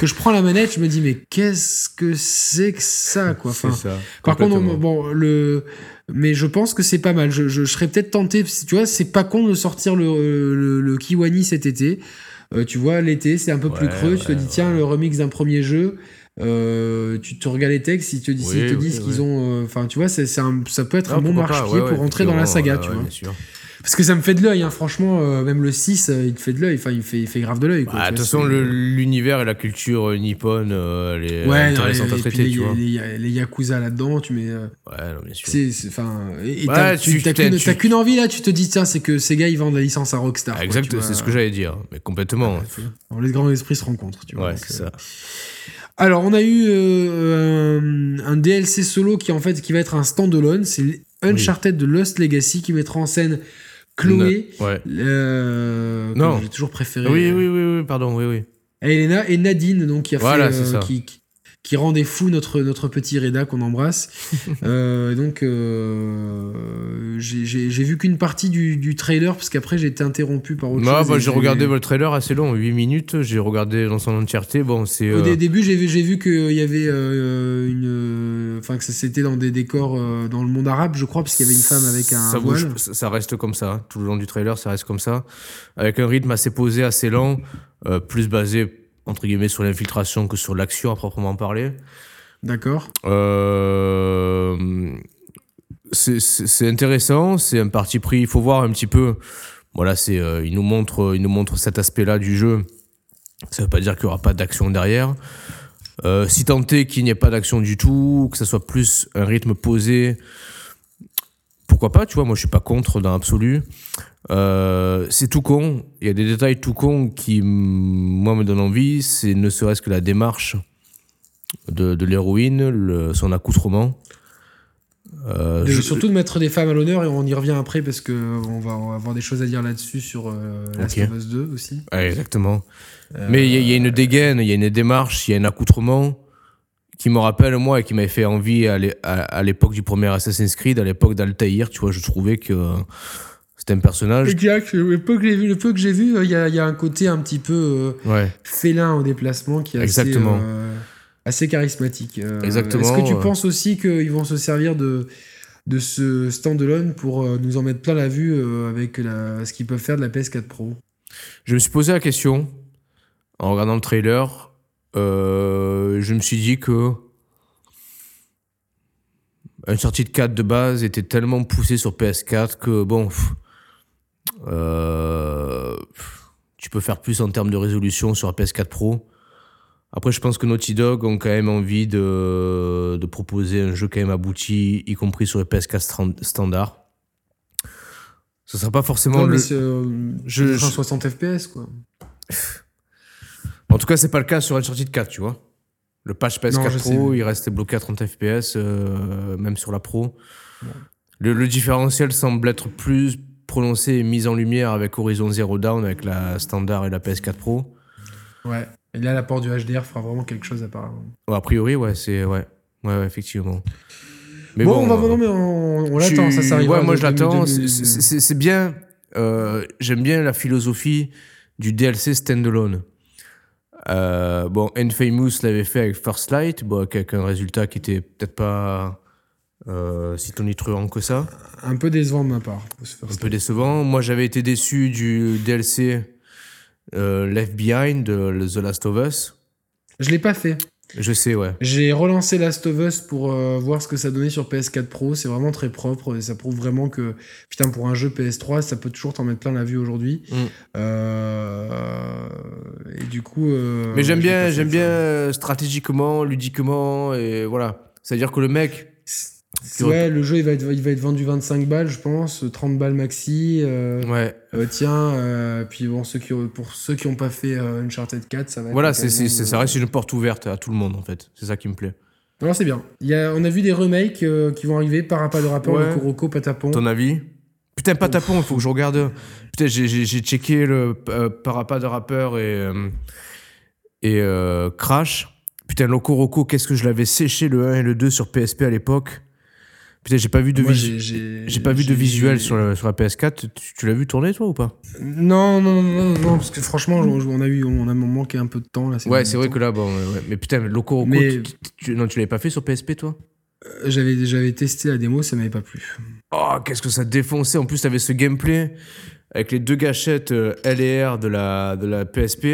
que je prends la manette, je me dis, mais qu'est-ce que c'est que ça, quoi? Enfin, ça, par contre, bon, le, mais je pense que c'est pas mal. Je, je, serais peut-être tenté, tu vois, c'est pas con de sortir le, le, Kiwani cet été. Euh, tu vois, l'été, c'est un peu plus creux. tu te dis, tiens, le remix d'un premier jeu. Euh, tu te regardes les textes, ils te, disent, te disent qu'ils ont. Euh, enfin, tu vois, c'est, ça peut être un bon marche-pied pour rentrer dans la saga, tu vois. Parce que ça me fait de l'œil, hein, franchement, euh, même le 6, euh, il te fait de l'œil, enfin, il fait, il fait grave de l'œil. Bah, de toute façon, l'univers et la culture nippone, les, ouais, intéressant à traiter, tu vois. Les, les Yakuza là-dedans, tu mets. ouais, non, bien sûr. Enfin, et t'as qu'une envie là, tu te dis, tiens, c'est que ces gars, ils vendent la licence à Rockstar. exact, c'est ce que j'allais dire, mais complètement. les grands esprits se rencontrent, tu vois. Ouais, c'est ça. Alors, on a eu un, un, DLC solo qui en fait qui va être un standalone. C'est Uncharted de Lost Legacy qui mettra en scène Chloé, ouais. euh, non. j'ai toujours préféré. Oui, oui, oui, oui, pardon, oui, oui. Elena et Nadine, donc qui a fait, euh, qui, qui rendait fou notre, notre petit Reda qu'on embrasse. euh, donc, euh, j'ai vu qu'une partie du, du, trailer, parce qu'après j'ai été interrompu par autre chose. Bah, j'ai regardé votre trailer assez long, 8 minutes, j'ai regardé dans son entièreté. Bon, c'est. Au euh, début, j'ai vu, vu qu'il y avait euh, une. Enfin, que c'était dans des décors dans le monde arabe, je crois, parce qu'il y avait une femme avec un. Ça, voile. ça reste comme ça, hein. tout le long du trailer, ça reste comme ça. Avec un rythme assez posé, assez lent, plus basé entre guillemets, sur l'infiltration que sur l'action à proprement parler. D'accord. Euh, c'est intéressant, c'est un parti pris. Il faut voir un petit peu. Voilà, c'est euh, il nous montre, il nous montre cet aspect-là du jeu. Ça veut pas dire qu'il y aura pas d'action derrière. Euh, si tant est qu'il n'y ait pas d'action du tout, que ça soit plus un rythme posé, pourquoi pas, tu vois, moi je suis pas contre dans l'absolu. Euh, c'est tout con, il y a des détails tout con qui, moi, me donnent envie, c'est ne serait-ce que la démarche de, de l'héroïne, son accoutrement. Euh, surtout de mettre des femmes à l'honneur et on y revient après parce que on va, avoir des choses à dire là-dessus sur euh, Last of Us 2 aussi. exactement. Mais il y, a une dégaine, il y a une démarche, il y a un accoutrement qui me rappelle moi et qui m'avait fait envie à l'époque du premier Assassin's Creed, à l'époque d'Altaïr, tu vois, je trouvais que c'était un personnage. Exact, le peu que j'ai vu, le peu que j'ai vu, il y a, y a, un côté un petit peu euh, félin au déplacement qui est Exactement. Assez, euh, assez charismatique. Euh, Exactement. Est-ce que tu penses aussi qu'ils vont se servir de de ce standalone pour nous en mettre plein la vue avec la, ce qu'ils peuvent faire de la PS4 Pro? Je me suis posé la question en regardant le trailer. euh, je me suis dit que Uncharted 4 de base était tellement poussé sur PS4 que bon, pff, euh, tu peux faire plus en termes de résolution sur la PS4 Pro. Après, je pense que Naughty Dog ont quand même envie de, de proposer un jeu quand même abouti, y compris sur les PS4 stan- standard. Ce sera pas forcément Non, le... euh, je- c'est 60 FPS quoi. En tout cas, c'est pas le cas sur Uncharted 4, tu vois. Le patch PS4 Non, je sais, Pro, il restait bloqué à 30 FPS, euh, même sur la Pro. Le, le différentiel semble être plus prononcé et mis en lumière avec Horizon Zero Dawn, avec la standard et la PS4 Pro. Ouais. Et là, l'apport du HDR fera vraiment quelque chose apparemment. Ouais, a priori, ouais, c'est. Ouais. ouais, ouais, effectivement. Mais bon, on va euh, non mais on, l'attend, ça, ça arrive. Ouais, moi je l'attends. C'est bien. euh, J'aime bien la philosophie du DLC standalone. Euh, bon, Infamous l'avait fait avec First Light, bon, avec un résultat qui était peut-être pas euh, si tonitruant que ça, Un peu décevant de ma part. un peu décevant. Moi j'avais été déçu du DLC euh, Left Behind de The Last of Us. Je l'ai pas fait. Je sais, ouais. J'ai relancé Last of Us pour euh, voir ce que ça donnait sur PS4 Pro. C'est vraiment très propre et ça prouve vraiment que, putain, pour un jeu PS3, ça peut toujours t'en mettre plein la vue aujourd'hui. Mm. Euh, et du coup. euh, Mais j'aime bien, j'aime bien stratégiquement, ludiquement, et voilà. C'est-à-dire que le mec, Ouais, le jeu il va, être, il va être vendu 25 balles, je pense, 30 balles maxi. euh, ouais, euh, tiens, euh, puis bon, ceux qui, pour ceux qui n'ont pas fait Uncharted 4, ça va être. voilà, c'est, ça reste une porte ouverte à tout le monde en fait. C'est ça qui me plaît. Alors c'est bien. Il y a, on a vu des remakes qui vont arriver par rapport de rapport, Ouais. le Kuroko, Patapon. Ton avis? Putain, Patapon, il faut que je regarde. Putain, j'ai, checké le Parappa de rappeur et, et Crash. Putain, Loco Roco, qu'est-ce que je l'avais séché le 1 et le 2 sur PSP à l'époque. Putain, j'ai pas vu de, Moi, visu- j'ai- j'ai pas vu de j'ai- visuel sur la, sur la PS4. Tu, tu l'as vu tourner toi ou pas? Non, non, non, non, non, parce que franchement, on, a eu, on a manqué un peu de temps là. Ouais, c'est vrai temps. que là, bon, ouais. Mais putain, Loco Roco, Mais- tu, tu- non, tu l'avais pas fait sur PSP toi? Euh, J'avais, j'avais testé la démo, ça m'avait pas plu. Oh, qu'est-ce que ça défonçait. En plus, t'avais ce gameplay avec les deux gâchettes euh, L et R de la, de la PSP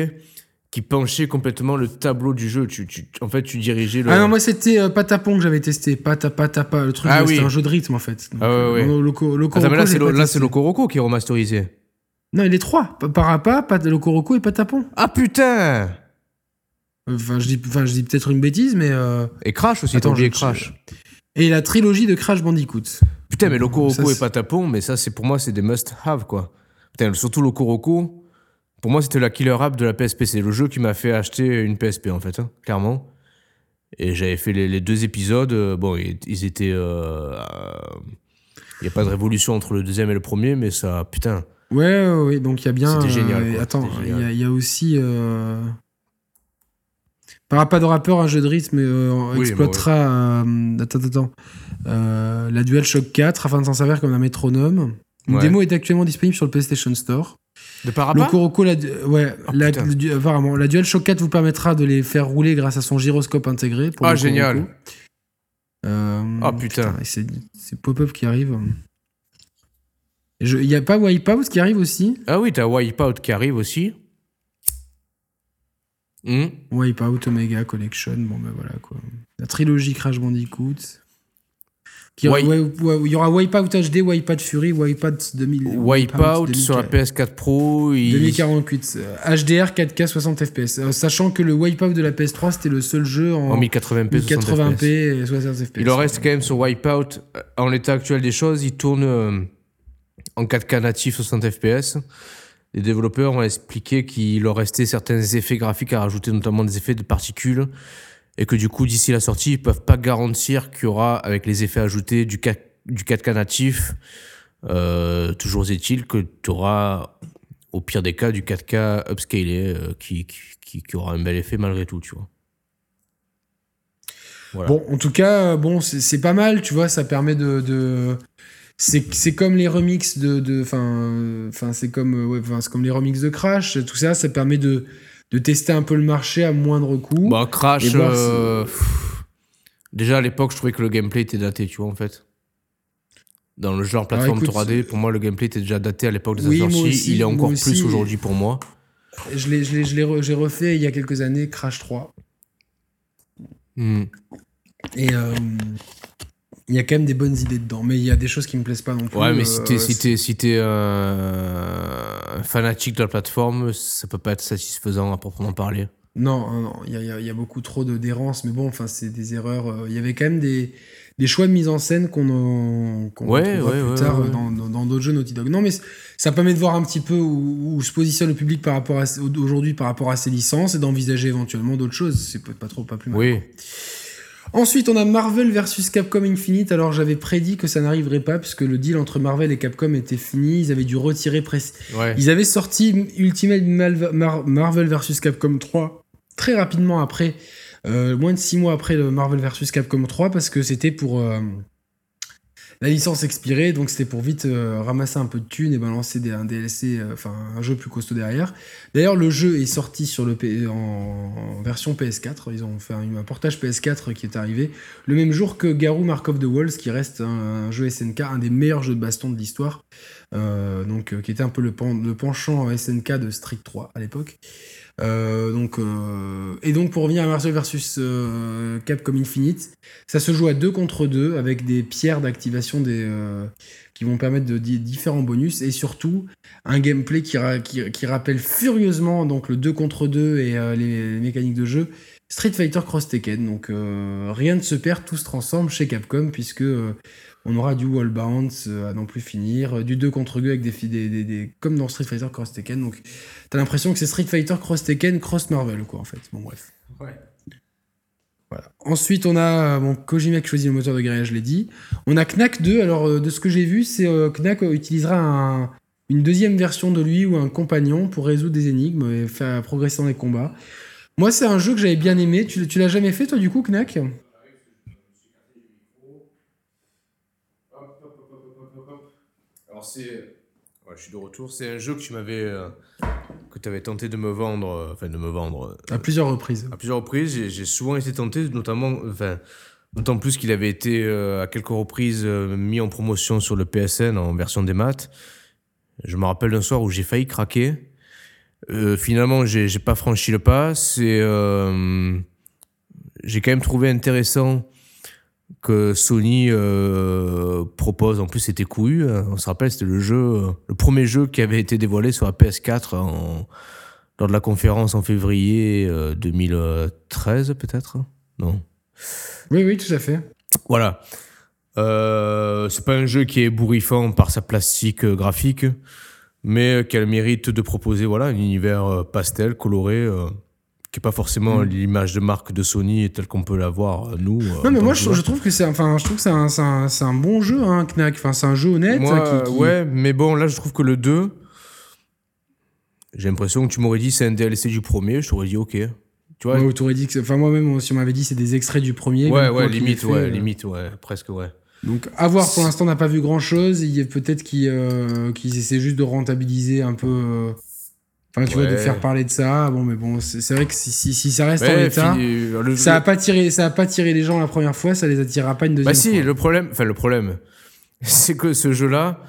qui penchaient complètement le tableau du jeu. Tu, tu- en fait, tu dirigeais le. Ah non, moi c'était euh, Patapon que j'avais testé. Pata, Patapa, le truc, Ah euh, c'était oui. un jeu de rythme en fait. Donc, Ah ouais, ouais. non, Loco, Loco Attends, mais là, c'est j'ai le- pas là, testé. c'est Loco Roco qui est remasterisé. Non, il est trois. Pa- Parappa, Pat, Loco Roco et Patapon. Ah putain Enfin, je dis, enfin, je dis peut-être une bêtise, mais. euh, Et Crash aussi, t'as Attends, oublié je- Crash. Et la trilogie de Crash Bandicoot. Putain, mais Loco Ça, Roco et Patapon, mais ça, c'est pour moi, c'est des must-have, quoi. Putain, surtout Loco Roco, pour moi, c'était la killer app de la PSP. C'est le jeu qui m'a fait acheter une PSP, en fait, hein, clairement. Et j'avais fait les, les deux épisodes. euh, bon, ils, ils étaient. Il n'y a pas de révolution entre le deuxième et le premier, mais ça. Putain. Ouais, ouais, ouais, donc il y a bien. C'était génial, euh, quoi, attends, il y, a- y aussi. Euh... Parappa de rappeur, un jeu de rythme euh, Oui, exploitera. euh, attends, attends, attends. Euh, la DualShock 4 afin de s'en servir comme un métronome. Une Ouais. démo est actuellement disponible sur le PlayStation Store. De Parappa Le Kuroko, la, ouais, Ah, la, putain. le du- apparemment, la DualShock 4 vous permettra de les faire rouler grâce à son gyroscope intégré. Pour Ah, le génial. Euh, Ah, putain. C'est pop-up qui arrive. Il n'y a pas Wipeout qui arrive aussi Ah oui, t'as Wipeout qui arrive aussi. Hmm. Wipeout Omega Collection, bon ben voilà quoi. La trilogie Crash Bandicoot. Qui Wi- ouais, ouais, il y aura Wipeout HD, Wipeout Fury, Wipeout 2000. Wipeout sur la PS4 Pro. il- 2048. euh, HDR 4K 60 FPS. Euh, sachant que le Wipeout de la PS3 c'était le seul jeu en, En 1080p, 60 1080p FPS. et 60 FPS. Il en reste quand même sur Wipeout. euh, En l'état actuel des choses, il tourne euh, en 4K natif 60 FPS. Les développeurs ont expliqué qu'il leur restait certains effets graphiques à rajouter, notamment des effets de particules. Et que du coup, d'ici la sortie, ils peuvent pas garantir qu'il y aura, avec les effets ajoutés, du 4, du 4K natif. Euh, toujours est-il que tu auras, au pire des cas, du 4K upscalé euh, qui, qui, aura un bel effet malgré tout, tu vois. Bon, en tout cas, bon, c'est pas mal, tu vois, ça permet de. de... C'est comme les remixes de. de- Enfin, enfin, c'est comme, ouais, comme les remixes de Crash, tout ça, ça permet de, de tester un peu le marché à moindre coût. Bah, Crash, voir euh, déjà à l'époque, je trouvais que le gameplay était daté, tu vois, en fait. dans le genre plateforme écoute, 3D. Pour moi, le gameplay était déjà daté à l'époque de sa Oui, aussi, il est encore aussi. plus aujourd'hui pour moi. Je l'ai, je l'ai, je l'ai re- j'ai refait il y a quelques années, Crash 3. Hmm. Et euh, il y a quand même des bonnes idées dedans, mais il y a des choses qui me plaisent pas non plus. Ouais, mais euh, si t'es si euh, fanatique de la plateforme, ça peut pas être satisfaisant à proprement parler. Non, non, il y a, y y beaucoup trop de d'errance, mais bon, enfin, c'est des erreurs. euh, Il y avait quand même des, des choix de mise en scène qu'on qu'on Ouais, ouais, plus ouais, tard dans d'autres jeux Naughty Dog. Non, mais ça permet de voir un petit peu où, où se positionne le public par rapport aujourd'hui par rapport à ses licences et d'envisager éventuellement d'autres choses. C'est peut-être pas trop, pas plus mal. Oui. Ensuite, on a Marvel versus Capcom Infinite. Alors, j'avais prédit que ça n'arriverait pas puisque le deal entre Marvel et Capcom était fini. Ils avaient dû retirer. Ouais. Ils avaient sorti Ultimate Mar- Marvel vs Capcom 3 très rapidement après, euh, moins de 6 mois après le Marvel vs Capcom 3, parce que c'était pour euh, la licence expirée, donc c'était pour vite euh, ramasser un peu de thunes et balancer un DLC, euh, enfin un jeu plus costaud derrière. D'ailleurs, le jeu est sorti sur le en, version PS4. Ils ont fait un, portage PS4 qui est arrivé le même jour que Garou Mark of the Walls, qui reste un, jeu SNK, un des meilleurs jeux de baston de l'histoire. Euh, donc qui était un peu le, le penchant SNK de Street 3 à l'époque. Euh, donc, euh, et donc pour revenir à Marvel versus euh, Capcom Infinite, ça se joue à 2 contre 2 avec des pierres d'activation euh, qui vont permettre de di- différents bonus et surtout un gameplay qui, ra- qui, qui rappelle furieusement donc le 2 contre 2 et les, mécaniques de jeu Street Fighter Cross Tekken. Donc rien ne se perd, tout se transforme chez Capcom puisque on aura du wall bounce euh, à non plus finir, euh, du 2 contre 2 avec des, des, des, des- comme dans Street Fighter Cross Tekken. Donc t'as l'impression que c'est Street Fighter Cross Tekken Cross Marvel quoi en fait. Bon bref. Voilà. Ensuite, on a euh, bon, Kojima qui choisit le moteur de grillage, je l'ai dit. On a Knack 2. Alors, euh, de ce que j'ai vu, c'est euh, Knack utilisera un- une deuxième version de lui ou un compagnon pour résoudre des énigmes et faire progresser dans les combats. Moi, c'est un jeu que j'avais bien aimé. Tu, tu l'as jamais fait, toi, du coup, Knack? Alors c'est. Ouais, je suis de retour. C'est un jeu que tu m'avais. euh, que tu avais tenté de me vendre. euh, Enfin, de me vendre. euh, À plusieurs reprises. à plusieurs reprises. J'ai- J'ai souvent été tenté, notamment. Enfin. D'autant plus qu'il avait été euh, à quelques reprises euh, mis en promotion sur le PSN en version des maths. Je me rappelle d'un soir où j'ai failli craquer. Euh, finalement, j'ai j'ai pas franchi le pas. C'est. euh, j'ai quand même trouvé intéressant que Sony euh, propose. En plus, c'était couillu. hein. On se rappelle, c'était le jeu, euh, le premier jeu qui avait été dévoilé sur la PS4 en- lors de la conférence en février euh, 2013, peut-être. Non. Oui, oui, tout à fait. Voilà. Euh, c'est pas un jeu qui est bourrifant par sa plastique euh, graphique, mais qui a le mérite de proposer voilà un univers euh, pastel, coloré, euh, qui est pas forcément Mm. l'image de marque de Sony telle qu'on peut l'avoir euh, nous. euh, Non, mais moi, je, trouve que c'est enfin, je trouve que c'est un, un, un bon jeu, hein, Knack. Enfin, c'est un jeu honnête. Moi, hein, qui- qui- ouais, mais bon, là, je trouve que le 2, j'ai l'impression que tu m'aurais dit c'est un DLC du premier, je t'aurais dit ok. Tu vois, t'aurais dit que Enfin, moi-même, si on m'avait dit c'est des extraits du premier. ouais, ouais, limite, fait, ouais, euh, limite, ouais, presque, ouais. Donc, à voir, pour l'instant, on n'a pas vu grand chose. Il y a peut-être qu'ils euh, qu'ils essaient juste de rentabiliser un peu. euh, Enfin, tu vois, de faire parler de ça. Bon, mais bon, c'est vrai que si, si, si ça reste en l'état, euh, le- ça a pas tiré, ça a pas tiré les gens la première fois, ça les attirera pas une deuxième Bah si, fois. le problème, enfin le problème, c'est que ce jeu-là,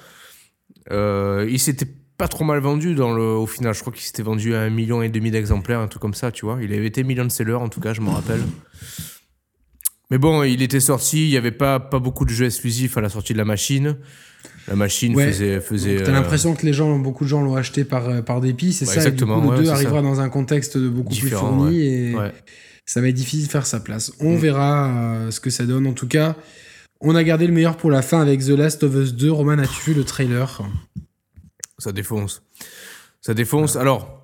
euh, il s'était pas trop mal vendu dans le, au final. Je crois qu'il s'était vendu à un million et demi d'exemplaires, un truc comme ça, tu vois. Il avait été million de sellers en tout cas, je me rappelle. Mais bon, il était sorti, il y avait pas pas beaucoup de jeux exclusifs à la sortie de la machine. La machine Ouais. faisait faisait. T'as euh, l'impression que les gens, beaucoup de gens l'ont acheté par, euh, par dépit, c'est Ouais, ça. exactement, et du coup, le ouais, 2 c'est arrivera ça. dans un contexte de beaucoup Différent, plus fourni et ça va être difficile de faire sa place. On Mm. verra euh, ce que ça donne. En tout cas, on a gardé le meilleur pour la fin avec The Last of Us 2. Roman, as-tu vu le trailer? Ça défonce. Ça défonce. Alors,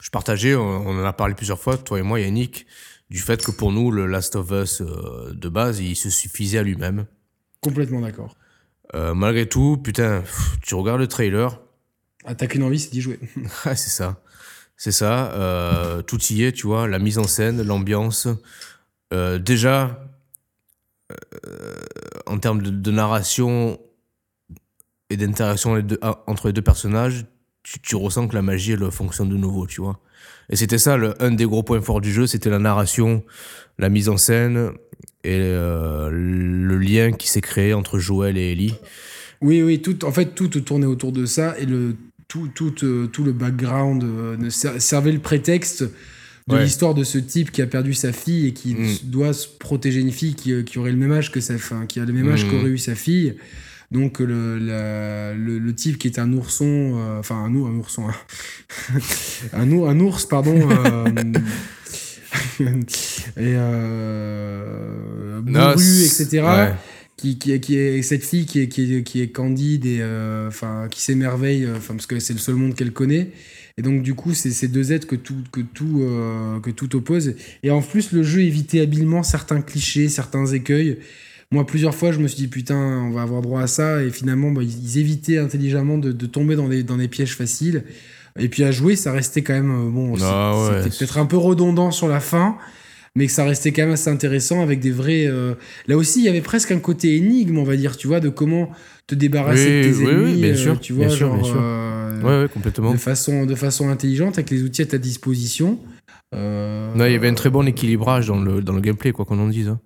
je partageais, on on en a parlé plusieurs fois, toi et moi, Yannick, du fait que pour nous, le Last of Us euh, de base, il se suffisait à lui-même. Complètement d'accord. Euh, malgré tout, putain, pff, tu regardes le trailer, Ah, t'as qu'une envie, c'est d'y jouer. ah, c'est ça. C'est ça. euh, tout y est, tu vois, la mise en scène, l'ambiance. Euh, déjà, en termes de, de narration et d'interaction ah, entre les deux personnages, tu, tu ressens que la magie, elle fonctionne de nouveau, tu vois. Et c'était ça, le, un des gros points forts du jeu, c'était la narration, la mise en scène et euh, le lien qui s'est créé entre Joël et Ellie. Oui, oui, tout, en fait, tout tournait autour de ça et le, tout, tout, euh, tout le background euh, servait le prétexte de Ouais. l'histoire de ce type qui a perdu sa fille et qui Mm. doit se protéger une fille qui, euh, qui aurait le même âge que sa fin, qui a le même âge Mm. qu'aurait eu sa fille. Donc le, la- le, le type qui est un ourson, euh, enfin un, ours- un ourson, hein. un, un ours, pardon, euh, et euh, bourru, etc ouais. qui, qui, est- qui est cette fille qui est, qui est, qui est candide et euh, qui s'émerveille euh, enfin parce que c'est le seul monde qu'elle connaît. Et donc du coup c'est ces deux êtres que tout que tout euh, que tout oppose. Et en plus le jeu évitait habilement certains clichés certains écueils. Moi plusieurs fois je me suis dit putain on va avoir droit à ça. Et finalement bah, ils, ils évitaient intelligemment de, de tomber dans des dans des pièges faciles et puis à jouer ça restait quand même euh, bon Ah c'était peut-être un peu redondant sur la fin mais que ça restait quand même assez intéressant avec des vrais. euh, Là aussi, il y avait presque un côté énigme, on va dire, tu vois, de comment te débarrasser Oui, de tes oui, oui, ennemis, bien euh, sûr, tu vois, bien sûr, genre, bien sûr. euh, Ouais, ouais, complètement. de façon de façon intelligente avec les outils à ta disposition. Euh, Non, il y avait un très bon équilibrage dans le, dans le gameplay, quoi qu'on en dise. hein.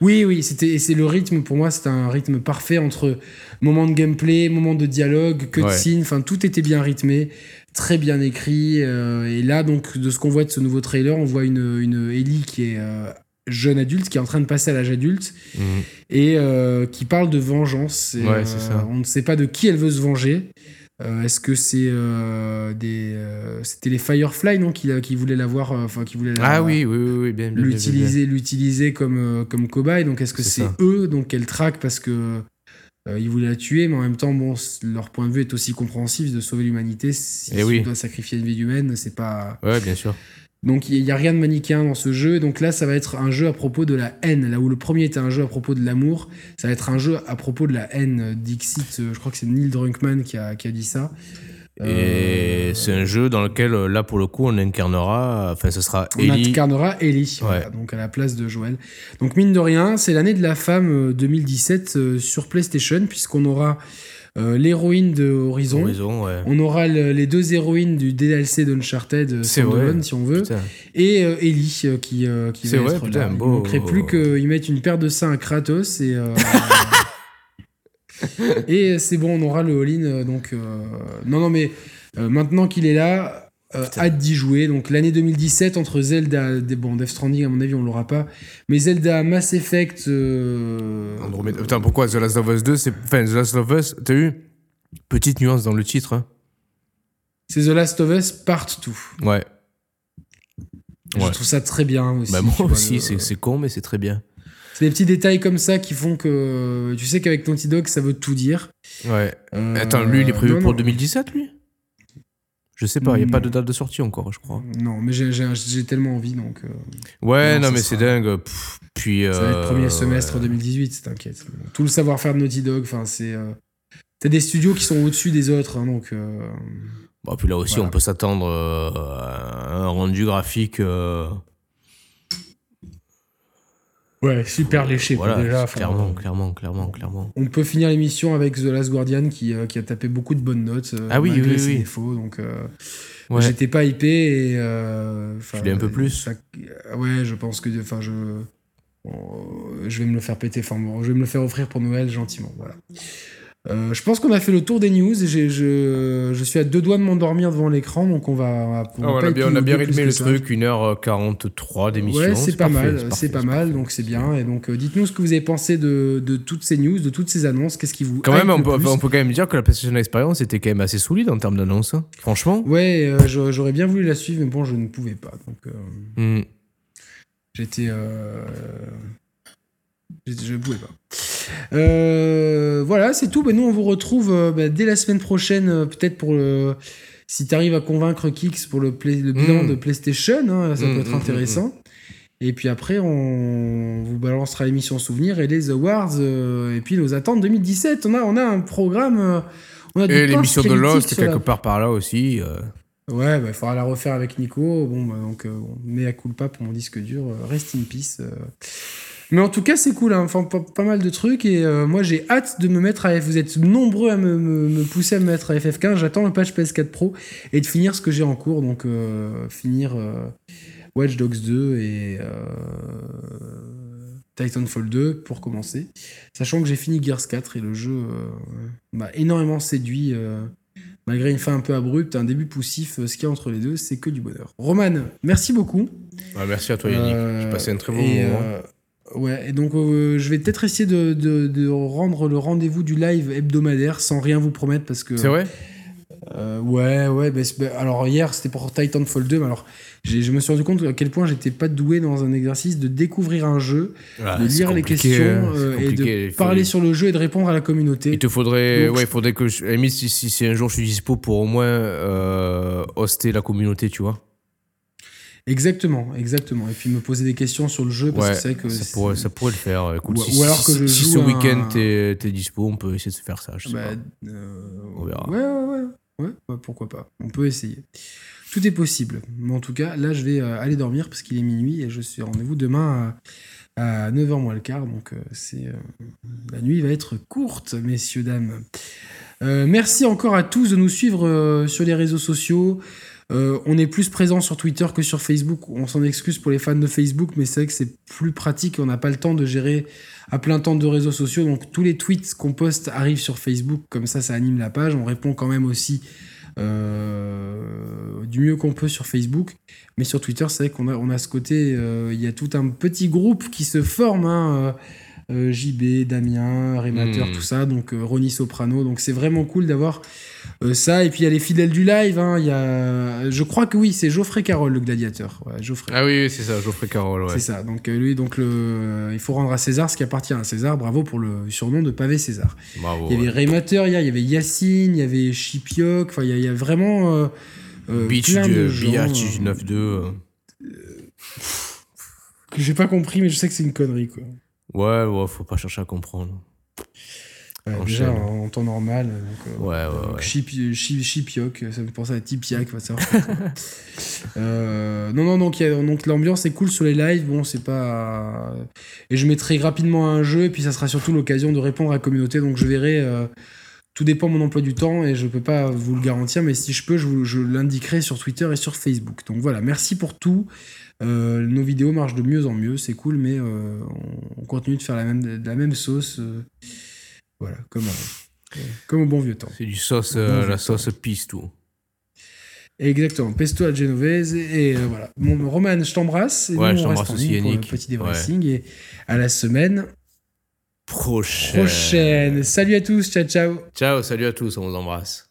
Oui, oui, c'était c'est le rythme pour moi, c'était un rythme parfait entre moment de gameplay, moment de dialogue, cutscene, enfin tout était bien rythmé, très bien écrit. euh, et là, donc, de ce qu'on voit de ce nouveau trailer, on voit une, une Ellie qui est euh, jeune adulte, qui est en train de passer à l'âge adulte Mhm. et euh, qui parle de vengeance. Et, Ouais, c'est ça. On ne sait pas de qui elle veut se venger. Euh, Est-ce que c'est euh, des, euh, c'était les Firefly non qui, qui voulaient l'avoir, euh, enfin qui voulaient la- Ah oui, oui, oui, bien, bien, l'utiliser l'utiliser comme euh, comme cobaye donc est-ce que C'est ça. eux donc qu'elle traque parce que euh, ils voulaient la tuer? Mais en même temps bon leur point de vue est aussi compréhensif de sauver l'humanité si Eh on oui. doit sacrifier une vie humaine c'est pas Ouais, bien sûr. Donc il y, a rien de manichéen dans ce jeu donc là ça va être un jeu à propos de la haine là où le premier était un jeu à propos de l'amour ça va être un jeu à propos de la haine Dixit euh, je crois que c'est Neil Druckmann qui a, qui a dit ça Et Euh, c'est un jeu dans lequel, euh, là, pour le coup, on incarnera. Enfin, ce sera On Ellie. incarnera Ellie, voilà, donc à la place de Joël. Donc mine de rien, c'est l'année de la femme euh, 2017 euh, sur PlayStation, puisqu'on aura euh, l'héroïne de Horizon, Horizon, ouais. on aura le- les deux héroïnes du DLC d'Uncharted, euh, vrai. si on veut, Putain. et euh, Ellie qui, qui C'est va vrai, être putain, là. Il beau. manquerait plus qu'ils mettent une paire de seins à Kratos et... et c'est bon, on aura le all-in, donc... Non, non, mais maintenant qu'il est là, euh, hâte d'y jouer. Donc l'année 2017 entre Zelda, des, bon Death Stranding à mon avis on l'aura pas, mais Zelda, Mass Effect, euh, Andromeda. Putain, pourquoi The Last of Us 2 c'est... Enfin, The Last of Us, t'as vu Petite nuance dans le titre. hein. c'est The Last of Us Part 2. Ouais. Je Ouais. trouve ça très bien aussi. Bah, moi aussi, le- c'est, c'est con, mais c'est très bien. C'est des petits détails comme ça qui font que tu sais qu'avec Naughty Dog ça veut tout dire. Ouais. Euh, Attends, lui, il est prévu non, pour non. 2017, lui? Je sais pas, il n'y a pas de Hmm. date de sortie encore, je crois. Non, mais j'ai- tellement envie donc. euh, Ouais, Non, mais c'est dingue. Pff, puis. Ça va être euh, premier semestre ouais. 2018, t'inquiète. Tout le savoir-faire de Naughty Dog, enfin c'est. euh, T'as des studios qui sont au-dessus des autres, hein, donc. euh, Bon, puis là aussi, Voilà. on peut s'attendre à un rendu graphique. Euh, Ouais, super léché quoi, voilà, déjà. clairement, euh, clairement, clairement, clairement. On peut finir l'émission avec The Last Guardian qui, euh, qui a tapé beaucoup de bonnes notes. euh, Ah oui, malgré oui, ses oui. défauts, donc. euh, Ouais. J'étais pas hypé et. euh, Tu l'es un peu plus ça- ouais, je pense que. Enfin, je. bon, euh, je vais me le faire péter. Enfin, bon, je vais me le faire offrir pour Noël gentiment. Voilà. Euh, je pense qu'on a fait le tour des news et je, je suis à deux doigts de m'endormir devant l'écran, donc on va. on va Ah, on, a bien, on a bien épiloguer plus rythmé le truc, 1h43 d'émission. Ouais, c'est pas parfait, mal, c'est pas mal, donc c'est bien. Et donc, euh, dites-nous ce que vous avez pensé de, de toutes ces news, de toutes ces annonces. Qu'est-ce qui vous. Quand même, on peut, plus on peut quand même dire que la PlayStation Experience était quand même assez solide en termes d'annonces. hein. Franchement. Ouais, euh, j'aurais bien voulu la suivre, mais bon, je ne pouvais pas. Donc, euh, Hmm. j'étais. Je ne pouvais pas. Euh, voilà, c'est tout. Ben, nous, on vous retrouve euh, ben, dès la semaine prochaine, euh, peut-être pour le. Si tu arrives à convaincre Kix pour le, play- le bilan Mm. de PlayStation, hein, ça Mm, peut être mm, intéressant. Et puis après, on vous balancera l'émission souvenir et les awards, euh, et puis nos attentes 2017. On a, on a un programme. euh, on a Et l'émission de Lost, la- quelque part par là aussi. euh. Ouais, il faudra la refaire avec Nico. Bon, bah, donc, euh, bon, mea culpa pour mon disque dur. rest in peace. Mais en tout cas, c'est cool. Hein. Enfin, pas, pas mal de trucs. Et euh, moi, j'ai hâte de me mettre à. Vous êtes nombreux à me, me- me pousser à me mettre à FF15. J'attends le patch PS4 Pro et de finir ce que j'ai en cours. Donc, euh, finir euh, Watch Dogs 2 et. Titanfall 2 pour commencer. Sachant que j'ai fini Gears 4 et le jeu m'a énormément séduit. malgré une fin un peu abrupte, un début poussif, ce qu'il y a entre les deux, c'est que du bonheur. Roman, merci beaucoup. Ouais, merci à toi, Yannick. J'ai passé un très bon moment. Ouais, et donc euh, je vais peut-être essayer de, de- de rendre le rendez-vous du live hebdomadaire sans rien vous promettre parce que. C'est vrai? Euh, ouais, ouais. bah, bah, alors hier c'était pour Titanfall 2, mais alors je me suis rendu compte à quel point j'étais pas doué dans un exercice de découvrir un jeu, Ah, de lire les questions euh, et de parler sur le jeu et de répondre à la communauté. Il te faudrait, Donc, ouais, je- il faudrait que, je, si, si, si un jour je suis dispo pour au moins hoster la communauté, tu vois. Exactement, exactement. Et puis me poser des questions sur le jeu parce Ouais, que c'est vrai que ça pourrait, ça pourrait le faire. Écoute, Ou- si, ou alors que je si joue ce un- week-end t'es t'es dispo, on peut essayer de se faire ça. Je sais Bah, pas. euh, On verra. Ouais, ouais, ouais, ouais, ouais, pourquoi pas. On peut essayer. Tout est possible. Mais en tout cas, là, je vais euh, aller dormir parce qu'il est minuit et je suis rendez-vous demain à, à 9h moins le quart. Donc, euh, c'est la nuit va être courte, messieurs, dames. Euh, merci encore à tous de nous suivre sur les réseaux sociaux. Euh, on est plus présent sur Twitter que sur Facebook. On s'en excuse pour les fans de Facebook, mais c'est vrai que c'est plus pratique. On n'a pas le temps de gérer à plein temps de réseaux sociaux. Donc tous les tweets qu'on poste arrivent sur Facebook. Comme ça, ça anime la page. On répond quand même aussi euh, du mieux qu'on peut sur Facebook. Mais sur Twitter, c'est vrai qu'on a, on a ce côté. euh, Il y a tout un petit groupe qui se forme. hein, euh, JB, Damien, Rémateur, Hmm. tout ça, donc euh, Ronnie Soprano. Donc c'est vraiment cool d'avoir euh, ça. Et puis il y a les fidèles du live. hein, y a, je crois que oui, c'est Geoffrey Carole, le gladiateur. Ouais, Geoffrey. Ah oui, oui, c'est ça, Geoffrey Carole, ouais. C'est ça. Donc euh, lui, donc le, il faut rendre à César ce qui appartient à César. Bravo pour le surnom de pavé César. Bravo. Il y avait ouais. Raymateur, il y avait Yacine, il y avait Chipioc. Enfin, il y, a- il y a vraiment Beach plein de du gens Biatch euh, 9-2. euh. que j'ai pas compris, mais je sais que c'est une connerie quoi. Ouais, ouais, faut pas chercher à comprendre. Ouais, déjà en, temps normal. donc, euh, Ouais, ouais, donc ouais. Chip- Chip- Chipioc, ça me pensait à Tipiac. Euh, non, non, donc, donc l'ambiance est cool sur les lives. Bon, c'est pas. Et je mettrai rapidement un jeu, et puis ça sera surtout l'occasion de répondre à la communauté. Donc je verrai. euh, tout dépend de mon emploi du temps, et je peux pas vous le garantir, mais si je peux, je, vous- je l'indiquerai sur Twitter et sur Facebook. Donc voilà, merci pour tout. Euh, nos vidéos marchent de mieux en mieux, c'est cool, mais euh, on, on continue de faire la même, de la même sauce. euh, voilà, comme, comme au bon vieux temps. C'est du sauce, Bon, la sauce pisse, tout. Exactement, pesto à genovese. Et, et, euh, voilà. Mon Roman, je t'embrasse. Et Ouais, nous, je t'embrasse aussi, ligne pour Yannick. petit débriefing. Et à la semaine Prochaine. prochaine. Salut à tous, ciao ciao. Ciao, salut à tous, on vous embrasse.